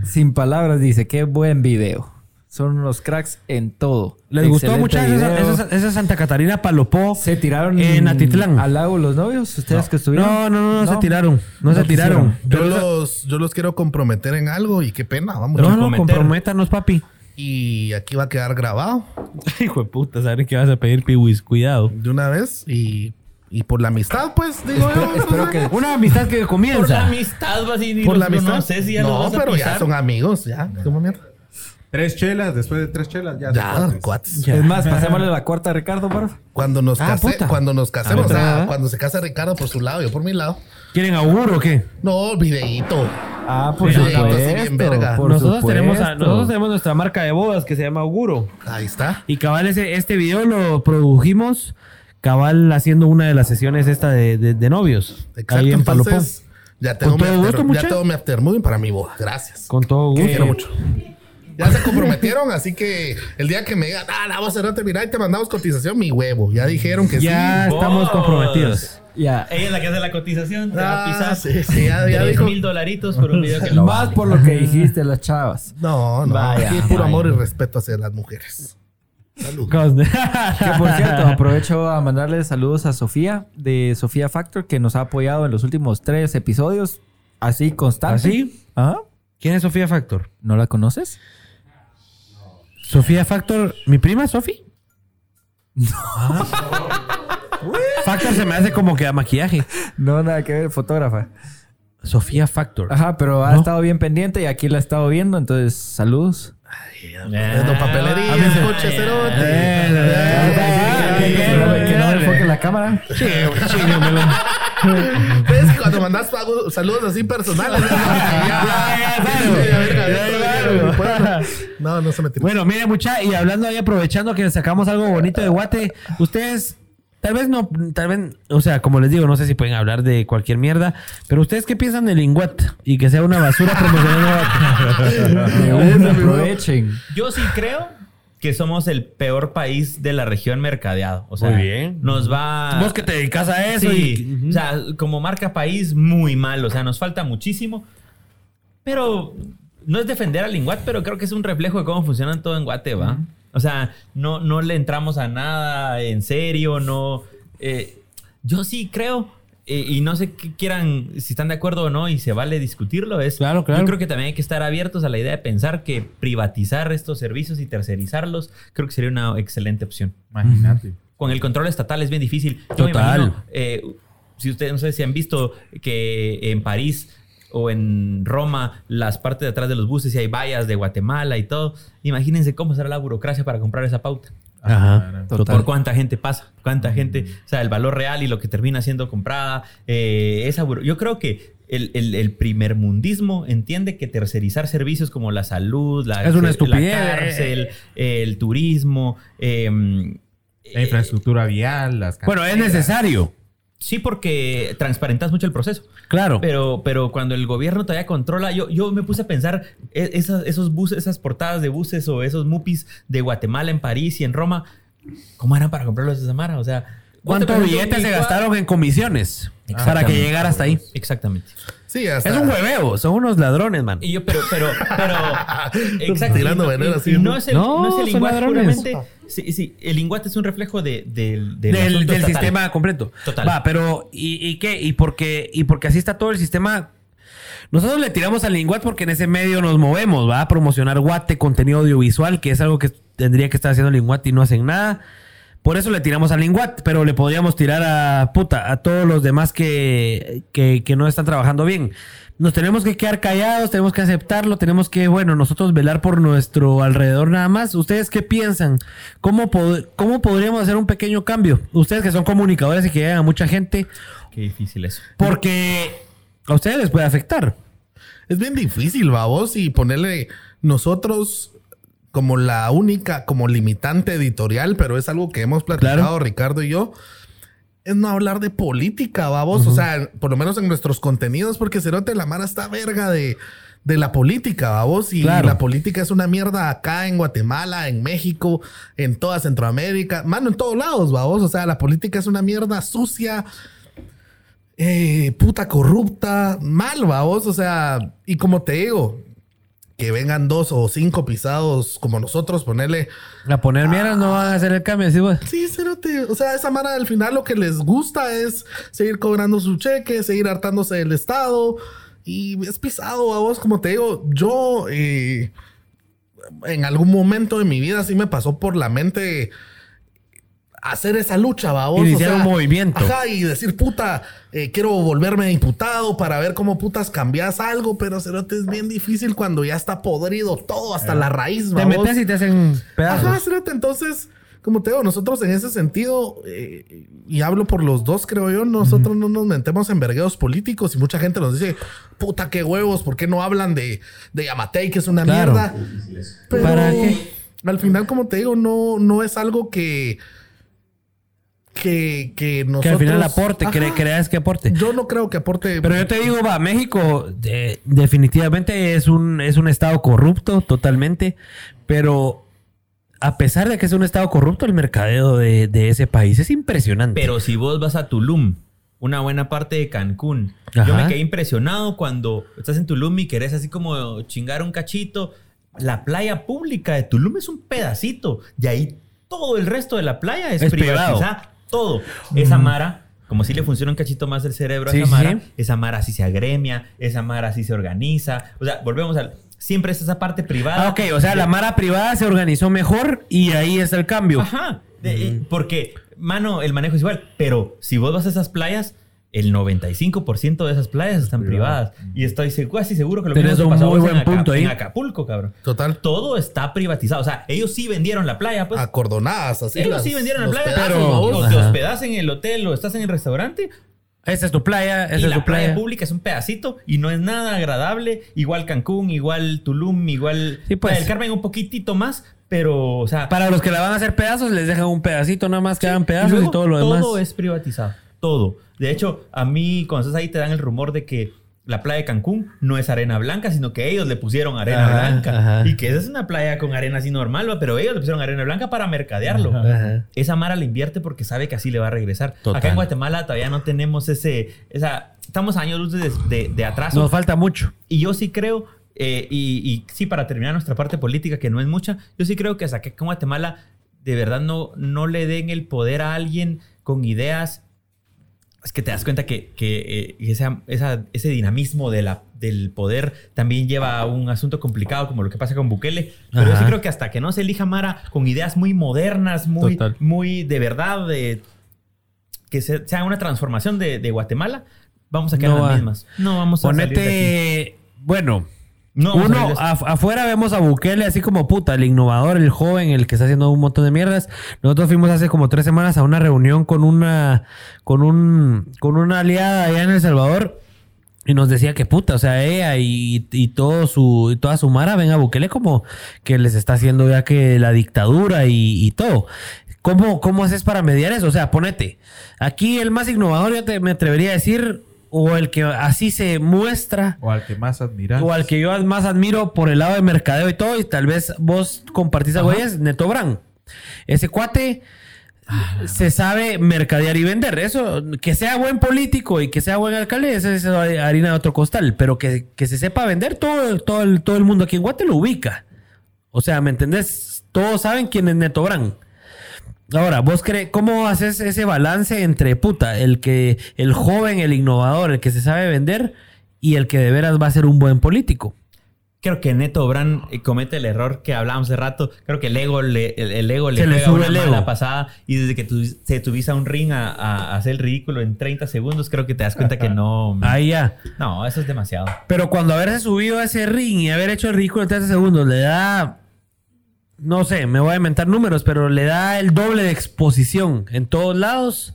Sin palabras dice, qué buen video. Son unos cracks en todo. ¿Les gustó Excelente mucho esa, video. esa- esa Santa Catarina Palopó? Se tiraron en Atitlán. al lago los novios, ustedes que estuvieron. No, no, no, no, se tiraron. No, se tiraron. Yo los, yo los quiero comprometer en algo y qué pena, vamos. No, no, comprometer. comprométanos, papi. Y aquí va a quedar grabado Hijo de puta, ¿sabes qué vas a pedir, Piwis? Cuidado. de una vez y, y por la amistad, pues, digo yo. Espero que Una amistad que Por la comienza. amistad, vas y Por la amistad. conoces y ya los no, vas a pero ya son amigos, ya. ¿Cómo mierda? Tres chelas, después de tres chelas, ya. Ya, cuates. cuates. Es más, pasémosle la cuarta a Ricardo, porfa. Cuando nos, Ah, case- cuando nos casemos, otra, sea, ¿verdad? cuando se casa Ricardo por su lado, yo por mi lado. ¿Quieren auguro o qué? No, videíto. Ah, por Sí, supuesto. bien verga. por nosotros, tenemos a- nosotros tenemos nuestra marca de bodas que se llama Auguro. Ahí está. Y cabal, ese, este video lo produjimos cabal haciendo una de las sesiones esta de, de- de novios. Exacto. ahí en. Entonces, ya tengo, Con mi todo gusto, after, ya tengo mi aftermovie para mi boda. Gracias. Con todo Te gusto. quiero mucho. Ya se comprometieron, así que el día que me digan, ah, la vamos a cerrarte, mira, y te mandamos cotización, mi huevo. Ya dijeron que Ya sí. estamos Vos. comprometidos. Ya. Ella es la que hace la cotización. Te va a Ah, pisar. sí, sí, ya, ya dijo. mil dolaritos por un video que lo Más vale. por lo que dijiste, las chavas. No, no. Vaya, aquí es puro vaya. amor y respeto hacia las mujeres. Salud. Que por cierto, aprovecho a mandarle saludos a Sofía de Sofía Factor, que nos ha apoyado en los últimos tres episodios. Así constante. ¿Así? ¿Ah? ¿Quién es Sofía Factor? ¿No la conoces? Sofía Factor, ¿mi prima Sofi? Factor se me hace como que a maquillaje. No, nada que ver, fotógrafa. Sofía Factor. Ajá, pero ha No. estado bien pendiente y aquí la he estado viendo, entonces saludos. Haciendo papelería, Ah, escuche, Eh, cerote. Que no- no enfoque la cámara. ¿Ves que cuando mandas saludos así personales? No, no se me tiró. Bueno, mire mucha, y hablando ahí, aprovechando que sacamos algo bonito de Guate, ustedes, tal vez no, tal vez, o sea, como les digo, no sé si pueden hablar de cualquier mierda, pero ustedes qué piensan del Linguat y que sea una basura una, aprovechen. Yo sí creo que somos el peor país de la región mercadeado. O sea, Muy bien. nos va. Vos que te dedicas a eso Sí, y... o sea, como marca país, muy mal. O sea, nos falta muchísimo. Pero no es defender al Linguat, pero creo que es un reflejo de cómo funciona todo en Guate, ¿va? O sea, no, no le entramos a nada en serio, no. eh, yo sí creo. eh, y no sé qué quieran, si están de acuerdo o no, y se vale discutirlo. Es, Claro, claro. Yo creo que también hay que estar abiertos a la idea de pensar que privatizar estos servicios y tercerizarlos, creo que sería una excelente opción Imagínate. con el control estatal es bien difícil. Yo me Total. imagino, eh, si ustedes no sé si han visto que en París o en Roma las partes de atrás de los buses y hay vallas de Guatemala y todo. Imagínense cómo será la burocracia para comprar esa pauta. Ajá. Total. Por cuánta gente pasa, cuánta gente, o sea, el valor real y lo que termina siendo comprada. eh, esa Yo creo que el, el, el primer mundismo entiende que tercerizar servicios como la salud, la, Es una la estupidez. cárcel, el turismo, em, La infraestructura vial, las Bueno, es necesario. Sí, porque transparentas mucho el proceso. Claro. Pero, pero cuando el gobierno todavía controla, yo, yo me puse a pensar, e- esas, esos buses, esas portadas de buses o esos mupis de Guatemala en París y en Roma, ¿cómo eran para comprarlos de Samara? O sea, ¿Cuántos ¿cuánto billetes se gastaron en comisiones para que llegara hasta ahí? Exactamente. Sí, hasta. Es un hueveo, son unos ladrones, man. Y yo, pero, pero, pero, exacto. Tirando y no, veneno y- así, ¿no? no es el, No, no, es el son lenguaje ladrones. puramente. Sí, sí, el lenguaje es un reflejo de, del, del, sistema completo. Total. Va, pero ¿y, y qué? ¿Y porque, y porque así está todo el sistema. Nosotros le tiramos al Linguat porque en ese medio nos movemos, va a promocionar Guate, contenido audiovisual, que es algo que tendría que estar haciendo el Linguat y no hacen nada. Por eso le tiramos al Linguat, pero le podríamos tirar a puta, a todos los demás que, que, que no están trabajando bien. Nos tenemos que quedar callados, tenemos que aceptarlo, tenemos que, bueno, nosotros velar por nuestro alrededor nada más. ¿Ustedes qué piensan? ¿Cómo, pod- ¿Cómo podríamos hacer un pequeño cambio? Ustedes que son comunicadores y que llegan a mucha gente, Qué difícil eso. porque a ustedes les puede afectar. Es bien difícil, babos, y ponerle nosotros como la única, como limitante editorial, pero es algo que hemos platicado Claro. Ricardo y yo, es no hablar de política, babos. O sea, por lo menos en nuestros contenidos, porque Cerote la Mara está verga de, de la política, babos. Y Claro. la política es una mierda acá en Guatemala, en México, en toda Centroamérica, mano, en todos lados, babos. O sea, la política es una mierda sucia, eh, puta corrupta, mal, babos. O sea, y como te digo, que vengan dos o cinco pisados como nosotros, ponerle. A poner mierda no van a hacer el cambio, ¿sí, vos? Sí, cerote. O sea, esa mara al final lo que les gusta es seguir cobrando su cheque, seguir hartándose del Estado. Y es pisado a vos, como te digo, yo eh, en algún momento de mi vida sí me pasó por la mente hacer esa lucha, babos. Iniciar un movimiento. Ajá, y decir, puta, eh, quiero volverme diputado para ver cómo putas cambias algo, pero cerote es bien difícil cuando ya está podrido todo hasta la raíz, Te babos. metes y te hacen pedazos. Ajá, cerote, entonces, como te digo, nosotros en ese sentido, eh, y hablo por los dos, creo yo, nosotros no nos metemos en vergueos políticos y mucha gente nos dice, puta, qué huevos, ¿por qué no hablan de, de Yamatei, que es una Claro. mierda? Pero ¿Para qué? al final, como te digo, no, no es algo que... Que, que nosotros... que al final aporte, cre- creas que aporte. Yo no creo que aporte... Pero yo te digo, va, México eh, definitivamente es un, es un estado corrupto totalmente, pero a pesar de que es un estado corrupto, el mercadeo de, de ese país es impresionante. Pero si vos vas a Tulum, una buena parte de Cancún, yo me quedé impresionado cuando estás en Tulum y querés así como chingar un cachito. La playa pública de Tulum es un pedacito y ahí todo el resto de la playa es, Es privatizada. Todo. Esa Mara, como si le funciona un cachito más el cerebro a esa Mara, sí. esa Mara sí se agremia, esa Mara sí se organiza. O sea, volvemos al... Siempre es esa parte privada. Ah, ok, o sea, la mara privada se organizó mejor y ahí está el cambio. Ajá. De- eh, Porque, mano, el manejo es igual. Pero si vos vas a esas playas, el 95% de esas playas están privadas. Y estoy casi seguro que lo Tenés mismo te un pasó muy vos en, buen punto ahí. en Acapulco, cabrón. Total. Todo está privatizado. O sea, ellos sí vendieron la playa, pues. Acordonadas, así. ellos las- sí vendieron la playa. pedazos, pero o te Ajá. hospedas en el hotel o estás en el restaurante. Esa es tu playa, esa y es la tu playa playa. pública es un pedacito y no es nada agradable. Igual Cancún, igual Tulum, igual Sí, pues. Del Carmen un poquitito más. Pero, o sea, Para los que la van a hacer pedazos, les dejan un pedacito nada más que hagan Y pedazos y, luego todo lo demás. Todo es privatizado. Todo. De hecho, a mí, cuando estás ahí, te dan el rumor de que la playa de Cancún no es arena blanca, sino que ellos le pusieron arena Ajá, blanca. ajá. Y que esa es una playa con arena así normal, ¿va? pero ellos le pusieron arena blanca para mercadearlo. Ajá. Esa Mara le invierte porque sabe que así le va a regresar. Total. Acá en Guatemala todavía no tenemos ese. Esa, estamos a años luz de, de- de atraso. Nos falta mucho. Y yo sí creo, eh, y, y sí, para terminar nuestra parte política, que no es mucha, yo sí creo que hasta que en Guatemala de verdad no, no le den el poder a alguien con ideas. Es que te das cuenta que, que, eh, esa- esa- ese dinamismo de la, del poder también lleva a un asunto complicado como lo que pasa con Bukele. Pero yo sí creo que hasta que no se elija Mara con ideas muy modernas, muy, Total. muy de verdad, de, que se- sea una transformación de, de Guatemala, vamos a quedar No las mismas. No vamos a salir de aquí. Ponete. Bueno, No uno af- afuera vemos a Bukele así como puta, el innovador, el joven, el que está haciendo un montón de mierdas. Nosotros fuimos hace como tres semanas a una reunión con una, con un, con una aliada allá en El Salvador. Y nos decía que puta, o sea, ella y, y todo su, y toda su mara ven a Bukele como que les está haciendo ya que la dictadura y, y todo. ¿Cómo, ¿Cómo haces para mediar eso? O sea, ponete. Aquí el más innovador, yo te, me atrevería a decir, o el que así se muestra, O al que más admiras. o al que yo más admiro por el lado de mercadeo y todo, y tal vez vos compartís algo ellas, Neto Brand. Ese cuate se sabe mercadear y vender. Eso, que sea buen político y que sea buen alcalde, esa es harina de otro costal. Pero que, que se sepa vender, todo, todo, el, todo el mundo aquí en Guate lo ubica. O sea, ¿me entendés? Todos saben quién es Neto Brand. Ahora, vos crees, ¿cómo haces ese balance entre puta, el que, el joven, el innovador, el que se sabe vender y el que de veras va a ser un buen político? Creo que Neto Obran eh, comete el error que hablábamos hace rato. Creo que el ego le, el, el ego le Se le juega sube una el ego. mala pasada. Y desde que tú, se tuviste a un ring a, a- a hacer el ridículo en 30 segundos, creo que te das cuenta que no. Ahí ya. No, eso es demasiado. Pero cuando haberse subido a ese ring y haber hecho el ridículo en 30 segundos, le da. No sé, me voy a inventar números, pero le da el doble de exposición en todos lados.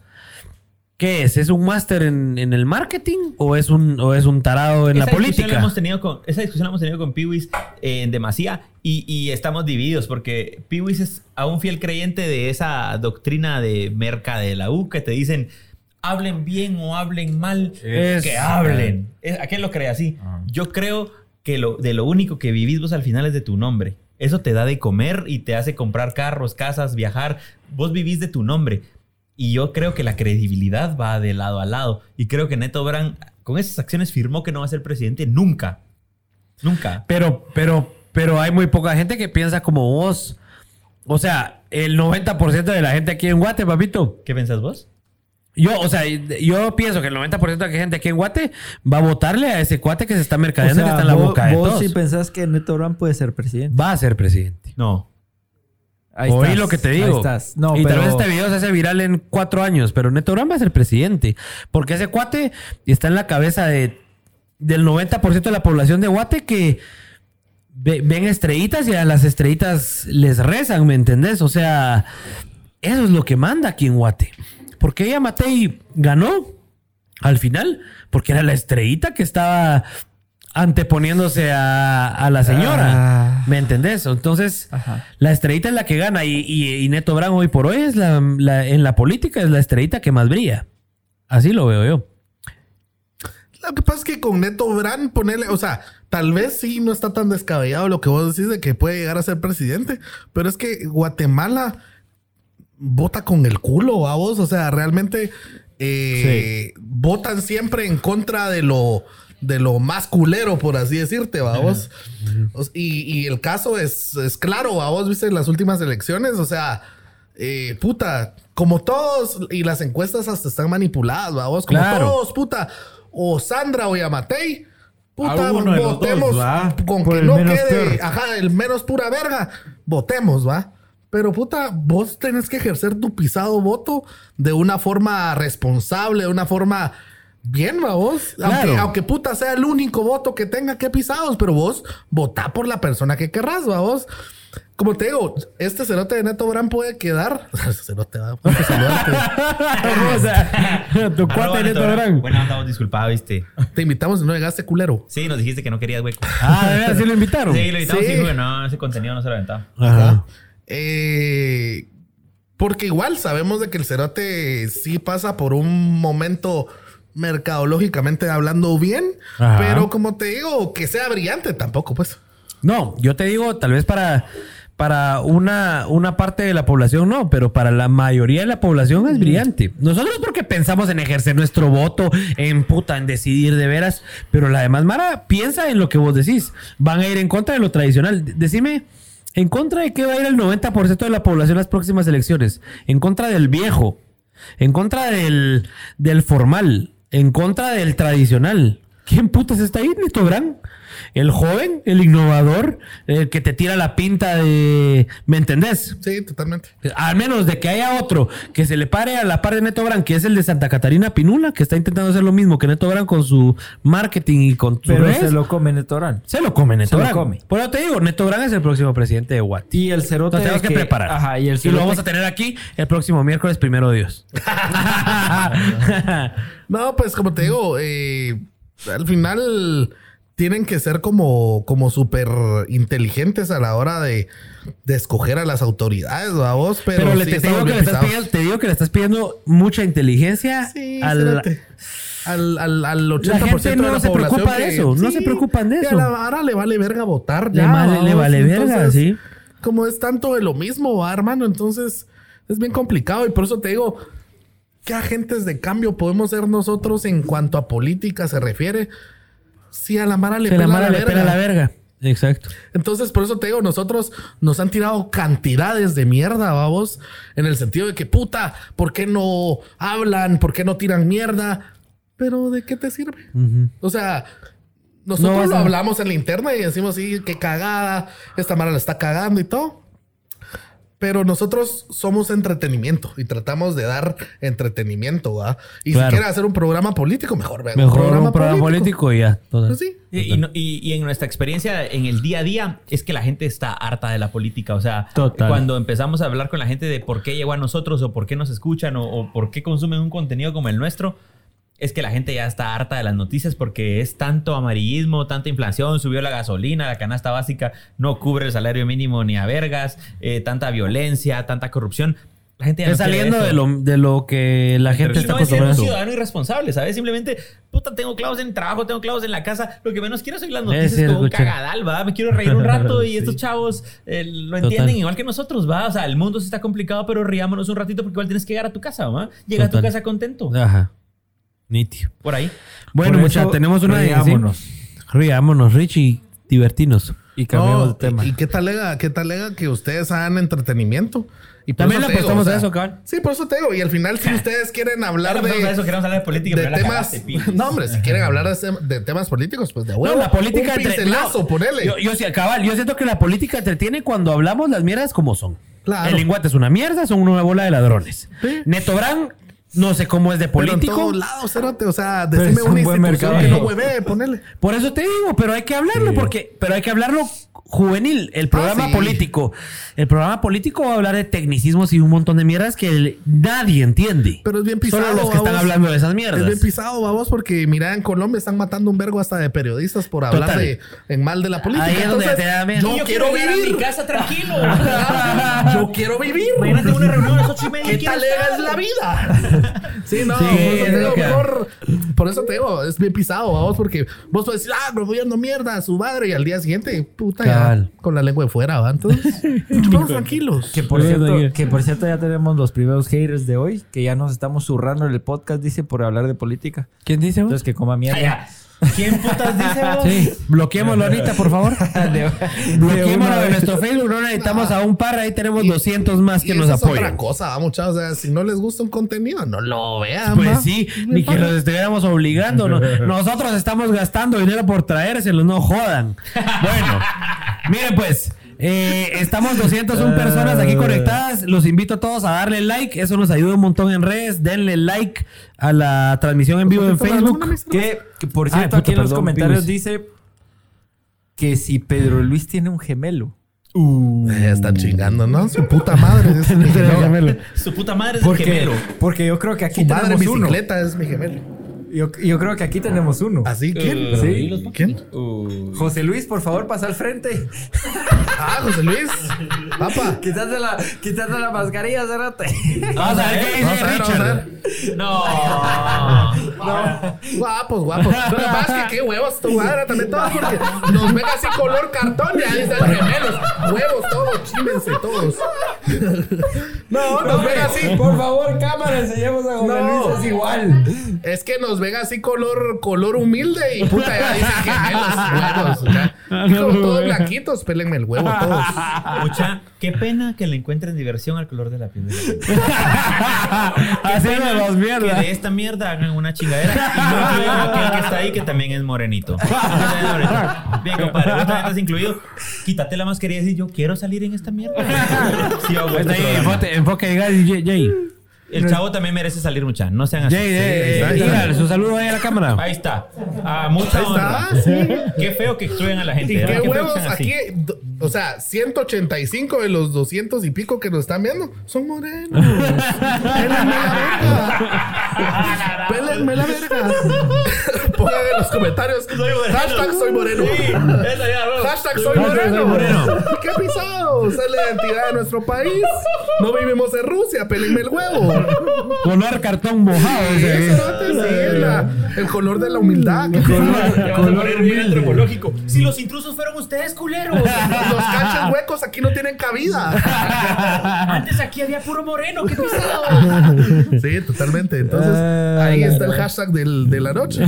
¿Qué es? ¿Es un máster en, en el marketing o es un, o es un tarado en la Esa discusión política? hemos tenido con, esa discusión la hemos tenido con Piwis eh, en demasía y, y estamos divididos porque Piwis es aún fiel creyente de esa doctrina de merca de la U que te dicen hablen bien o hablen mal, Es- que hablen. ¿A qué lo cree así? Ah. Yo creo que lo, de lo único que vivís vos al final es de tu nombre. Eso te da de comer y te hace comprar carros, casas, viajar. Vos vivís de tu nombre. Y yo creo que la credibilidad va de lado a lado. Y creo que Neto Brand con esas acciones firmó que no va a ser presidente nunca. Nunca. Pero, pero, pero hay muy poca gente que piensa como vos. O sea, el 90% de la gente aquí en Guate, papito. ¿Qué pensás vos? Yo, o sea, yo pienso que el 90% de la gente aquí en Guate va a votarle a ese cuate que se está O mercadeando y sea, está en la vos, boca de vos todos. sí pensás que Neto Brand puede ser presidente. Va a ser presidente. No. Ahí Oí estás, lo que te ahí digo. estás. No, y pero... tal vez este video se hace viral en cuatro años, pero Neto Brand va a ser presidente. Porque ese cuate está en la cabeza de, del 90% de la población de Guate que ve- ven estrellitas y a las estrellitas les rezan, ¿me entendés? O sea, eso es lo que manda aquí en Guate. Porque ella Matei ganó al final, porque era la estrellita que estaba anteponiéndose a, a la señora. Ah. ¿Me entendés? Entonces, Ajá. la estrellita es la que gana y, y- y Neto Brand hoy por hoy es la, la- en la política es la estrellita que más brilla. Así lo veo yo. Lo que pasa es que con Neto Brand ponerle, o sea, tal vez sí no está tan descabellado lo que vos decís de que puede llegar a ser presidente, pero es que Guatemala vota con el culo a vos, o sea, realmente eh, votan siempre en contra de lo de lo más culero, por así decirte, vamos. y, y el caso es, es claro, vos viste en las últimas elecciones, o sea, eh, puta, como todos, y las encuestas hasta están manipuladas, vamos, como Claro. todos, puta, o Sandra o Yamatei, puta, los votemos con Por que no quede, peor. ajá, el menos pura verga, votemos, va. Pero puta, vos tenés que ejercer tu pisado voto de una forma responsable, de una forma bien, va vos. Aunque, Claro. aunque puta sea el único voto que tenga que pisados, pero vos votá por la persona que querrás, va vos. Como te digo, este cerote de Neto Brand puede quedar. Cerote va. o sea, tu cuate Neto Brand. Buena onda, vos disculpa, viste. Te invitamos y no llegaste culero. Sí, nos dijiste que no querías hueco. Ah, de verdad, sí lo invitaron. Sí, lo invitamos Sí. y dijo que no, ese contenido no se lo aventaba. Ajá. Eh, porque igual sabemos de que el cerote sí pasa por un momento mercadológicamente hablando bien, Ajá. pero como te digo, que sea brillante tampoco, pues. No, yo te digo, tal vez para, para una, una parte de la población no, pero para la mayoría de la población es brillante. Nosotros porque pensamos en ejercer nuestro voto, en puta, en decidir de veras, pero la demás Mara piensa en lo que vos decís. Van a ir en contra de lo tradicional. Decime, ¿en contra de qué va a ir el 90% de la población en las próximas elecciones? En contra del viejo, en contra del, del formal, en contra del tradicional. ¿Quién putas está ahí, Neto Brand? El joven, el innovador, el que te tira la pinta de... ¿Me entendés? Sí, totalmente. Al menos de que haya otro que se le pare a la par de Neto Brand, que es el de Santa Catarina Pinula, que está intentando hacer lo mismo que Neto Brand con su marketing y con Pero se lo come Neto Brand. Se lo come Neto Se lo come. Por eso te digo, Neto Brand es el próximo presidente de Guate. Y el cerote... Nos tenemos que, preparar. Ajá, y el y lo cerote... vamos a tener aquí el próximo miércoles, primero de Dios. No, pues como te digo, eh, al final tienen que ser como, como súper inteligentes a la hora de, de escoger a las autoridades, ¿va vos? Pero, Pero, le, sí te, digo que le estás pidiendo, te digo que le estás pidiendo mucha inteligencia Sí, al, al, al, al 80% La gente de no la se población preocupa de que- eso, no se preocupan de eso. a vara le vale verga votar Le vale- ¿va le vale verga, sí. Como es tanto de lo mismo, ¿va, hermano, entonces es bien complicado y por eso te digo, ¿qué agentes de cambio podemos ser nosotros en cuanto a política se refiere? Si a la Mara le que pela la mara la le verga. pela la verga. Exacto. Entonces, por eso te digo, nosotros nos han tirado cantidades de mierda, vamos, en el sentido de que, puta, ¿por qué no hablan? ¿Por qué no tiran mierda? Pero, ¿de qué te sirve? O sea, nosotros No lo hablamos en la interna y decimos, sí, qué cagada, esta mara la está cagando y todo. Pero nosotros somos entretenimiento y tratamos de dar entretenimiento, ¿va? Y Claro. si quiere hacer un programa político, mejor vea Mejor un programa político y ya. Pues sí. Y, y no- y- y en nuestra experiencia en el día a día es que la gente está harta de la política. O sea, Total. cuando empezamos a hablar con la gente de por qué llegó a nosotros o por qué nos escuchan o, o por qué consumen un contenido como el nuestro, es que la gente ya está harta de las noticias porque es tanto amarillismo, tanta inflación, subió la gasolina, la canasta básica no cubre el salario mínimo ni a vergas, eh, tanta violencia, tanta corrupción. La gente ya no saliendo de lo, de lo que la gente Y está no es un acostumbrada. ciudadano irresponsable, ¿sabes? Simplemente, puta, tengo clavos en el trabajo, tengo clavos en la casa. Lo que menos quiero es oír las noticias sí, como un cagadal, ¿va? Me quiero reír un rato y estos chavos eh, lo Total. entienden igual que nosotros, ¿va? O sea, el mundo sí está complicado, pero riámonos un ratito porque igual tienes que llegar a tu casa, ¿va? Llega a tu casa contento. Ajá. Nítido. Por ahí. Bueno, muchachos, tenemos una riámonos. ¿sí? Riámonos, Richie. divertirnos. Y cambiamos No, de tema. ¿Y y qué tal lega, qué tal lega que ustedes hagan entretenimiento? Y También le digo, apostamos o sea, a eso, cabal. Sí, por eso te digo. Y al final, si ustedes quieren hablar pasamos a eso, de, queremos hablar de política, de pero temas... cagaste. No, hombre, si quieren hablar de, tem- de temas políticos, pues de huevo. No, la política Un entre- pincelazo, no, ponele. Yo, yo sí, cabal, yo siento que la política entretiene cuando hablamos las mierdas como son. Claro. El linguate es una mierda, son una bola de ladrones. Sí. Neto Brand, no sé cómo es de Pero en político. todos lados, cerote. O sea, decime es un una buen institución mercado. que no hueve, ponele. Por eso te digo, pero hay que hablarlo, porque, pero hay que hablarlo juvenil. El programa Ah, sí. político. El programa político va a hablar de tecnicismos y un montón de mierdas que el- nadie entiende. Pero es bien pisado. Solo los que están hablando de esas Es bien mierdas. pisado, vamos, porque mira, en Colombia están matando un vergo hasta de periodistas por hablar Total. de, en mal de la política. Ahí es donde te da miedo. Yo, quiero a vivir. mi casa tranquilo. yo quiero vivir. Imagínate una reunión a las ocho y media. ¿Qué quiero tal es la vida? sí, no, Sí, por, eso digo, mejor- por eso te digo, es bien pisado, vamos, porque vos puedes decir, ah, gobierno mierda a su madre, y al día siguiente, puta, ya, Cabal. con la lengua de fuera, ¿va? Entonces, vamos tranquilos. Que por, cierto, que por cierto ya tenemos los primeros haters de hoy, que ya nos estamos zurrando en el podcast, dice, por hablar de política. ¿Quién dice? vos? Entonces que coma mierda. ¿Quién putas dice vos? Sí, bloqueémoslo ahorita, por favor. Bloqueémoslo de nuestro Facebook. No necesitamos a un par. Ahí tenemos 200 más que Y nos esa es otra apoyan. cosa, muchachos. O sea, si no les gusta un contenido, no lo vean. Pues sí, ni que los estuviéramos obligando. no. Nosotros estamos gastando dinero por traérselo, no jodan. Bueno, miren pues. Eh, estamos 201 personas aquí conectadas. Los invito a todos a darle like. Eso nos ayuda un montón en redes. Denle like a la transmisión en vivo en Facebook. Que, que por Ah, cierto, aquí en los perdón, comentarios dice que si Pedro Luis tiene un gemelo. Eh, están chingando, ¿no? Su puta madre. Es mi gemelo. Su puta madre es el Porque, gemelo. porque yo creo que aquí Su madre en tenemos uno. bicicleta es mi gemelo. Yo, yo creo que aquí tenemos uno. ¿Así? ¿Quién? Sí. ¿Quién? José Luis, por favor, pasa al frente. Ah, José Luis. Papa. Quítate la, quítate la mascarilla, cerrate. Vamos a ver qué dice Richard. ver. No. Guapos, guapos. Lo que pasa es que qué huevos tu madre también todos porque nos ven así color cartón y ahí están gemelos. Huevos todos, chímense todos. No, nos ven así. Por favor, cámara, enseñemos a José No. Luis, es igual. Es que nos ven así color, color humilde y puta ya dicen gemelos, huevos. Ya. Y como todos blanquitos, pélenme el huevo todos. Mucha, qué pena que le encuentren diversión al color de la piel. Haciendo Pena las Que mierdas. de esta mierda hagan una chingadera y no aquel que está ahí que también es morenito. Bien, compadre, vos también estás incluido. Quítate la mascarilla y di, yo quiero salir en esta mierda. Sí, hago este Está ahí, programa. enfoque, enfoque, Jay. El chavo también merece salir mucha. No sean así. Está, ahí está. dígale su saludo ahí a la cámara. Ahí está. Ah, mucha Ahí honra. está, sí. Qué feo que excluyan a la gente. Y qué que huevos aquí, o sea, 185 de los 200 y pico que nos están viendo son morenos. Pélenme la verga. Pélenme la verga. Pongan en los comentarios. moreno. Hashtag soy moreno. Sí, esa ya, bro. Hashtag soy moreno. moreno. ¿Qué pisado? Esa es la identidad de nuestro país. No vivimos en Rusia. Pélenme el huevo. Color cartón mojado. Sí, ese. cerote, sí, es la- el color de la humildad. ¿Qué pisado? Vas a poner bien antropológico. Si los intrusos fueron ustedes, culeros. Los canchas huecos aquí no tienen cabida. Antes aquí había puro moreno. Qué pesado. Sí, totalmente. Entonces, Ah, ahí la está el hashtag del- de la noche.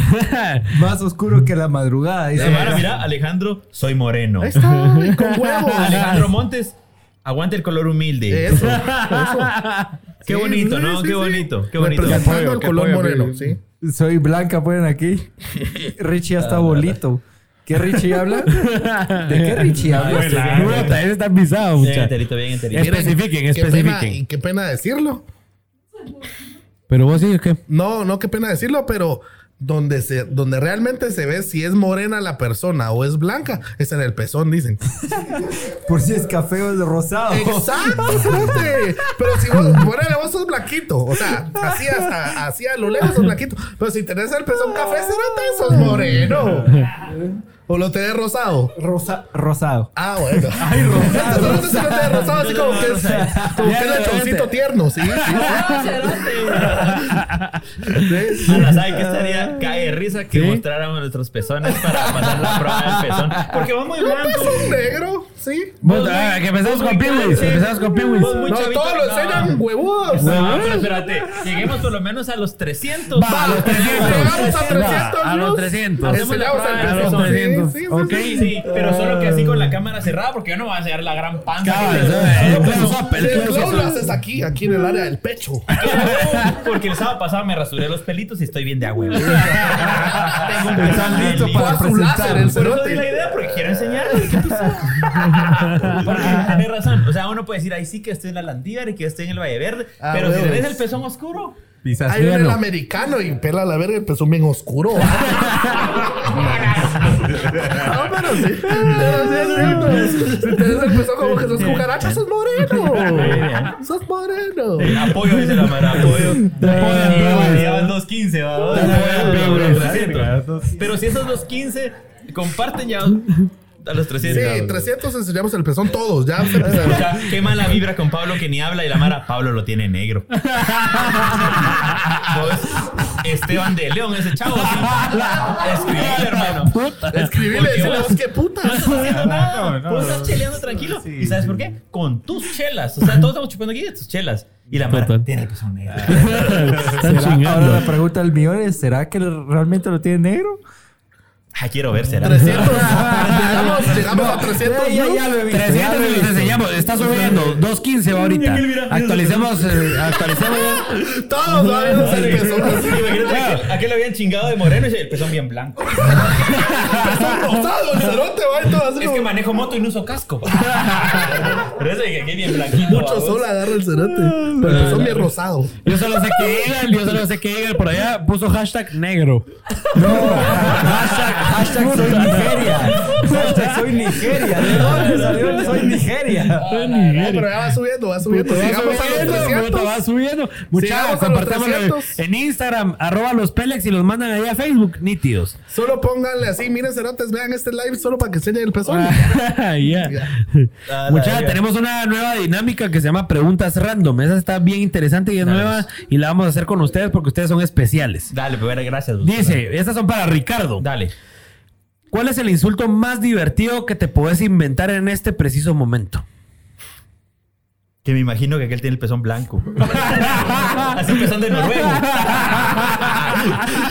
Más oscuro que la madrugada. dice. Mira, mira, Alejandro, soy moreno. Ahí está, y con huevos. Alejandro Montes, aguante el color humilde. Eso, eso. Qué Sí, bonito, sí, ¿no? sí, Qué sí. bonito, qué bonito. Representando el color moreno, sí. Soy blanca, ponen aquí. Richie ya está bolito. ¿Qué Richie habla? ¿De qué Richie habla? Puta, ese está pisado, Bien mucha. enterito, bien enterito. Es- Especifiquen, Qué pena, especifiquen. qué pena decirlo. Pero vos sí, ¿qué? No, no, qué pena decirlo, pero donde, se, donde realmente se ve si es morena la persona o es blanca, es en el pezón, dicen. Por si es café o es rosado. Exacto. Pero si vos, ponele, vos sos blanquito. O sea, así hasta, así a lo lejos sos blanquito. Pero si tenés el pezón café, cerote, sos moreno. O lo tenés rosado. Rosa, rosado. Ah, bueno. Ay, rosado. Cerote de rosado, así como que es, como que es lechoncito tierno, sí. sí. Sí. Ala, ¿sabe qué estaría? Cae de risa que mostráramos nuestros pezones para pasar la prueba del pezón. Porque va muy Un blanco. pezón negro. Sí. Vos, ah, que empezamos con Pinwis. Empezamos con muy No, todos lo No. enseñan huevudos. No, pero espérate. Lleguemos por lo menos a los 300. Va, a los 300. Llegamos a 300 Va, A los views. 300. Hacemos la pezón. los 300. Sí, sí, sí, Ok. sí. Sí, pero solo que así con la cámara cerrada, porque yo no voy a enseñar la gran panza. El flow lo haces aquí, aquí en el área del pecho. Porque el sábado pasado me rasuré los pelitos y estoy bien de agua. Tengo un Están listos para a eso di cerote. la idea, porque quiero enseñar. ¿Qué pasa? Porque tenés razón. O sea, uno puede decir, ahí sí que estoy en la Landívar y que estoy en el Valle Verde. Ah, pero si tenés el pezón oscuro, Pisas Ahí viene el americano y pela la verga el pezón bien oscuro. No, pero sí. Pero sí cierto. Si tenés el pezón como que sos cucaracha, sos moreno. Sos moreno. eh, apoyo, dice la mara, apoyo. Apoyo, Llevan 2.15, va. vos. Apoyo, 300. Pero si esos 2.15 comparten ya a los 300. Sí, 300 enseñamos el pezón todos. Ya se O sea, qué mala vibra con Pablo que ni habla y la Mara, Pablo lo tiene negro. Esteban de León, ese chavo. Escribile, hermano. Escribile, qué puta. No estás haciendo nada. No, no, Vos estás cheleando tranquilo. ¿Y sabes por qué? Con tus chelas. O sea, todos estamos chupando aquí de tus chelas. Y la Mara tiene el pezón negro. Están ¿Será- chingando. Ahora la pregunta del millón es, ¿será que realmente lo tiene negro? Ah, quiero ver, será. 300. Llegamos, llegamos a 300 Ya, ya, views. ya lo he visto, 300 ya lo he y los visto. enseñamos. Está subiendo. 2.15 va ahorita. Actualicemos. eh, Actualicemos ya. Todos sabemos el pezón. Imagínate a aquel lo habían chingado de moreno y el pezón bien blanco. Pezón rosado, el cerote va y todo así Es que manejo moto y no uso casco. Pero eso de que aquí bien blanquito. Mucho sol agarra el cerote. Pero el pezón bien rosado. Yo solo sé que Egan, yo solo sé que Egan por allá puso hashtag negro. Hashtag, hashtag soy Nigeria. Hashtag soy Nigeria. ¿De dónde salió el soy Nigeria? No, pero ya va subiendo, va subiendo. Va subiendo, los puta, 300. va subiendo. Muchachos, compartámoslo 300. en Instagram, arroba los Pelex y los mandan ahí a Facebook, nítidos. Solo pónganle así, miren cerotes, vean este live solo para que enseñen el pezón. Ya. Ah, la Muchachos, tenemos una nueva dinámica que se llama Preguntas Random. Esa está bien interesante y es nueva y la vamos a hacer con ustedes porque ustedes son especiales. Dale, pues bueno, gracias. Dice, estas son para Ricardo. Dale. ¿Cuál es el insulto más divertido que te puedes inventar en este preciso momento? Que me imagino que aquel tiene el pezón blanco. Así pezón de noruego.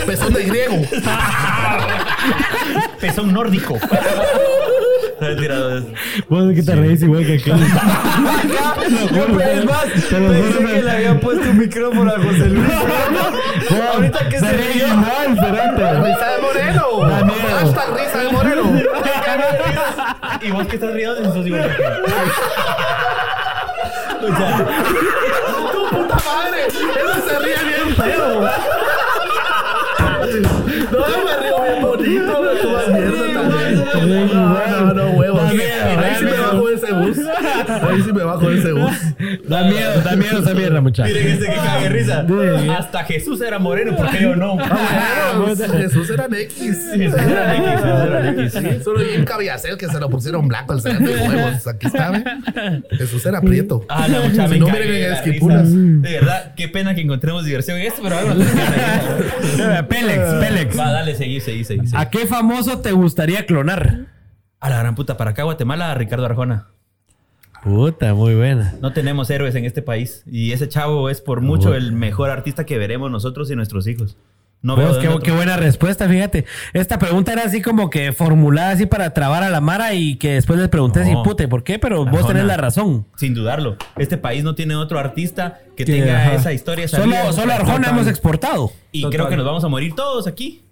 Pezón de griego. Pezón nórdico. Mentira, Vos que te reís igual que. Yo, pues, es más, pensé que le habían puesto un micrófono a José Luis. Ahorita que se rió. Risa de moreno. Hashtag risa de moreno. Y vos que estás riendo, sos igual que Tu puta madre. Eso se ríe bien feo. No, me río bien bonito. Me tomas mierda también. No, no, no, huevos. Da miedo, Ahí sí me bajo de ese bus. Ahí sí me bajo de ese bus. Da miedo, da miedo esa mierda, muchachos. miren este que cague de risa. Hasta Jesús era moreno, ¿por qué yo no? Jesús era X. Jesús era X, Jesús era X. Solo bien cabiacel que se lo pusieron blanco al ser de huevos. Aquí está, ¿ve? Jesús era prieto. Ah, la muchacha Si me no, miren esquipulas. De verdad, qué pena que encontremos diversión en esto, pero tiene que Pélex, Pélex. Va, dale, seguí, seguí, seguí. seguí. ¿A qué famoso te gustaría clonar? A la gran puta, para acá, Guatemala, Ricardo Arjona. Puta, muy buena. No tenemos héroes en este país. Y ese chavo es por mucho el mejor artista que veremos nosotros y nuestros hijos. No veo de qué, qué buena respuesta, fíjate. Esta pregunta era así como que formulada así para trabar a la Mara y que después les pregunté si No. pute, ¿por qué? Pero vos tenés la razón. Sin dudarlo. Este país no tiene otro artista que Que, tenga ajá. esa historia. esa Solo, vida. solo Arjona Total. hemos exportado. Y Total. creo que nos vamos a morir todos aquí.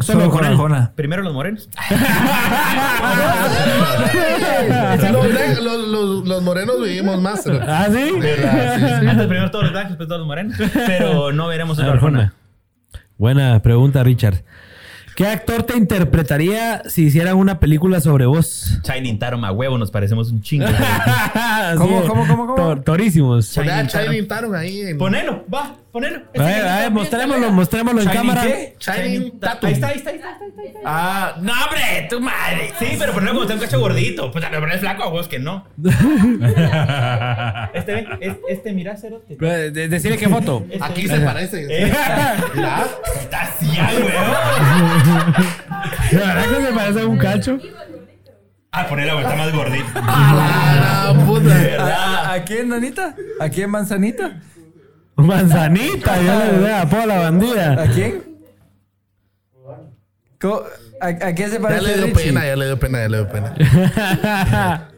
Solo con Arjona. Primero los morenos. Los, ne- los, los, los morenos vivimos más. pero- ¿Ah, sí? Antes primero todos los blancos, después todos los morenos. Pero no veremos a Arjona. Buena pregunta, Richard. ¿Qué actor te interpretaría si hicieran una película sobre vos? Shining Tarum a huevo, nos parecemos un chingo. ¿Cómo, cómo, cómo, cómo? tor- torísimos. Shining Tarum. Ahí. En... Ponelo, va, ponelo. A ver, a ver, mostrémoslo, mostrémoslo en ¿Shining cámara. qué? Shining Tatum. Ahí está, ahí está, ahí está. Ah, No, hombre, tu madre. Sí, pero ponelo como está un cacho gordito. Pues le pones flaco a vos que no. Este, ve, es- este, mira, cerote. Eh, de- Decirle qué foto. Este, Aquí se parece. Esta. Mira. Está así, weón. ¿De verdad que se parece a un cacho? Ah, poner la vuelta más gordita. ¡Ah, la puta! ¿A, a quién, Nanita? ¿A quién, Manzanita? Manzanita, ya le vea, a la bandida. ¿A quién? ¿A, a quién se Ya parece le dio Richie? pena, ya le dio pena, ya le dio pena.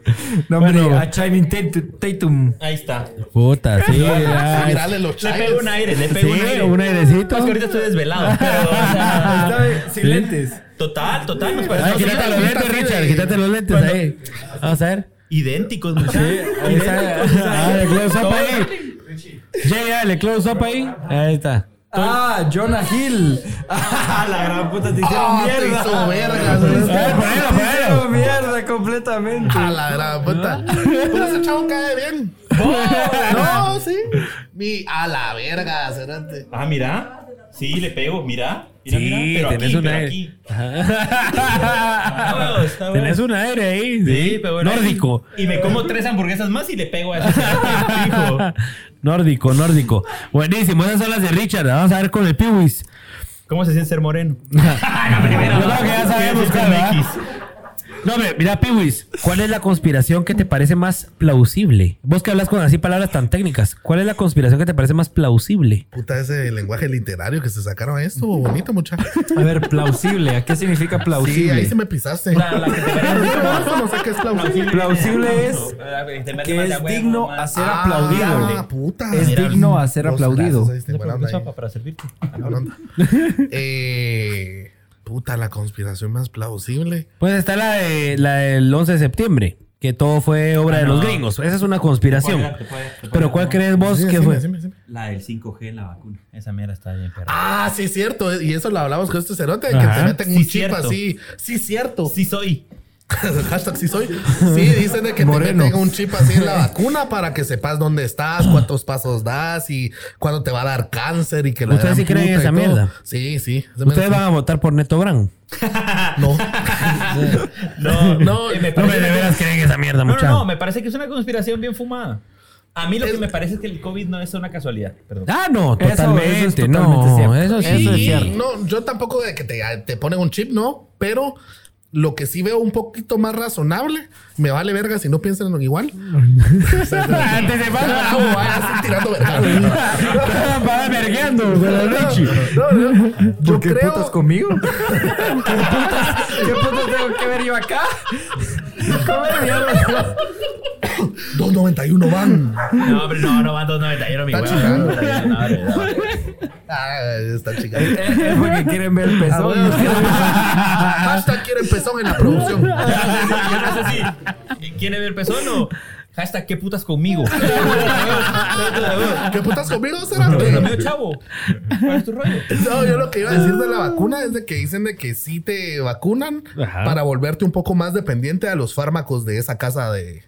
No, hombre, Bueno. a Tat- Tatum. Ahí está. Puta, sí. Sí, ya. mirale los Le pego un aire, le pego un Sí, aire. un airecito. Es que ahorita estoy desvelado. Pero, o sea, sin lentes. total, total. Nos Ay, parecemos quítate los lentes, Richard. Quítate los lentes ahí. Vamos a ver. Idénticos, muchachos. Ahí está. Ah, up ahí. Ya, ya, le close up ahí. Ahí está. Ah, Jonah Hill. Ah, la gran puta te hicieron Ah, te mierda. hizo verga, A ver, ¿sabes? ponelo, Te hicieron mierda completamente. A la gran puta. Pero ese chavo cae bien. No, sí. Mi a la verga, cerate. Ah, mira. Sí, le pego. Mira. Mira, Sí, mira. Pero tenés aquí, un pero aire. aquí. Ah, está bueno. Tenés un aire ahí. Sí, pero bueno. Nórdico. Y me como tres hamburguesas más y le pego a ese. Nórdico, nórdico. Buenísimo, esas son las de Richard. Vamos a ver con el Piwis. ¿Cómo se siente ser moreno? Yo creo que ya sabemos, ¿Qué es cara, X? No, hombre, mira, Piwis, ¿cuál es la conspiración que te parece más plausible? Vos que hablas con así palabras tan técnicas, ¿cuál es la conspiración que te parece más plausible? Puta, ese lenguaje literario que se sacaron esto, bonito, muchacho. A ver, plausible. ¿A qué significa Sí, plausible? ahí se me pisaste. La, la que te parece No, sé qué es plausible. Plausible es que es digno a ser Ah, aplaudido. puta. Es Mira, digno a ser aplaudido. este, para servirte. Hablando. Eh, puta, la conspiración más plausible. Pues está la, de, la del 11 de septiembre, que todo fue obra de los gringos. Esa es una conspiración. Te puede- te puede- te puede- Pero ¿cuál crees vos Sí, que fue? La del 5G en la vacuna. Esa mierda está bien, perra. Ah, sí, cierto. Y eso lo hablamos con este cerote, que Ajá. te meten Sí, un chip cierto. así. Sí, cierto. Sí soy. Hashtag sí soy. Sí, dicen de que Moreno. te meten un chip así en la vacuna para que sepas dónde estás, cuántos pasos das y cuándo te va a dar cáncer y que la ¿Ustedes gran sí creen en esa todo. mierda? Sí, sí. Ustedes van a votar por Neto Brand. sí. No. No, No, me No, parece- me de veras creen en esa mierda, No, no, muchacho. no, me parece que es una conspiración bien fumada. A mí lo Es- que me parece es que el COVID no es una casualidad. Perdón. Ah, no, Eso- totalmente. eso es totalmente no, cierto. eso sí. Eso es Sí, cierto. No, yo tampoco de que te, te ponen un chip, no, pero lo que sí veo un poquito más razonable, me vale verga si no piensan en lo igual. Antes de Ah, vaya, estoy tirando verga. Va vergueando ¿Por qué creo. putas conmigo? ¿Qué putas, ¿Qué putas tengo que ver yo acá? ¿Cómo me llamo? 291 van. No, hombre, no, no van 291, mi Está huevo. Ah, está chica. Es porque quieren ver el Ah, pezón. bueno, Hashtag quiere pezón en la producción. Yo no sé si. ¿Quiere ver pezón o hashtag qué putas conmigo? ¿Qué putas conmigo, Cerate? chavo. ¿Cuál es tu rollo? No, yo lo que iba a decir de la vacuna es de que dicen de que sí te vacunan Ajá. para volverte un poco más dependiente a los fármacos de esa casa de.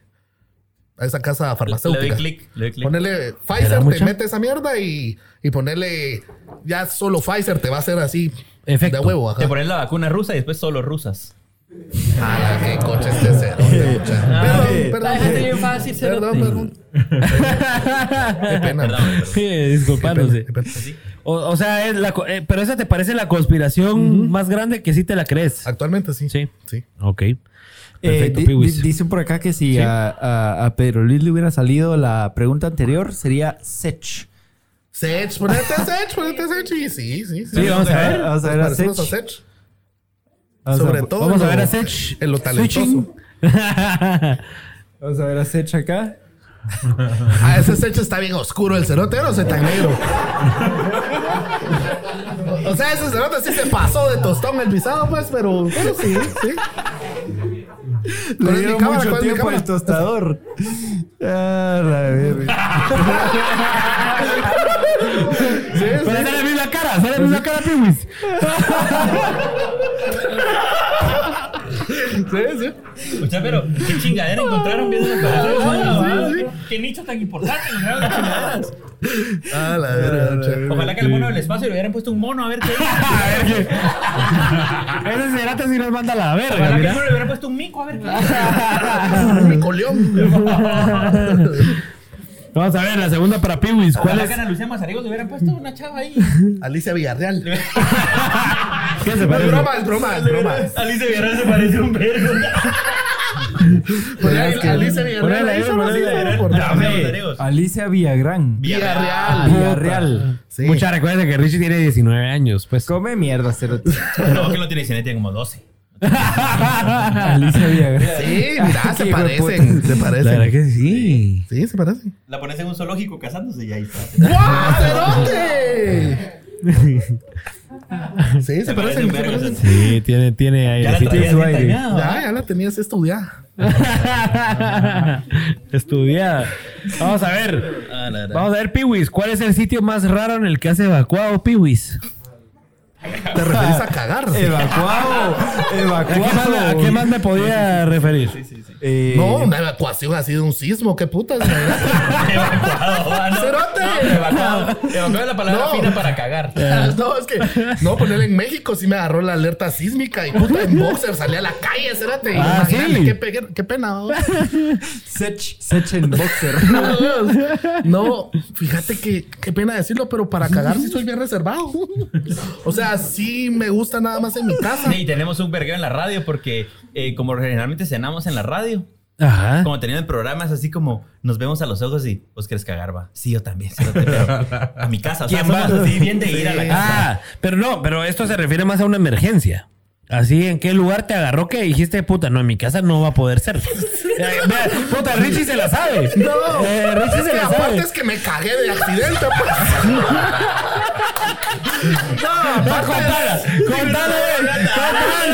A esa casa Le doy farmacéutica. clic, le doy clic. Ponerle Pfizer, te mete esa mierda y, y ponerle. Ya solo Pfizer te va a hacer así. Efecto. De huevo, ajá. Te pones la vacuna rusa y después solo rusas. Ah, qué coche este cero. mucha. Perdón, perdón. Bien fácil, Perdón, perdón. Qué pena. Perdón, perdón. Sí, disculpándose. O, o sea, es la, co- eh, pero esa te parece la conspiración más grande que sí te la crees. Actualmente sí. Sí. Sí. Ok. Eh, Perfecto, di- Piwis. di- dicen por acá que si a, a- a Pedro Luis le hubiera salido la pregunta anterior, sería Sech. Sech, ponete Sech, ponete Sech. Y sí, sí, sí. Sí, vamos a ver. Vamos a ver a parecemos Sech. A. Vamos a- Sobre todo. Vamos a ver a Sech. En lo talentoso. Vamos a ver a Sech acá. Ah, ese Sech está bien oscuro. El cerote no se tan negro. O sea, ese cerote sí se pasó de tostón el pisado, pues, pero, pero sí, sí. Le ¿Cuál es mi dieron cámara? mucho ¿Cuál es mi tiempo al tostador. Ah, la verga. Pero sale la misma cara, sale la misma cara, Piwis. Sí, sí. O sea, pero qué chingadera encontraron viendo las cosas. Qué nicho tan importante encontraron las chingaderas. Ah, la verga. mucha. Ojalá que el mono del espacio le hubieran puesto un mono a ver qué A ver qué. Ese cerate sí nos manda a la verga, Ojalá que el mono le hubieran puesto un mico a ver qué Mi coleón. Vamos a ver, la segunda para Piwis. ¿Cuál es? que a Ana Lucía Mazariegos le hubieran puesto una chava ahí. Alicia Villarreal. ¿Qué se Es parece? broma, es broma, es broma. Alicia Villarreal se parece un vergo. Alicia Villarreal. Alicia Villagrán. Villarreal. Villarreal. Sí. Mucha recuerda que Richie tiene 19 años, pues. Come mierda. No, que no tiene 19, tiene como 12. Alicia Villagrán. Sí, mira, se parecen. Se La verdad parecen. que sí. Sí, se parecen. La pones en un zoológico casándose y ahí está. ¡Guau, cerote! Sí, se Se parece parecen. se parecen. Sí, tiene, tiene aire. Ya la sí, traías su aire. Ya, ya la tenías estudiada. Estudiada. Vamos a ver. Ah, la. Vamos a ver, Piwis. ¿Cuál es el sitio más raro en el que has evacuado, Piwis? ¿Te referís a cagar? Evacuado. ¿A qué, más, Evacuado. a qué más me podía referir? Eh, No, una evacuación así de un sismo. ¿Qué putas? Evacuado, ah, no. ¡Cerote! No, evacuado. Evacuado es la palabra No. fina para cagar. No, es que no, ponerle en México sí me agarró la alerta sísmica y puta en boxer salí a la calle, cérate. Ah, Imagínate sí. qué, pe- qué pena. ¿no? Sech, Sech en boxer. No, fíjate que qué pena decirlo, pero para cagar sí soy bien reservado. O sea, sí me gusta nada más en mi casa. Sí, y tenemos un vergueo en la radio porque eh, como generalmente cenamos en la radio, Ajá. como teniendo programas así como nos vemos a los ojos y vos querés cagar, va. Sí, yo también, sí, yo a mi casa. O sea, ¿Quién va? así bien de ir a la casa. Ah, pero no, pero esto se refiere más a una emergencia. Así, ¿en qué lugar te agarró que dijiste, puta, no, en mi casa no va a poder ser? Eh, vea, puta, Richie se la sabe. No, Eh, Richie es se que la aparte sabe. es que me cagué de accidente, pues. No, No, contala, contala, eh, contala,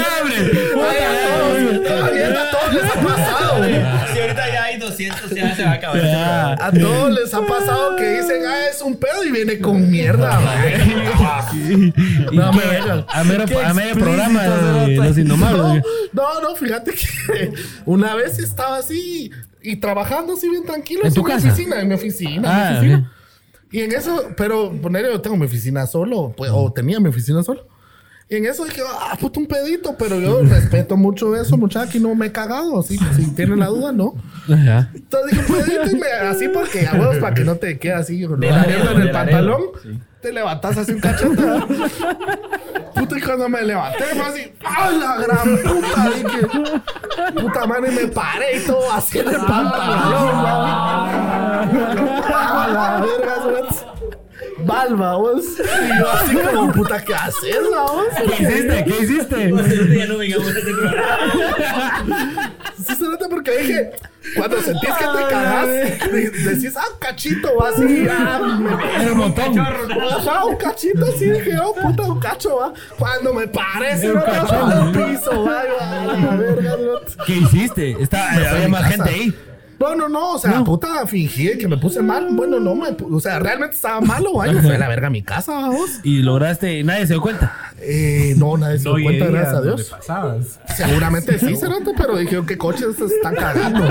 a todos les ha pasado. Si ahorita ya hay 200, ya se va a acabar. este Ah, A todos les ha pasado que dicen, ah, es un pedo y viene con mierda. y No me vengan. a mero, a medio programa de. Los Indomables. No, no, no, fíjate que una vez estaba así y trabajando así bien tranquilo. ¿En tu mi casa? oficina, en mi oficina. Ah, en mi oficina. Y en eso, pero poner yo tengo mi oficina solo, pues, o tenía mi oficina solo. Y en eso dije, ah, puto un pedito, pero yo respeto mucho eso, muchacho, y no me he cagado. Así, si tienen la duda, no. Ajá. Entonces dije, pedito, y me, así porque a huevos para que no te quede así, con la mierda en el pantalón. Te levantas así un cachete. Puta, y cuando me levanté, fue así, ¡ah, la gran puta! Dije, puta madre, y me paré y todo así en el pantalón, ¡Ah, la verga, suerte! Balba, vos. Y yo así como, puta, ¿qué haces, vos? ¿Qué hiciste? ¿Qué hiciste? Ya no vengamos a este programa. Sí se nota porque dije, cuando sentís que te cagas, de- decís, ah, un cachito, va así, ah, me El montón. Ajá, un cachito así, dije, oh, puta, un cacho, va. Cuando me parece, Un no cacho. al piso, va, la verga. ¿Qué hiciste? Está, había más gente ahí. No, no, no, o sea, puta, fingí que me puse mal. Bueno, no, me, o sea, realmente estaba malo, va. Yo fui a la verga a mi casa, vamos. Y lograste, nadie se dio cuenta. Eh, no, nadie se dio cuenta, gracias a Dios. pasabas. Seguramente sí, Cerote, pero dije, ¿qué coches se están cagando?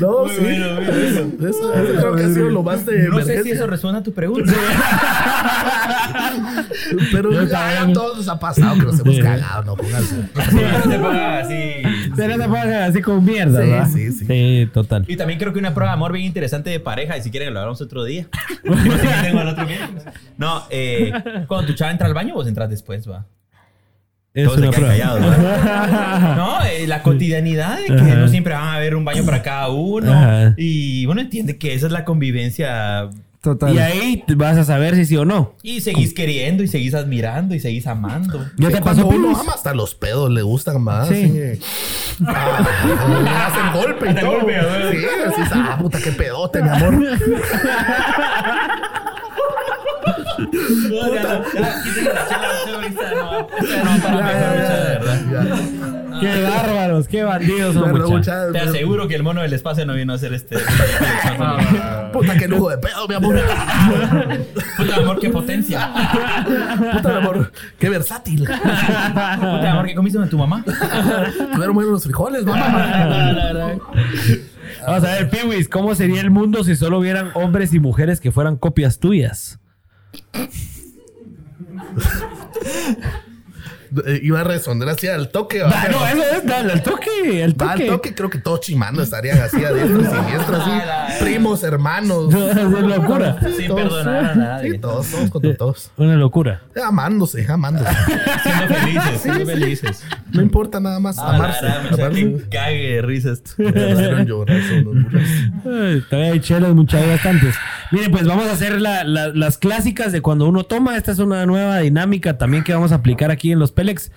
no, sí. Eso, eso creo que ha sido lo más de No sé si eso resuena a tu pregunta. Pero ya a todos nos ha pasado que nos hemos cagado, no pónganse. No te pongas así. Pero no te pongas así con mierda, Sí, sí, sí. Sí, total. Y también creo que una prueba de amor bien interesante de pareja, y si quieren lo hablamos otro día. No sé qué tengo el otro miércoles. No, eh, cuando tu chava entra al baño, vos entras después, va. Es Todos se una quedan prueba. callados. No, eh, la cotidianidad de que Ajá. no siempre van a haber un baño para cada uno. Ajá. Y uno entiende que esa es la convivencia. Total. Y ahí vas a saber si sí o no. Y seguís queriendo, y seguís admirando, y seguís amando. ¿Ya te Que pasó, uno ama, hasta los pedos le gustan más. Sí. Sí. Ah, le hacen golpe y todo. golpe. Sí, así es, ah, puta, qué pedote, mi amor. Qué bárbaros, qué bandidos son, mucha. mucha- Te aseguro que el mono del espacio no vino a hacer este. Puta, qué lujo de pedo, mi amor. Puta amor, qué potencia. Puta, amor, qué versátil. Puta amor, qué comiste con tu mamá. Tuvieron buenos los frijoles, mamá. Vamos a ver, Piwis, ¿cómo sería el mundo si solo hubieran hombres y mujeres que fueran copias tuyas? Eh, iba a responder así al toque. ¿va? Ah, no, eso es, dale, al toque, al Va al toque. toque, creo que todos chimando estarían así a diestro y siniestro, así. Primos, hermanos. No, es locura. Sí, Sin todos. perdonar a nadie. Sí, todos, todos contra todos. Una locura. Amándose, amándose. Siendo felices, siendo felices. No importa nada más Ah, la amarse. verdad, me amarse. que cague de risa esto. Me hicieron llorar, son unos burros. Ay, Todavía hay chelas, muchas bastantes. Miren, pues vamos a hacer la- la- las clásicas de cuando uno toma. Esta es una nueva dinámica también que vamos a aplicar aquí en los Pelex.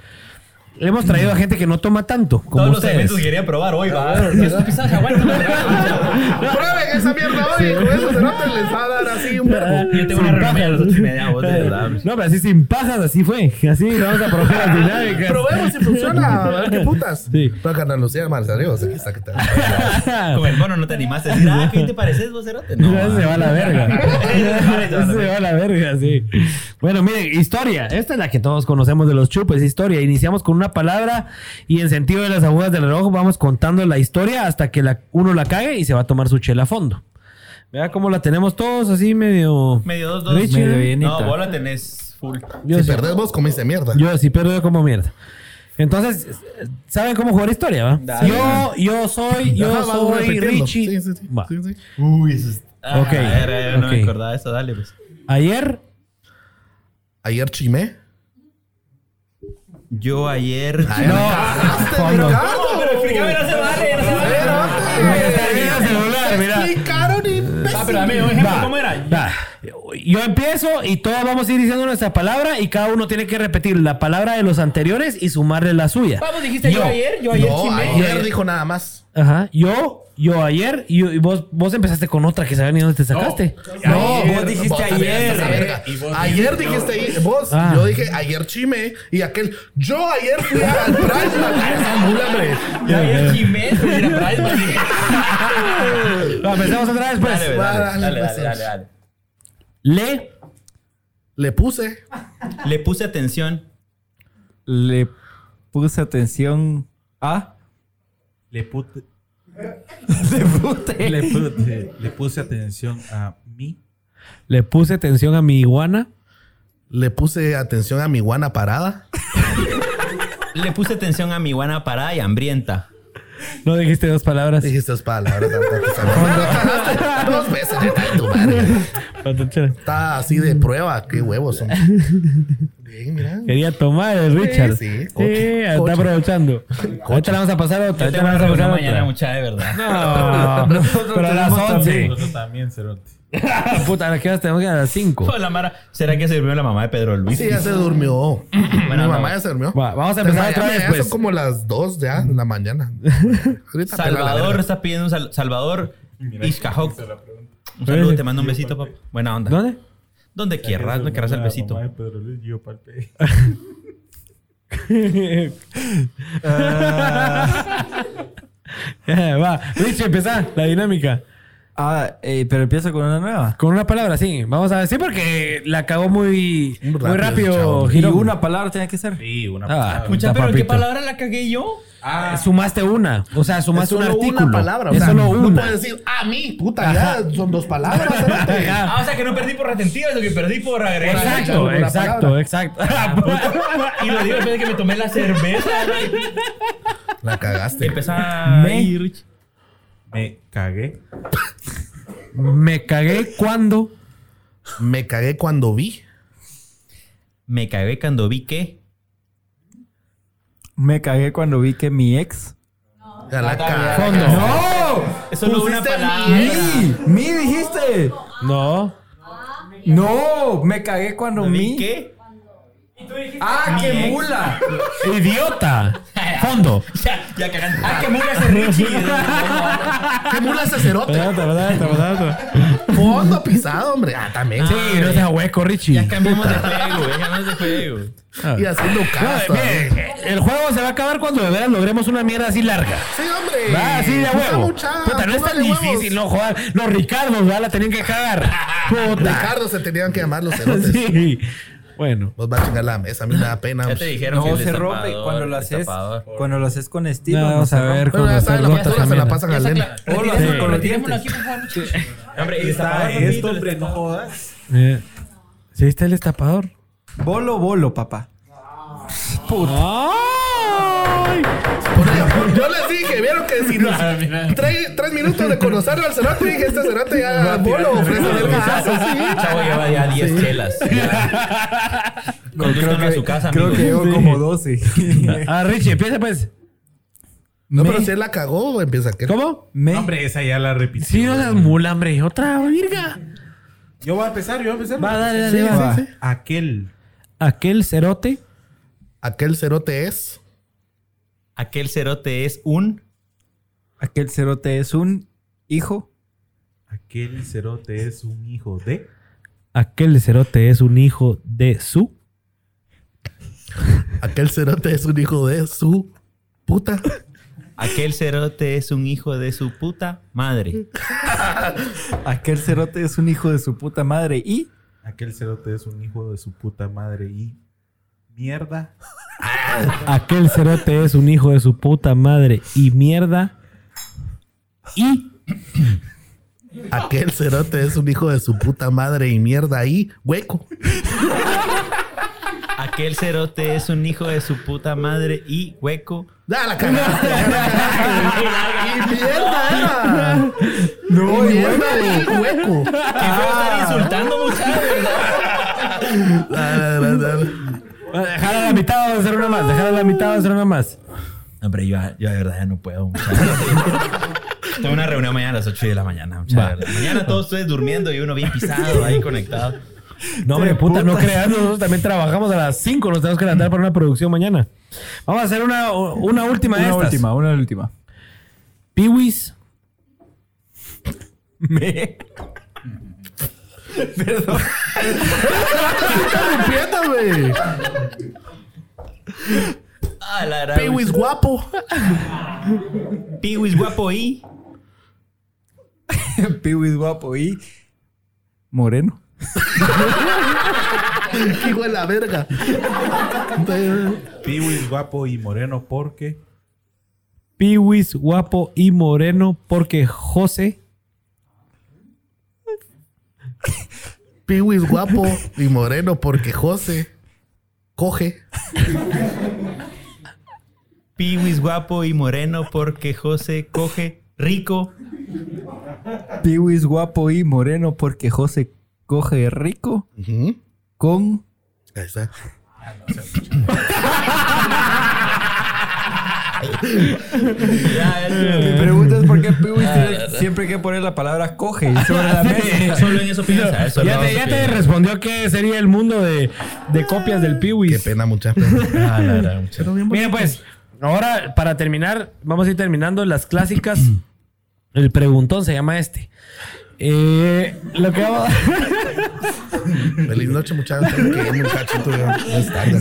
Hemos traído a gente que no toma tanto, como Todos los ustedes. eventos que quería probar hoy, va. Aguantan. Prueben esa mierda hoy. Con eso se nota les va a dar así un verbo. Yo tengo una reunión a las ocho y media, vos, de verdad. No, pero así sin pajas, así fue. Así vamos a probar las dinámicas. Probemos si funciona. A ver qué putas. Sí. Pero carnal Lucía Marzarios, aquí está que te. Con el mono no te animaste a decir, ah, ¿qué te pareces vos, Cerote? No, No, se va a la verga. Ese se va a la verga, sí. Bueno, miren, historia. Esta es la que todos conocemos de los chupes, historia. Iniciamos con una palabra y en sentido de las agujas del reloj vamos contando la historia hasta que la- uno la cague y se va a tomar su chela a fondo. Vea cómo la tenemos todos así medio... Medio dos, dos. Richie. Medio. No, vos la tenés full. Yo Si sí, perdés vos, comiste mierda. yo sí pierdo como mierda. Entonces, ¿saben cómo jugar historia, va? Dale. Yo, yo soy, yo Ajá, soy. Richie. Sí, sí, sí. Va. Sí, sí. Uy, eso es. Ah, Ok, a ver, a ver, no me acordaba de eso, dale, pues. Ayer Ayer chimé. Yo ayer. Ay, cagaste, fondo. Ricardo. pero explícame, no se vale, no se vale. Mira el celular, mira. Explicaron, imbécil. Ah, pero dame un ejemplo, Va, ¿cómo era? va. Yo empiezo y todos vamos a ir diciendo nuestra palabra y cada uno tiene que repetir la palabra de los anteriores y sumarle la suya. Vamos, dijiste yo, Yo. ayer, yo ayer No, chimé. ayer dijo nada más. Ajá. Yo, yo ayer y, y vos, vos empezaste con otra que sabía ni dónde te sacaste. No, Ayer, vos dijiste también ayer. a verga. Ayer dijiste ayer, vos. Ah. Yo dije ayer chime y aquel. Yo ayer fui al hombre. Yo ayer chimé. pues, era Price, pues, empecemos otra vez, pues. Dale, Va, dale, dale, dale, pues. dale, dale, dale. Le, Le puse. Le puse atención. Le puse atención a. Le pute- Le puse. le pute- le puse atención a mí. le puse atención a mi iguana. Le puse atención a mi guana parada. Le puse atención a mi guana parada y hambrienta. No dijiste dos palabras. Dijiste es palabras. Dos veces. tu madre. Está así de prueba. Qué huevos son. Bien, mira. Quería tomar el Richard. sí, Sí, coche, está coche. aprovechando. Ahorita le vamos a pasar otra. Ahorita una vamos a pasar mañana, otra. mucha de verdad. No, pero a las 11. Nosotros también, Cerote. Puta, ¿a qué horas tenemos que ir a las 5? Hola, Mara. ¿Será que se durmió la mamá de Pedro Luis? Sí, ya se durmió. Mi no. mamá ya se durmió. Va, vamos a empezar otra vez, pues. Son como las 2 ya de la mañana. Ahorita la Salvador está pidiendo un sal- Salvador Ishkahok. Un saludo, te mando un besito, papá. Buena onda. ¿Dónde? Donde querrás, me querrás el besito. Mamá de Pedro Luis, yo palpé. Va, Richie, empezá la dinámica. Ah, eh, pero empiezo con una nueva. Con una palabra, sí. Vamos a ver. Sí, porque la cagó muy, Muy muy rápido. Y una palabra tiene que ser. Sí, una Ah, palabra. Mucha, pero ¿qué palabra la cagué yo? Ah, Sumaste una. O sea, sumaste Es un solo artículo. una palabra. o es sea, solo No una. puedes decir, a mí, puta, ya son dos palabras. Ah, o sea que no perdí por retentiva, sino que perdí por agregar. Exacto, exacto, palabra. exacto. Y lo digo después de que me tomé la cerveza. La cagaste. Empezá Me- Rich. me cagué. Me cagué cuando. Me cagué cuando vi. Me cagué cuando vi que. Me cagué cuando vi que mi ex. Ya la cagaste. Fondo. ¡No! Es solo una palabra. ¡Mi! ¡Mi dijiste! No. ¡No! Me cagué cuando ¿Vi mi. qué? ¡Ah, Mi qué ex. mula! Idiota. Fondo. Ya, ya cagando. Ah, que mula ese Richie. ¿Qué mula ese cerote? Fondo pisado, hombre. Ah, también. Sí, no seas hueco, Richie. Ya cambiamos de juego, ya cambiamos de juego. Y haciendo caso. mire, el juego se va a acabar cuando de veras logremos una mierda así larga. Sí, hombre. Va, así de huevo. mucha, Puta, no es tan póngale huevos. difícil, no joder. Los Ricardos, ¿verdad? La tenían que cagar. Puta. Ricardo se tenían que llamar los cerotes. Sí. Bueno. Nos va a chingar la mesa. A mí me da pena. Ya te dijeron que No el se rompe cuando lo el haces. Cuando lo haces con estilo. No vamos se a ver. Bueno, ya saben, la se la pasan con los Retirémoslo aquí, por favor. Hombre, y Está destapador, esto, el hombre, no jodas. Eh, ¿Sí está el destapador? Bolo, bolo, papá. Yo les dije, vieron que si nos trae tres minutos de conocerlo al cerote, dije, este cerote ya bolo ofrece sí. Chavo lleva ya 10 chelas. Conduzcan a su casa, creo que llevo como 12. Ah, Richie, empieza pues. No, Me- pero si él la cagó, empieza que. ¿Cómo? Me, Hombre, esa ya la repitió. Sí, no seas mula, hombre. Otra virga. Yo voy a empezar, yo voy a empezar. Va, dale, dale, va. va. Aquel. Aquel cerote. Aquel cerote es. Aquel cerote es un. aquel cerote es un hijo. Aquel cerote es un hijo de. Aquel cerote es un hijo de su. Aquel cerote es un hijo de su puta. Aquel cerote es un hijo de su puta madre. Aquel cerote es un hijo de su puta madre y Aquel cerote es un hijo de su puta madre y. Mierda. Aquel cerote es un hijo de su puta madre y mierda. Y Aquel cerote es un hijo de su puta madre y mierda y hueco. Aquel cerote es un hijo de su puta madre y hueco. Ya la cagaste. ya la cagaste. y mierda era. no Y mierda y hueco. ¿Qué fue estar insultando mucha verdad? Dale, dale, dale. Dejar a la mitad, vamos a hacer una más. Dejar a la mitad, vamos a hacer una más. Hombre, yo, yo de verdad ya no puedo. Tengo una reunión mañana a las 8 de la mañana. Mañana todos ustedes durmiendo y uno bien pisado ahí conectado. No, hombre, puta, no creas. Nosotros también trabajamos a las 5. Nos tenemos que levantar para una producción mañana. Vamos a hacer una, una última de una estas. última, una última. Piwis. Me. Interrumpiéndome. Ah, la gran- Piwis guapo. Piwis guapo y. Piwis guapo y moreno. Hijo de la verga. Piwis guapo y moreno porque. Piwis, guapo y moreno porque José. Piwis guapo y moreno porque José coge. Piwis guapo y moreno porque José coge rico. Piwis guapo y moreno porque José coge rico con Ahí está. Mi pregunta es por qué Piwis tiene siempre que poner la palabra coge sobre la mesa. Solo en eso piensa. Eso Ya te, ya te respondió qué sería el mundo de, de copias del Qué Piwis. pena, mucha pena. Ah, gran- Miren, pues, ahora para terminar, vamos a ir terminando las clásicas. El preguntón se llama este. Eh, lo que vamos Feliz noche, muchachos. Que un cachito.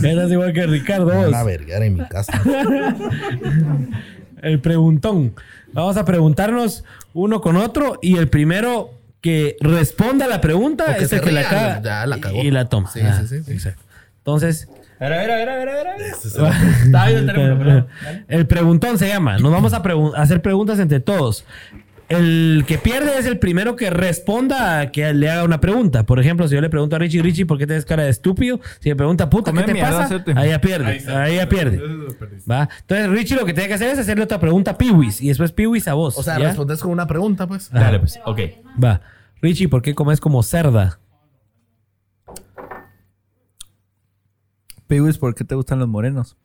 Eras igual que Ricardo. Me van vos. a vergar en mi casa. El preguntón. Vamos a preguntarnos uno con otro y el primero que responda la pregunta es el que la caga ya la cagó. y la toma. Sí, Ah, sí, sí, sí. Exacto. Entonces, A ver, a ver, a ver, a ver, a ver, a ver. Ese es el- el teléfono, perdón. el preguntón se llama. Nos vamos a pregun- a hacer preguntas entre todos. El que pierde es el primero que responda a que le haga una pregunta. Por ejemplo, si yo le pregunto a Richie, Richie, ¿por qué tienes cara de estúpido? Si me pregunta, puta, ¿qué te pasa? Ahí ya pierde. Ahí ya pierde. ¿Va? Entonces, Richie lo que tiene que hacer es hacerle otra pregunta a Piwis y después Piwis a vos. O sea, ¿ya? respondes con una pregunta, pues. Dale, pues. Ok. Va. Richie, ¿por qué comes como cerda? Piwis, ¿por qué te gustan los morenos?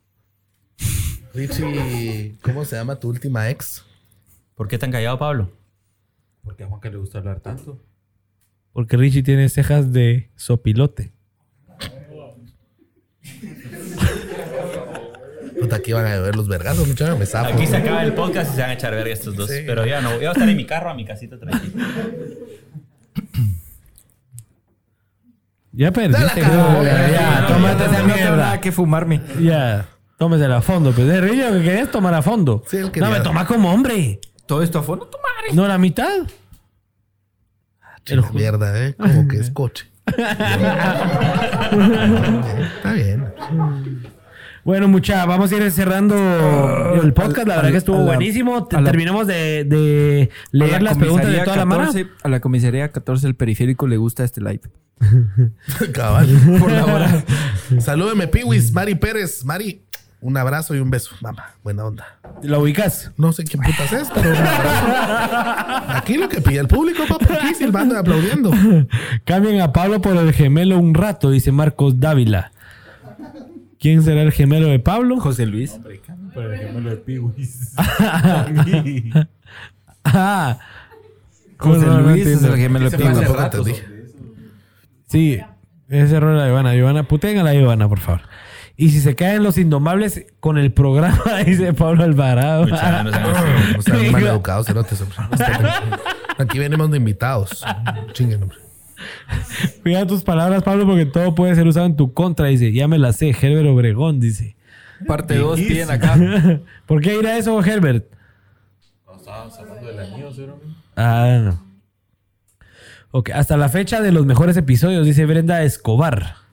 Richie, ¿cómo se llama tu última ex? ¿Por qué tan callado, Pablo? Porque a Juanca le gusta hablar tanto. Porque Richie tiene cejas de sopilote. Puta, aquí van a ver los vergazos, muchachos. Me zafo. Aquí se acaba el podcast y se van a echar verga estos dos. Sí. Pero ya no. Yo voy a estar en mi carro, a mi casita tranquilo. Ya perdiste. Ya tómate esa no tengo nada mierda. que fumarme. Ya, tómesela a fondo. Pues es lo que querés tomar a fondo. Sí, no, me toma como hombre. Todo esto a fondo, toma. No la mitad. La mierda, ¿eh? Como que es coche. Está bien. Bueno, mucha, vamos a ir cerrando el podcast. La Al- verdad que estuvo buenísimo. La- Terminamos de, de leer la las preguntas de toda la mano. 14 A la comisaría 14 del periférico le gusta este live. Cabal. Por la hora. Salúdeme, Piwis. Mari Pérez. Mari, Un abrazo y un beso, mamá. Buena onda. ¿Lo ubicas? No sé quién putas es, pero un abrazo. Aquí lo que pide el público, papá, aquí silbando y aplaudiendo. Cambien a Pablo por el gemelo un rato, dice Marcos Dávila. ¿Quién será el gemelo de Pablo? José Luis. Por el gemelo de Piwis. Ah, José No, no, no Luis es el gemelo de Piwis. sí, ese error de la Ivana. Ivana, puteen a la Ivana, por favor. Y si se caen los indomables con el programa, dice Pablo Alvarado. No. O sea, mal educados, cerotes, hombre. Aquí venimos de invitados. Chinguen, hombre. Cuida tus palabras, Pablo, porque todo puede ser usado en tu contra, dice. Ya me la sé, Herbert Obregón, dice. Parte 2 piden acá. ¿Por qué ir a eso, Herbert? Estábamos hablando del anillo, ¿cero? Ah, no. Ok, hasta la fecha de los mejores episodios, dice Brenda Escobar.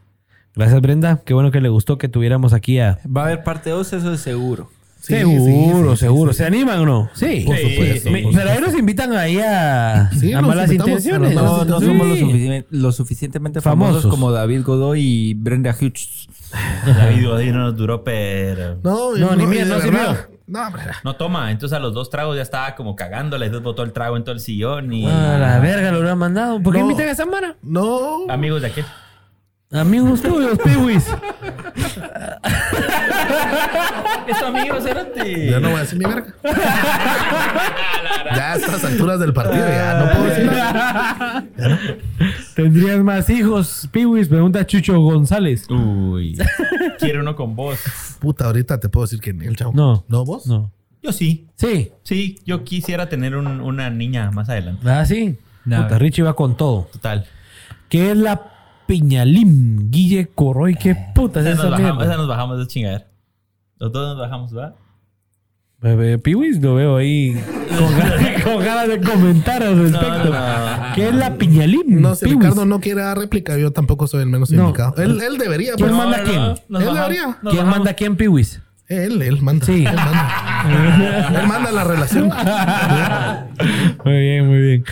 Gracias, Brenda. Qué bueno que le gustó que tuviéramos aquí a. Va a haber parte 2, eso es seguro. Sí, seguro, sí, sí, seguro. sí, sí. ¿Se animan o no? Sí. Por supuesto. Me- pero ahí nos invitan ahí a, Sí, a malas intenciones. No, no Sí. somos lo, sufici- lo suficientemente famosos, Famosos. como David Godoy y Brenda Hughes. David Godín no nos duró, pero... No, No, ni y mía, de no sirvió. No. No toma, entonces a los dos tragos ya estaba como cagándola, entonces botó el trago en todo el sillón y... A la verga lo hubieran mandado. ¿Por qué No. invitan a esa? No. Amigos de aquel. Amigos tuyos, piwis. Es tu amigo, Cerote. Yo no voy a decir mi verga. ya a estas alturas del partido, ya no puedo decir nada. ¿Tendrías más hijos, piwis? Pregunta Chucho González. Uy. Quiero uno con vos. Puta, ahorita te puedo decir que ni el chavo. No. ¿No vos? No. Yo sí. Sí. Sí, yo quisiera tener un- una niña más adelante. Ah, sí. No. Puta, Richie va con todo. Total. ¿Qué es la piñalim? Guille Coroy, ¿qué puta es Esa nos, bajamos, esa nos bajamos de chingadera. Los dos nos bajamos, ¿verdad? Bebé, Piwis lo veo ahí con ganas, con ganas de comentar al respecto. No, no, no. ¿Qué es la piñalim? No, si Piwis? Ricardo no quiere dar réplica, yo tampoco soy el menos No. indicado. Él, él debería, ¿Quién pero manda a quién? Él bajamos- debería. ¿Quién bajamos. manda a quién, Piwis? él, él manda. Sí. Él manda. él manda la relación. Muy bien, muy bien.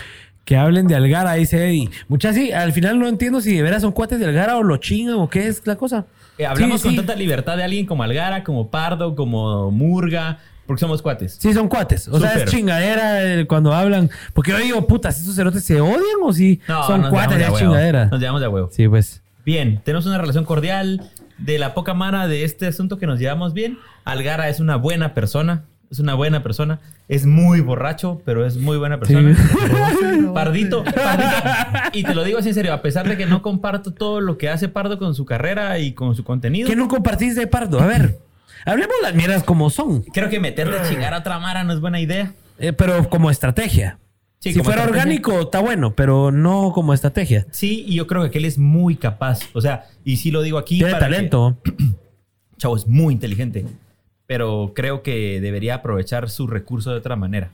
Que hablen de Algara, dice Eddie. Muchas sí, al final no entiendo si de veras son cuates de Algara o lo chingan o qué es la cosa. Eh, hablamos Sí, con sí. tanta libertad de alguien como Algara, como Pardo, como Murga, porque somos cuates. Sí, son cuates. O sea, es chingadera cuando hablan. Porque yo digo, putas, ¿esos cerotes se odian o sí son nos cuates huevo. chingadera? Nos llevamos de huevo. Sí, pues. Bien, tenemos una relación cordial. De la poca mara de este asunto que nos llevamos bien, Algara es una buena persona. Es una buena persona. Es muy borracho, pero es muy buena persona. Pardito, Pardito. Y te lo digo así en serio, a pesar de que no comparto todo lo que hace Pardo con su carrera y con su contenido. ¿Qué no compartís de Pardo? A ver, hablemos las mierdas como son, Creo que meterle a chingar a otra mara no es buena idea. eh, pero como estrategia. Sí, si como fuera estrategia. orgánico, está bueno, pero no como estrategia. Sí, y yo creo que él es muy capaz. O sea, y sí lo digo aquí. Tiene para que- talento. Chavo, es muy inteligente. Pero creo que debería aprovechar su recurso de otra manera.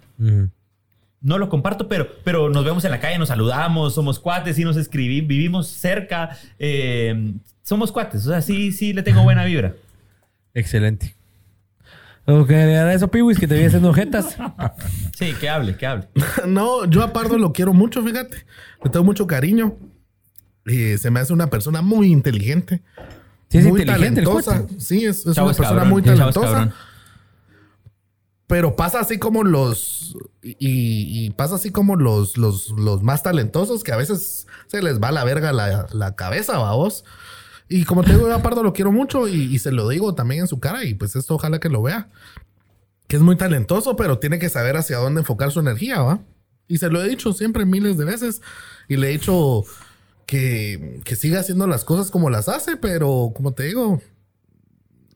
No lo comparto, pero, pero nos vemos en la calle, nos saludamos, somos cuates, y nos escribí, vivimos cerca, eh, somos cuates, o sea, sí, sí le tengo buena vibra. Excelente. Ok, era eso, Piwis, que te vi haciendo jetas. Sí, que hable, que hable. No, yo a Pardo lo quiero mucho, fíjate. Le tengo mucho cariño. Y se me hace una persona muy inteligente. Sí, es muy inteligente talentosa. Sí, es, es una persona cabrón, muy talentosa. Pero pasa así como los. Y, y pasa así como los, los, los más talentosos que a veces se les va la verga la, la cabeza, vos. Y como te digo, yo a Pardo lo quiero mucho y, y se lo digo también en su cara. Y pues esto ojalá que lo vea. Que es muy talentoso, pero tiene que saber hacia dónde enfocar su energía, ¿va? Y se lo he dicho siempre miles de veces. Y le he dicho que, que siga haciendo las cosas como las hace, pero como te digo,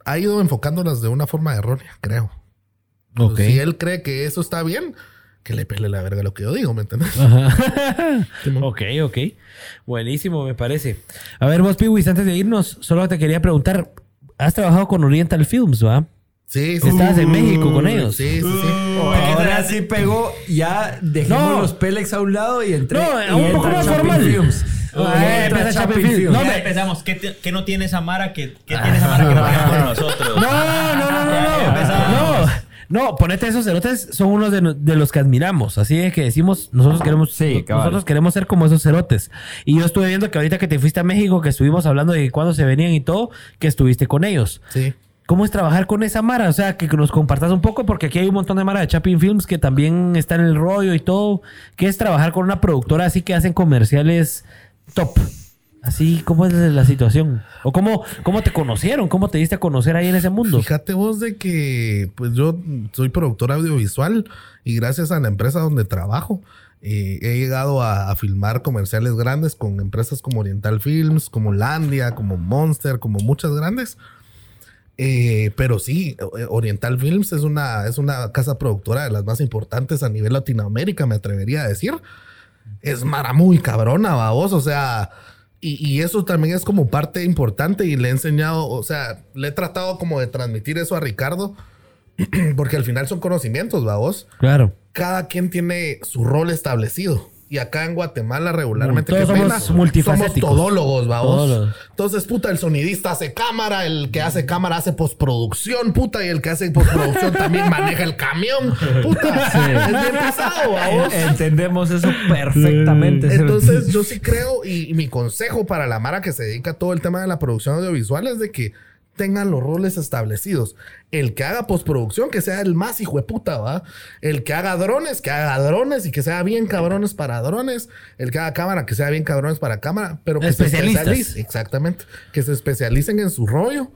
ha ido enfocándolas de una forma errónea, creo. Ok. Si él cree que eso está bien, que le pele la verga lo que yo digo, ¿me entiendes? Ok, ok. Buenísimo, me parece. A ver, vos, Piwis, antes de irnos, solo te quería preguntar. Has trabajado con Oriental Films, ¿va? Sí, sí. Estabas en México con ellos. Sí, sí, sí. Ahora sí pegó, ya dejemos No. los Pélex a un lado y entré. No, y un poco más formal. Films. Ah, empieza Chapin. No, Ya empezamos. ¿Qué, no tiene esa Mara que, qué tiene esa Mara que no tiene con nosotros? No, no, no, no, no. No, no, ponete esos cerotes, son unos de, de los que admiramos. Así de que decimos, nosotros queremos, Sí, nosotros queremos ser como esos cerotes. Y yo estuve viendo que ahorita que te fuiste a México, que estuvimos hablando de cuándo se venían y todo, que estuviste con ellos. Sí. ¿Cómo es trabajar con esa Mara? O sea, que nos compartas un poco, porque aquí hay un montón de Mara de Chapin Films que también está en el rollo y todo. ¿Qué es trabajar con una productora así que hacen comerciales top? Así, ¿cómo es la situación? ¿O cómo, cómo te conocieron? ¿Cómo te diste a conocer ahí en ese mundo? Fíjate vos de que pues yo soy productor audiovisual y gracias a la empresa donde trabajo eh, he llegado a, a filmar comerciales grandes con empresas como Oriental Films, como Landia, como Monster, como muchas grandes. Eh, pero sí, Oriental Films es una, es una casa productora de las más importantes a nivel Latinoamérica, me atrevería a decir. Es mara muy cabrona, vos, o sea, y, y eso también es como parte importante y le he enseñado, o sea, le he tratado como de transmitir eso a Ricardo, porque al final son conocimientos, vos. Claro. Cada quien tiene su rol establecido. Y acá en Guatemala regularmente Todos somos pena, multifacéticos. somos todólogos, vamos. Entonces, puta, el sonidista hace cámara, el que hace cámara hace postproducción, puta, y el que hace postproducción también maneja el camión. Puta, es bien pesado, vamos. En- Entendemos eso perfectamente. Entonces, yo sí creo, y, y mi consejo para la Mara que se dedica a todo el tema de la producción audiovisual es de que tengan los roles establecidos. El que haga postproducción, que sea el más hijo de puta, ¿va? El que haga drones, que haga drones y que sea bien cabrones para drones. El que haga cámara, que sea bien cabrones para cámara. Pero que se Especialistas. especialice. Exactamente. Que se especialicen en su rollo.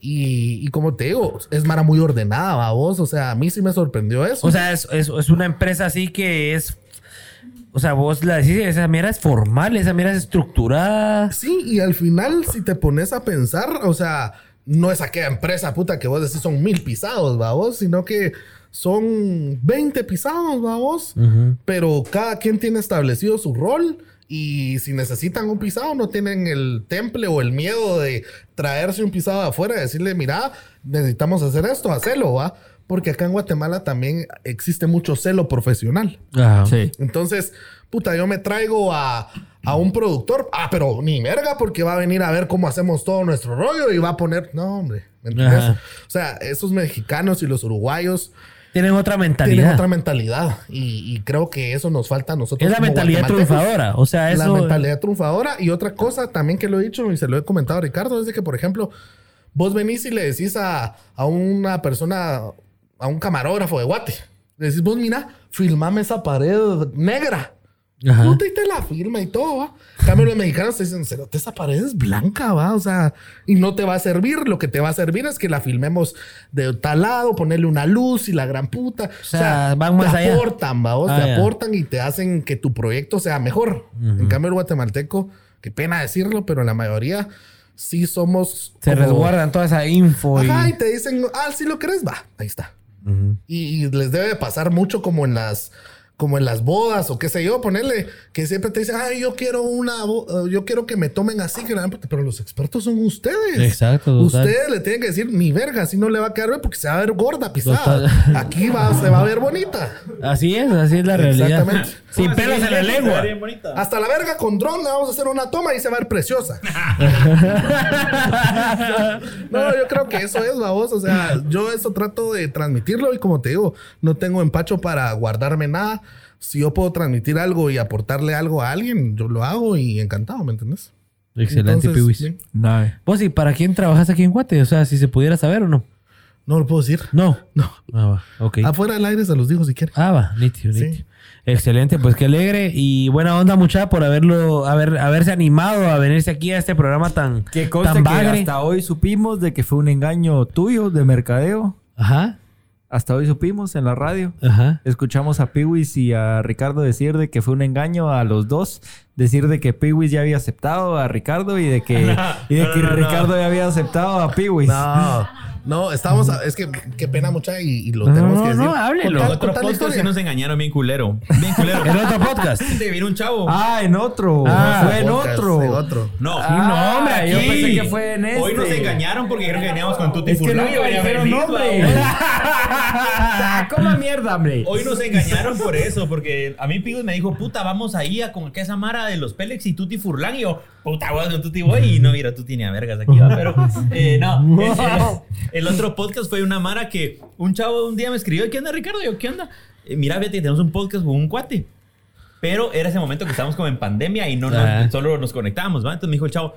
Y, y como te digo, es Mara muy ordenada, ¿va vos? O sea, a mí sí me sorprendió eso. O sea, es, es- es una empresa así que es. O sea, vos la decís, esa mierda es formal, esa mierda es estructurada. Sí, y al final, si te pones a pensar, o sea, no es aquella empresa puta que vos decís son mil pisados, vos, sino que son 20 pisados, vos. Pero cada quien tiene establecido su rol. Y si necesitan un pisado, no tienen el temple o el miedo de traerse un pisado de afuera y decirle, mira, necesitamos hacer esto, hacelo, va. Porque acá en Guatemala también existe mucho celo profesional. Ajá. Sí. Entonces, puta, yo me traigo a, a un productor. Ah, pero ni verga, porque va a venir a ver cómo hacemos todo nuestro rollo y va a poner. No, hombre. ¿me entiendes? Ajá. O sea, esos mexicanos y los uruguayos Tienen otra mentalidad. tienen otra mentalidad. Y, y creo que eso nos falta a nosotros. es la mentalidad triunfadora. O sea, eso. La mentalidad triunfadora. Y otra cosa también que lo he dicho y se lo he comentado a Ricardo es de que, por ejemplo, vos venís y le decís a, a una persona, a un camarógrafo de Guate, le decís, vos mira, filmame esa pared negra. Ajá. Puta, y te la firma y todo, ¿va? Cambio, los mexicanos te dicen, "Cerote, esa pared es blanca, ¿va? O sea, y no te va a servir. Lo que te va a servir es que la filmemos de tal lado, ponerle una luz y la gran puta. O sea, van más te allá. aportan, ¿va? O Ah, te ya. aportan y te hacen que tu proyecto sea mejor. En cambio, el guatemalteco, qué pena decirlo, pero la mayoría sí somos... Se como- resguardan toda esa info. y- Ajá, y te dicen, ah, si lo crees, va, ahí está. y, y les debe de pasar mucho como en las como en las bodas o qué sé yo, ponerle que siempre te dicen, ay, yo quiero una, eh, yo quiero que me tomen así, la- pero los expertos son ustedes. Exacto, total. Ustedes le tienen que decir, ni verga, así no le va a quedar bien porque se va a ver gorda, pisada. Total. Aquí va, se va a ver bonita. Así es, así es la realidad. Exactamente. Sin pelos en la lengua. Hasta la verga con dron le vamos a hacer una toma y se va a ver preciosa. no, yo creo que eso es, babos. O sea, yo eso trato de transmitirlo y como te digo, no tengo empacho para guardarme nada. Si yo puedo transmitir algo y aportarle algo a alguien, yo lo hago y encantado, ¿me entiendes? Excelente, Piwis. sí. Nave. Vos, ¿y para quién trabajas aquí en Guate? O sea, si se pudiera saber o no. No lo puedo decir. No. No. Ah, va. Ok. Afuera del aire se los digo si quieren. Ah, va. Nítido, Sí. nítido. Excelente, pues qué alegre y buena onda, mucha, por haberlo, haber, haberse animado a venirse aquí a este programa tan, conste tan que hasta hoy supimos de que fue un engaño tuyo de mercadeo. Ajá, Hasta hoy supimos en la radio. ajá. Escuchamos a Piwis y a Ricardo decir de que fue un engaño a los dos. Decir de que Piwis ya había aceptado a Ricardo y de que, y de que Ricardo ya había aceptado a Piwis. No, no, estamos. a- es que qué pena, mucha, y, y lo No, tenemos no, que decir. no, háblelo. Contar- Otro podcast sí nos engañaron bien culero. Bien culero. En otro podcast. Te viene un chavo. Ah, en otro. Ah, fue en otro. en otro. No. Ah, no, hombre, yo aquí. pensé que fue en este. Hoy nos engañaron porque creo que veníamos con Tutti Es que no dijeron nombre. ¿Cómo mierda, hombre? Hoy nos engañaron por eso, porque a mí Pigos me dijo, puta, vamos ahí a con que esa mara de los Pélex y Tutti Furlan. Y yo, puta, weón, con Tutti voy. Y no, mira, Tutti ni a vergas aquí, va. Pero, eh, no. El, el- el otro podcast fue una mara que un chavo un día me escribió, ¿qué onda, Ricardo? Y yo, ¿qué onda? Eh, mira, vete, tenemos un podcast con un cuate. Pero era ese momento que estábamos como en pandemia y no nos- Ajá. solo nos conectábamos, ¿va? Entonces me dijo el chavo,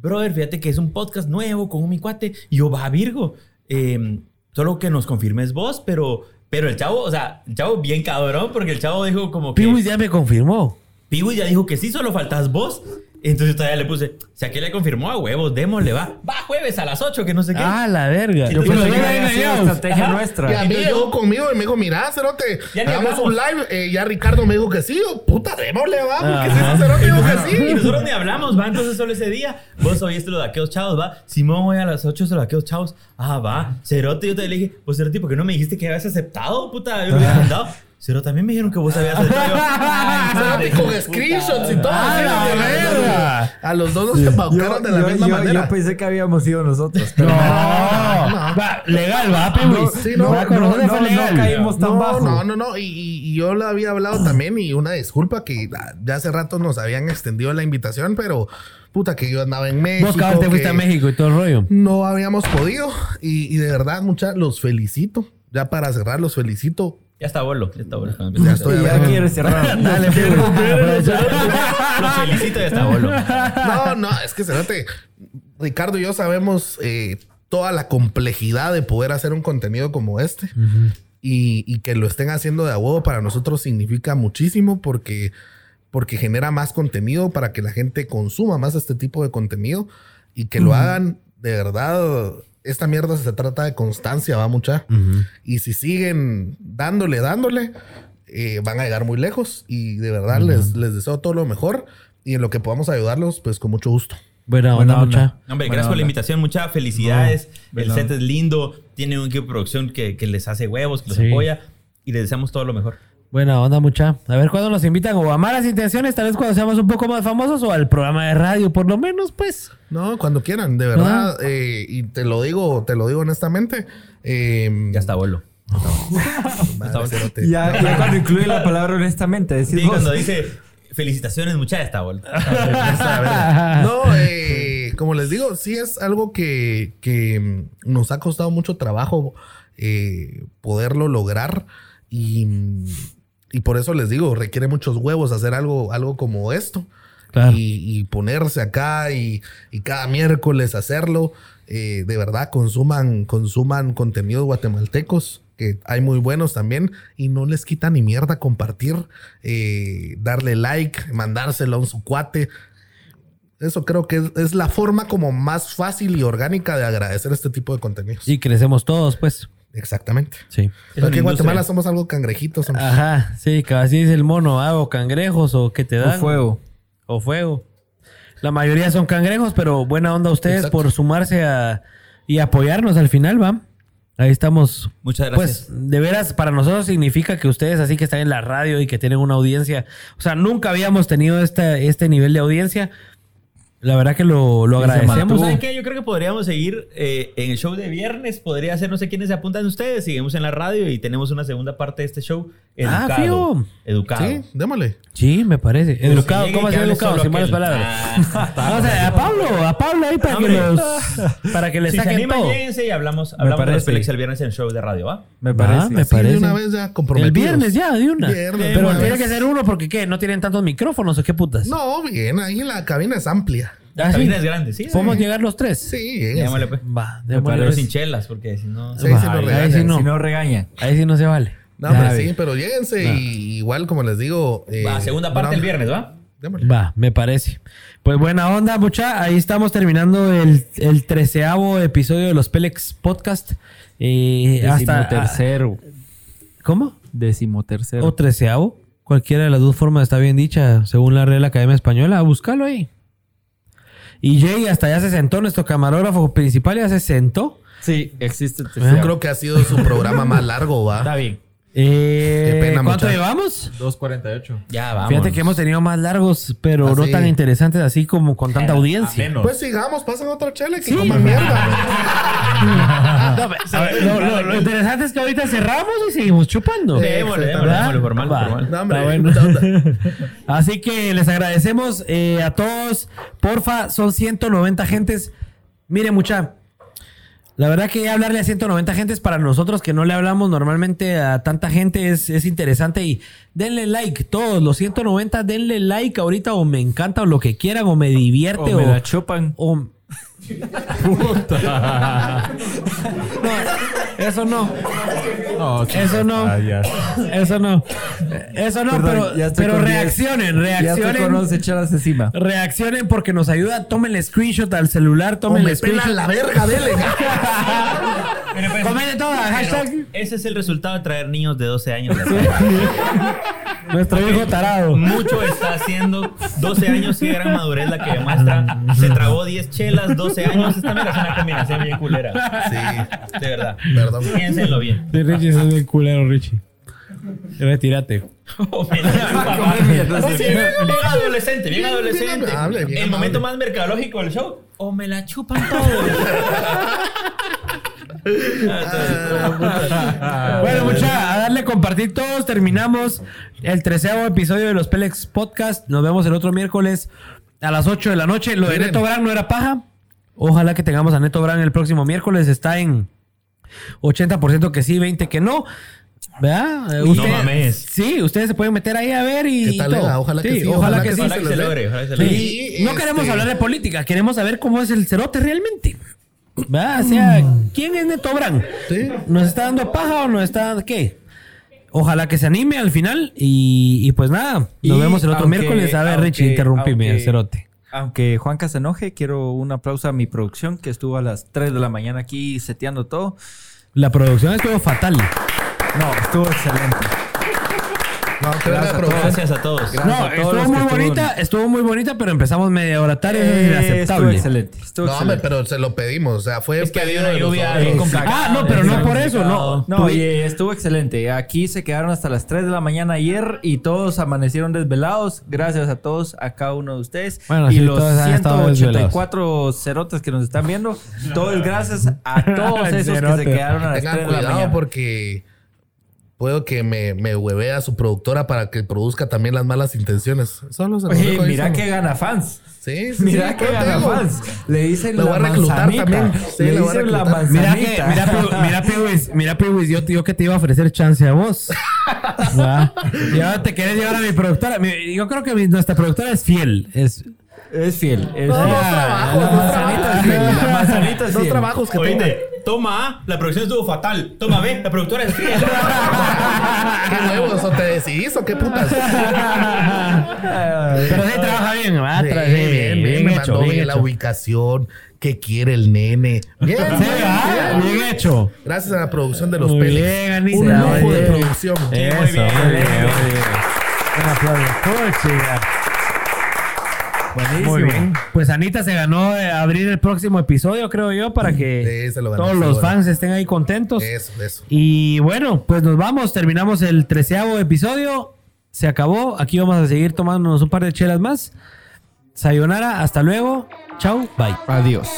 brother, fíjate que es un podcast nuevo con un mi cuate. Y yo, va, Virgo. eh, solo que nos confirmes vos, pero, pero el chavo, o sea, el chavo bien cabrón, porque el chavo dijo como que... Piwis ya me confirmó. Piwi ya dijo que sí, solo faltas vos. Entonces todavía le puse, si aquí le confirmó a huevos, démosle, va. Va jueves a las 8, que no sé qué. Ah, la verga. Yo pensé que había sido estrategia Ajá. Y nuestra. a mí Entonces llegó yo- conmigo y me dijo, mira, Cerote, Ya hagamos un live. Eh, ya Ricardo me dijo que sí. Yo, puta, démosle, va. Porque si ese Cerote dijo que Y sí. nosotros ni hablamos, va. Entonces solo ese día, vos oíste los daqueos chavos, va. Simón, hoy a las 8 los daqueos chavos. Ah, va. Cerote, yo te le dije, pues Cerote, ¿por qué no me dijiste que habías aceptado, puta? Yo lo hubiera mandado. Cerote, también me dijeron que vos habías aceptado. Yo, "Ay, Cerote hijo de con puta". screenshots y todo. ¡Ah, a los- verga! A los dos nos embaucaron de la yo- misma yo- manera. yo pensé que habíamos sido nosotros. No, pero- Va, legal, va, Piwis. sí, no, no, nosotros no, fue no legal. caímos tan no, bajo. No, no, no. Y, yo lo había hablado también y una disculpa que ah, ya hace rato nos habían extendido la invitación, pero puta que yo andaba en México. Vos, cabrón, te fuiste a México y todo el rollo. No habíamos podido y, y de verdad, muchas los felicito. Ya para cerrar, los felicito. Ya está bolo, ya está bolo. Ya estoy ya quiere cerrar. Dale, felicito, ya está bolo. No, no, es que Cerote, Ricardo y yo sabemos eh, toda la complejidad de poder hacer un contenido como este. y, y que lo estén haciendo de a huevo para nosotros significa muchísimo porque, porque genera más contenido para que la gente consuma más este tipo de contenido y que lo hagan de verdad. Esta mierda se trata de constancia, va mucha. Y si siguen dándole, dándole, eh, van a llegar muy lejos. Y de verdad les, les deseo todo lo mejor. Y en lo que podamos ayudarlos, pues con mucho gusto. Buena Buena onda, onda. mucha. Hombre, Buena gracias por la onda. invitación. Muchas felicidades. No, el set es lindo. Tiene un equipo de producción que, que les hace huevos, que los Sí. apoya. Y les deseamos todo lo mejor. Buena onda, mucha. A ver cuándo nos invitan o a malas intenciones, tal vez cuando seamos un poco más famosos o al programa de radio, por lo menos, pues. No, cuando quieran, de verdad. eh, y te lo digo, te lo digo honestamente. eh, Ya está cerote. Ya, ya cuando incluye la palabra honestamente, decís Sí, cuando dice felicitaciones, mucha está bolo. No, eh, como les digo, sí es algo que, que mm, nos ha costado mucho trabajo eh, poderlo lograr y, y por eso les digo, requiere muchos huevos hacer algo, algo como esto. Claro. Y, y ponerse acá y, y cada miércoles hacerlo. Eh, de verdad, consuman, consuman contenidos guatemaltecos, que hay muy buenos también, y no les quita ni mierda compartir, eh, darle like, mandárselo a un su cuate. Eso creo que es, es la forma como más fácil y orgánica de agradecer este tipo de contenidos. Y crecemos todos, pues. Exactamente. Sí. Pero aquí en Guatemala industria. somos algo cangrejitos. Ajá, sí, que así dice el mono, ah, o cangrejos o que te O dan. fuego. O fuego. La mayoría son cangrejos, pero buena onda a ustedes Exacto. por sumarse a, y apoyarnos al final, ¿va? Ahí estamos. Muchas gracias. Pues de veras, para nosotros significa que ustedes así que están en la radio y que tienen una audiencia. O sea, nunca habíamos tenido esta, este nivel de audiencia. La verdad que lo, lo agradecemos. mantuvo. ¿Saben qué? Yo creo que podríamos seguir eh, en el show de viernes. Podría ser, no sé quiénes se apuntan ustedes. Seguimos en la radio y tenemos una segunda parte de este show. Ah, Educado. fijo. educado. Sí, démosle. Sí, me parece. Educado, llegue ¿cómo hable educado? Sin malas palabras. Ah, o sea, a Pablo, a Pablo ahí para que los, para que le si se saquen animan, todo. lléguense y hablamos, hablamos de. Pelex el viernes en el show de radio, ¿va? Me parece. me Sí, de parece. una vez ya comprometidos. El viernes ya, de una. Viernes, Pero de una tiene vez. que ser uno porque ¿qué? ¿No tienen tantos micrófonos o qué putas? No, bien, ahí la cabina es amplia. La ¿Ah, sí? cabina es grande, ¿sí? ¿Podemos llegar los tres? Sí. Démosle, pues. Va, Me démosle, Pero sin chelas, porque si no... Sí, sí ahí regañan. sí no. Si no regaña. Ahí sí no se vale. No, hombre, Ya, sí, pero lléguense y igual como les digo. eh, Va, segunda parte el viernes, ¿va? démosle. Va, me parece. Pues buena onda, mucha. Ahí estamos terminando el, el treceavo episodio de los Pelex Podcast. Eh, hasta, Decimotercero. ¿Cómo? Decimotercero. O treceavo. Cualquiera de las dos formas está bien dicha, según la Real Academia Española. Búscalo ahí. Y Jay hasta ya se sentó, nuestro camarógrafo principal ya se sentó. Sí, existe Yo tercero. creo que ha sido su programa más largo, Está va. bien. Eh, Qué pena, ¿Cuánto muchacho. llevamos? 2.48. Ya, vamos. Fíjate que hemos tenido más largos, pero Ah, no sí. tan interesantes así como con tanta audiencia. menos. Pues sigamos, pasen otra chela que coman mierda. No, pero, a ver, lo, lo- lo interesante es que ahorita cerramos y seguimos chupando. Démosle, démosle, ¿Verdad? démosle, formal, Va. formal. No, hombre, Está bueno. puta onda. Así que les agradecemos eh, a todos. Porfa, son 190 gentes. Mire, mucha. La verdad que hablarle a 190 gentes para nosotros que no le hablamos normalmente a tanta gente es, es interesante y denle like, todos los 190 denle like ahorita o me encanta o lo que quieran o me divierte O o, me la chupan. o- Eso no. No, Eso no. ah. Eso no. Eso no, Perdón, pero, ya estoy pero con diez. reaccionen, Ya estoy con reaccionen. 11 chelas encima. Reaccionen porque nos ayuda. Tomen el screenshot al celular, tomen me el screenshot. la verga, dele. Pero, pues, Comente todo, hashtag. pero ese es el resultado de traer niños de 12 años. Nuestro hijo tarado. Mucho está haciendo. 12 años, qué gran madurez la que demuestra. Se tragó 10 chelas, 12 años. Esta mira, es una combinación bien culera. Sí, De verdad. perdón. Piénsenlo bien. Sí, Richie, es bien culero, Richie. Retírate. Oh. Sí, bien adolescente, bien adolescente. amable, bien El momento más mercadológico del show. O me la chupan todos. Bueno, mucha, a darle compartir todos. Terminamos el treceavo episodio de los Pelex Podcast. Nos vemos el otro miércoles a las 8 de la noche. Lo de. Neto Brand no era paja. Ojalá que tengamos a Neto Brand el próximo miércoles. Está en 80% que sí, 20% que no. ¿Verdad? Uy, no ustedes- mames. Sí, ustedes se pueden meter ahí a ver y. ¿Qué tal todo. Ojalá que sí, Ojalá, ojalá que, sí. Ojalá que se logre. ojalá que se logre. Sí, no queremos este- hablar de política, queremos saber cómo es el cerote realmente. ¿Verdad? O sea, ¿quién es Neto Brand? Sí. ¿Nos está dando paja o nos está dando qué? Ojalá que se anime al final y, y pues nada, nos Y vemos el otro aunque- miércoles. A ver, aunque- Richie, interrumpime, aunque- cerote. Aunque Juanca se enoje, quiero un aplauso a mi producción que estuvo a las 3 de la mañana aquí seteando todo. La producción estuvo fatal. No, estuvo excelente. No, Gracias a producción. Gracias a todos. Gracias No, a todos estuvo muy bonita, estuvieron. estuvo muy bonita, pero empezamos media hora tarde, Eh, estuvo inaceptable. excelente. Estuvo No, hombre, excelente. pero se lo pedimos. O sea, fue Es que había pedido una lluvia bien complicada. Ah, no, pero no por eso, no. No, oye, estuvo excelente. Aquí se quedaron hasta las 3 de la mañana ayer y todos amanecieron desvelados. Gracias a todos, a cada uno de ustedes. Bueno, y sí, los todos han estado 184 cerotes que nos están viendo, todo es gracias a todos esos que se quedaron a las 3 Tengan de la cuidado mañana. porque puedo que me, me huevea su productora para que produzca también las malas intenciones. Solo se los Oye, ahí mira que gana fans. Sí, sí, Mira sí, que gana tengo. fans. Le dicen Lo la voy a reclutar manzanita. también. Sí, Le a dicen la reclutar. Mira que, manzanita. mira, mira, Piwis, mira, Piwis, yo, yo que te iba a ofrecer chance a vos. Y ahora te querés llevar a mi productora. Yo creo que mi- nuestra productora es fiel. Es, Es fiel. Es fiel. trabajos, La manzanita es fiel. La manzanita es Dos fiel. trabajos que tengo. Oíste, toma A, la producción estuvo fatal. Toma B, la productora es fiel. ¿Qué huevos? ¿O te decidís o qué putas? pero sí trabaja bien, ¿va? Sí, Tra- bien, bien, me hecho, mandó bien bien la hecho. ubicación, qué quiere el nene. Bien, Sí, bien, ¿va? bien. bien hecho. Gracias a la producción de los Muy peles. bien, Anita. Un Muy lujo de bien. producción. Eso, bien, muy bien, muy bien. muy bien. Un aplauso. Puchiga. Buenísimo. Muy bien. Pues Anita se ganó de abrir el próximo episodio, creo yo, para que Sí, lo todos los fans estén ahí contentos. Eso, eso. Y bueno, pues nos vamos, terminamos el treceavo episodio. Se acabó. Aquí vamos a seguir tomándonos un par de chelas más. Sayonara, hasta luego. Chau, bye. Adiós.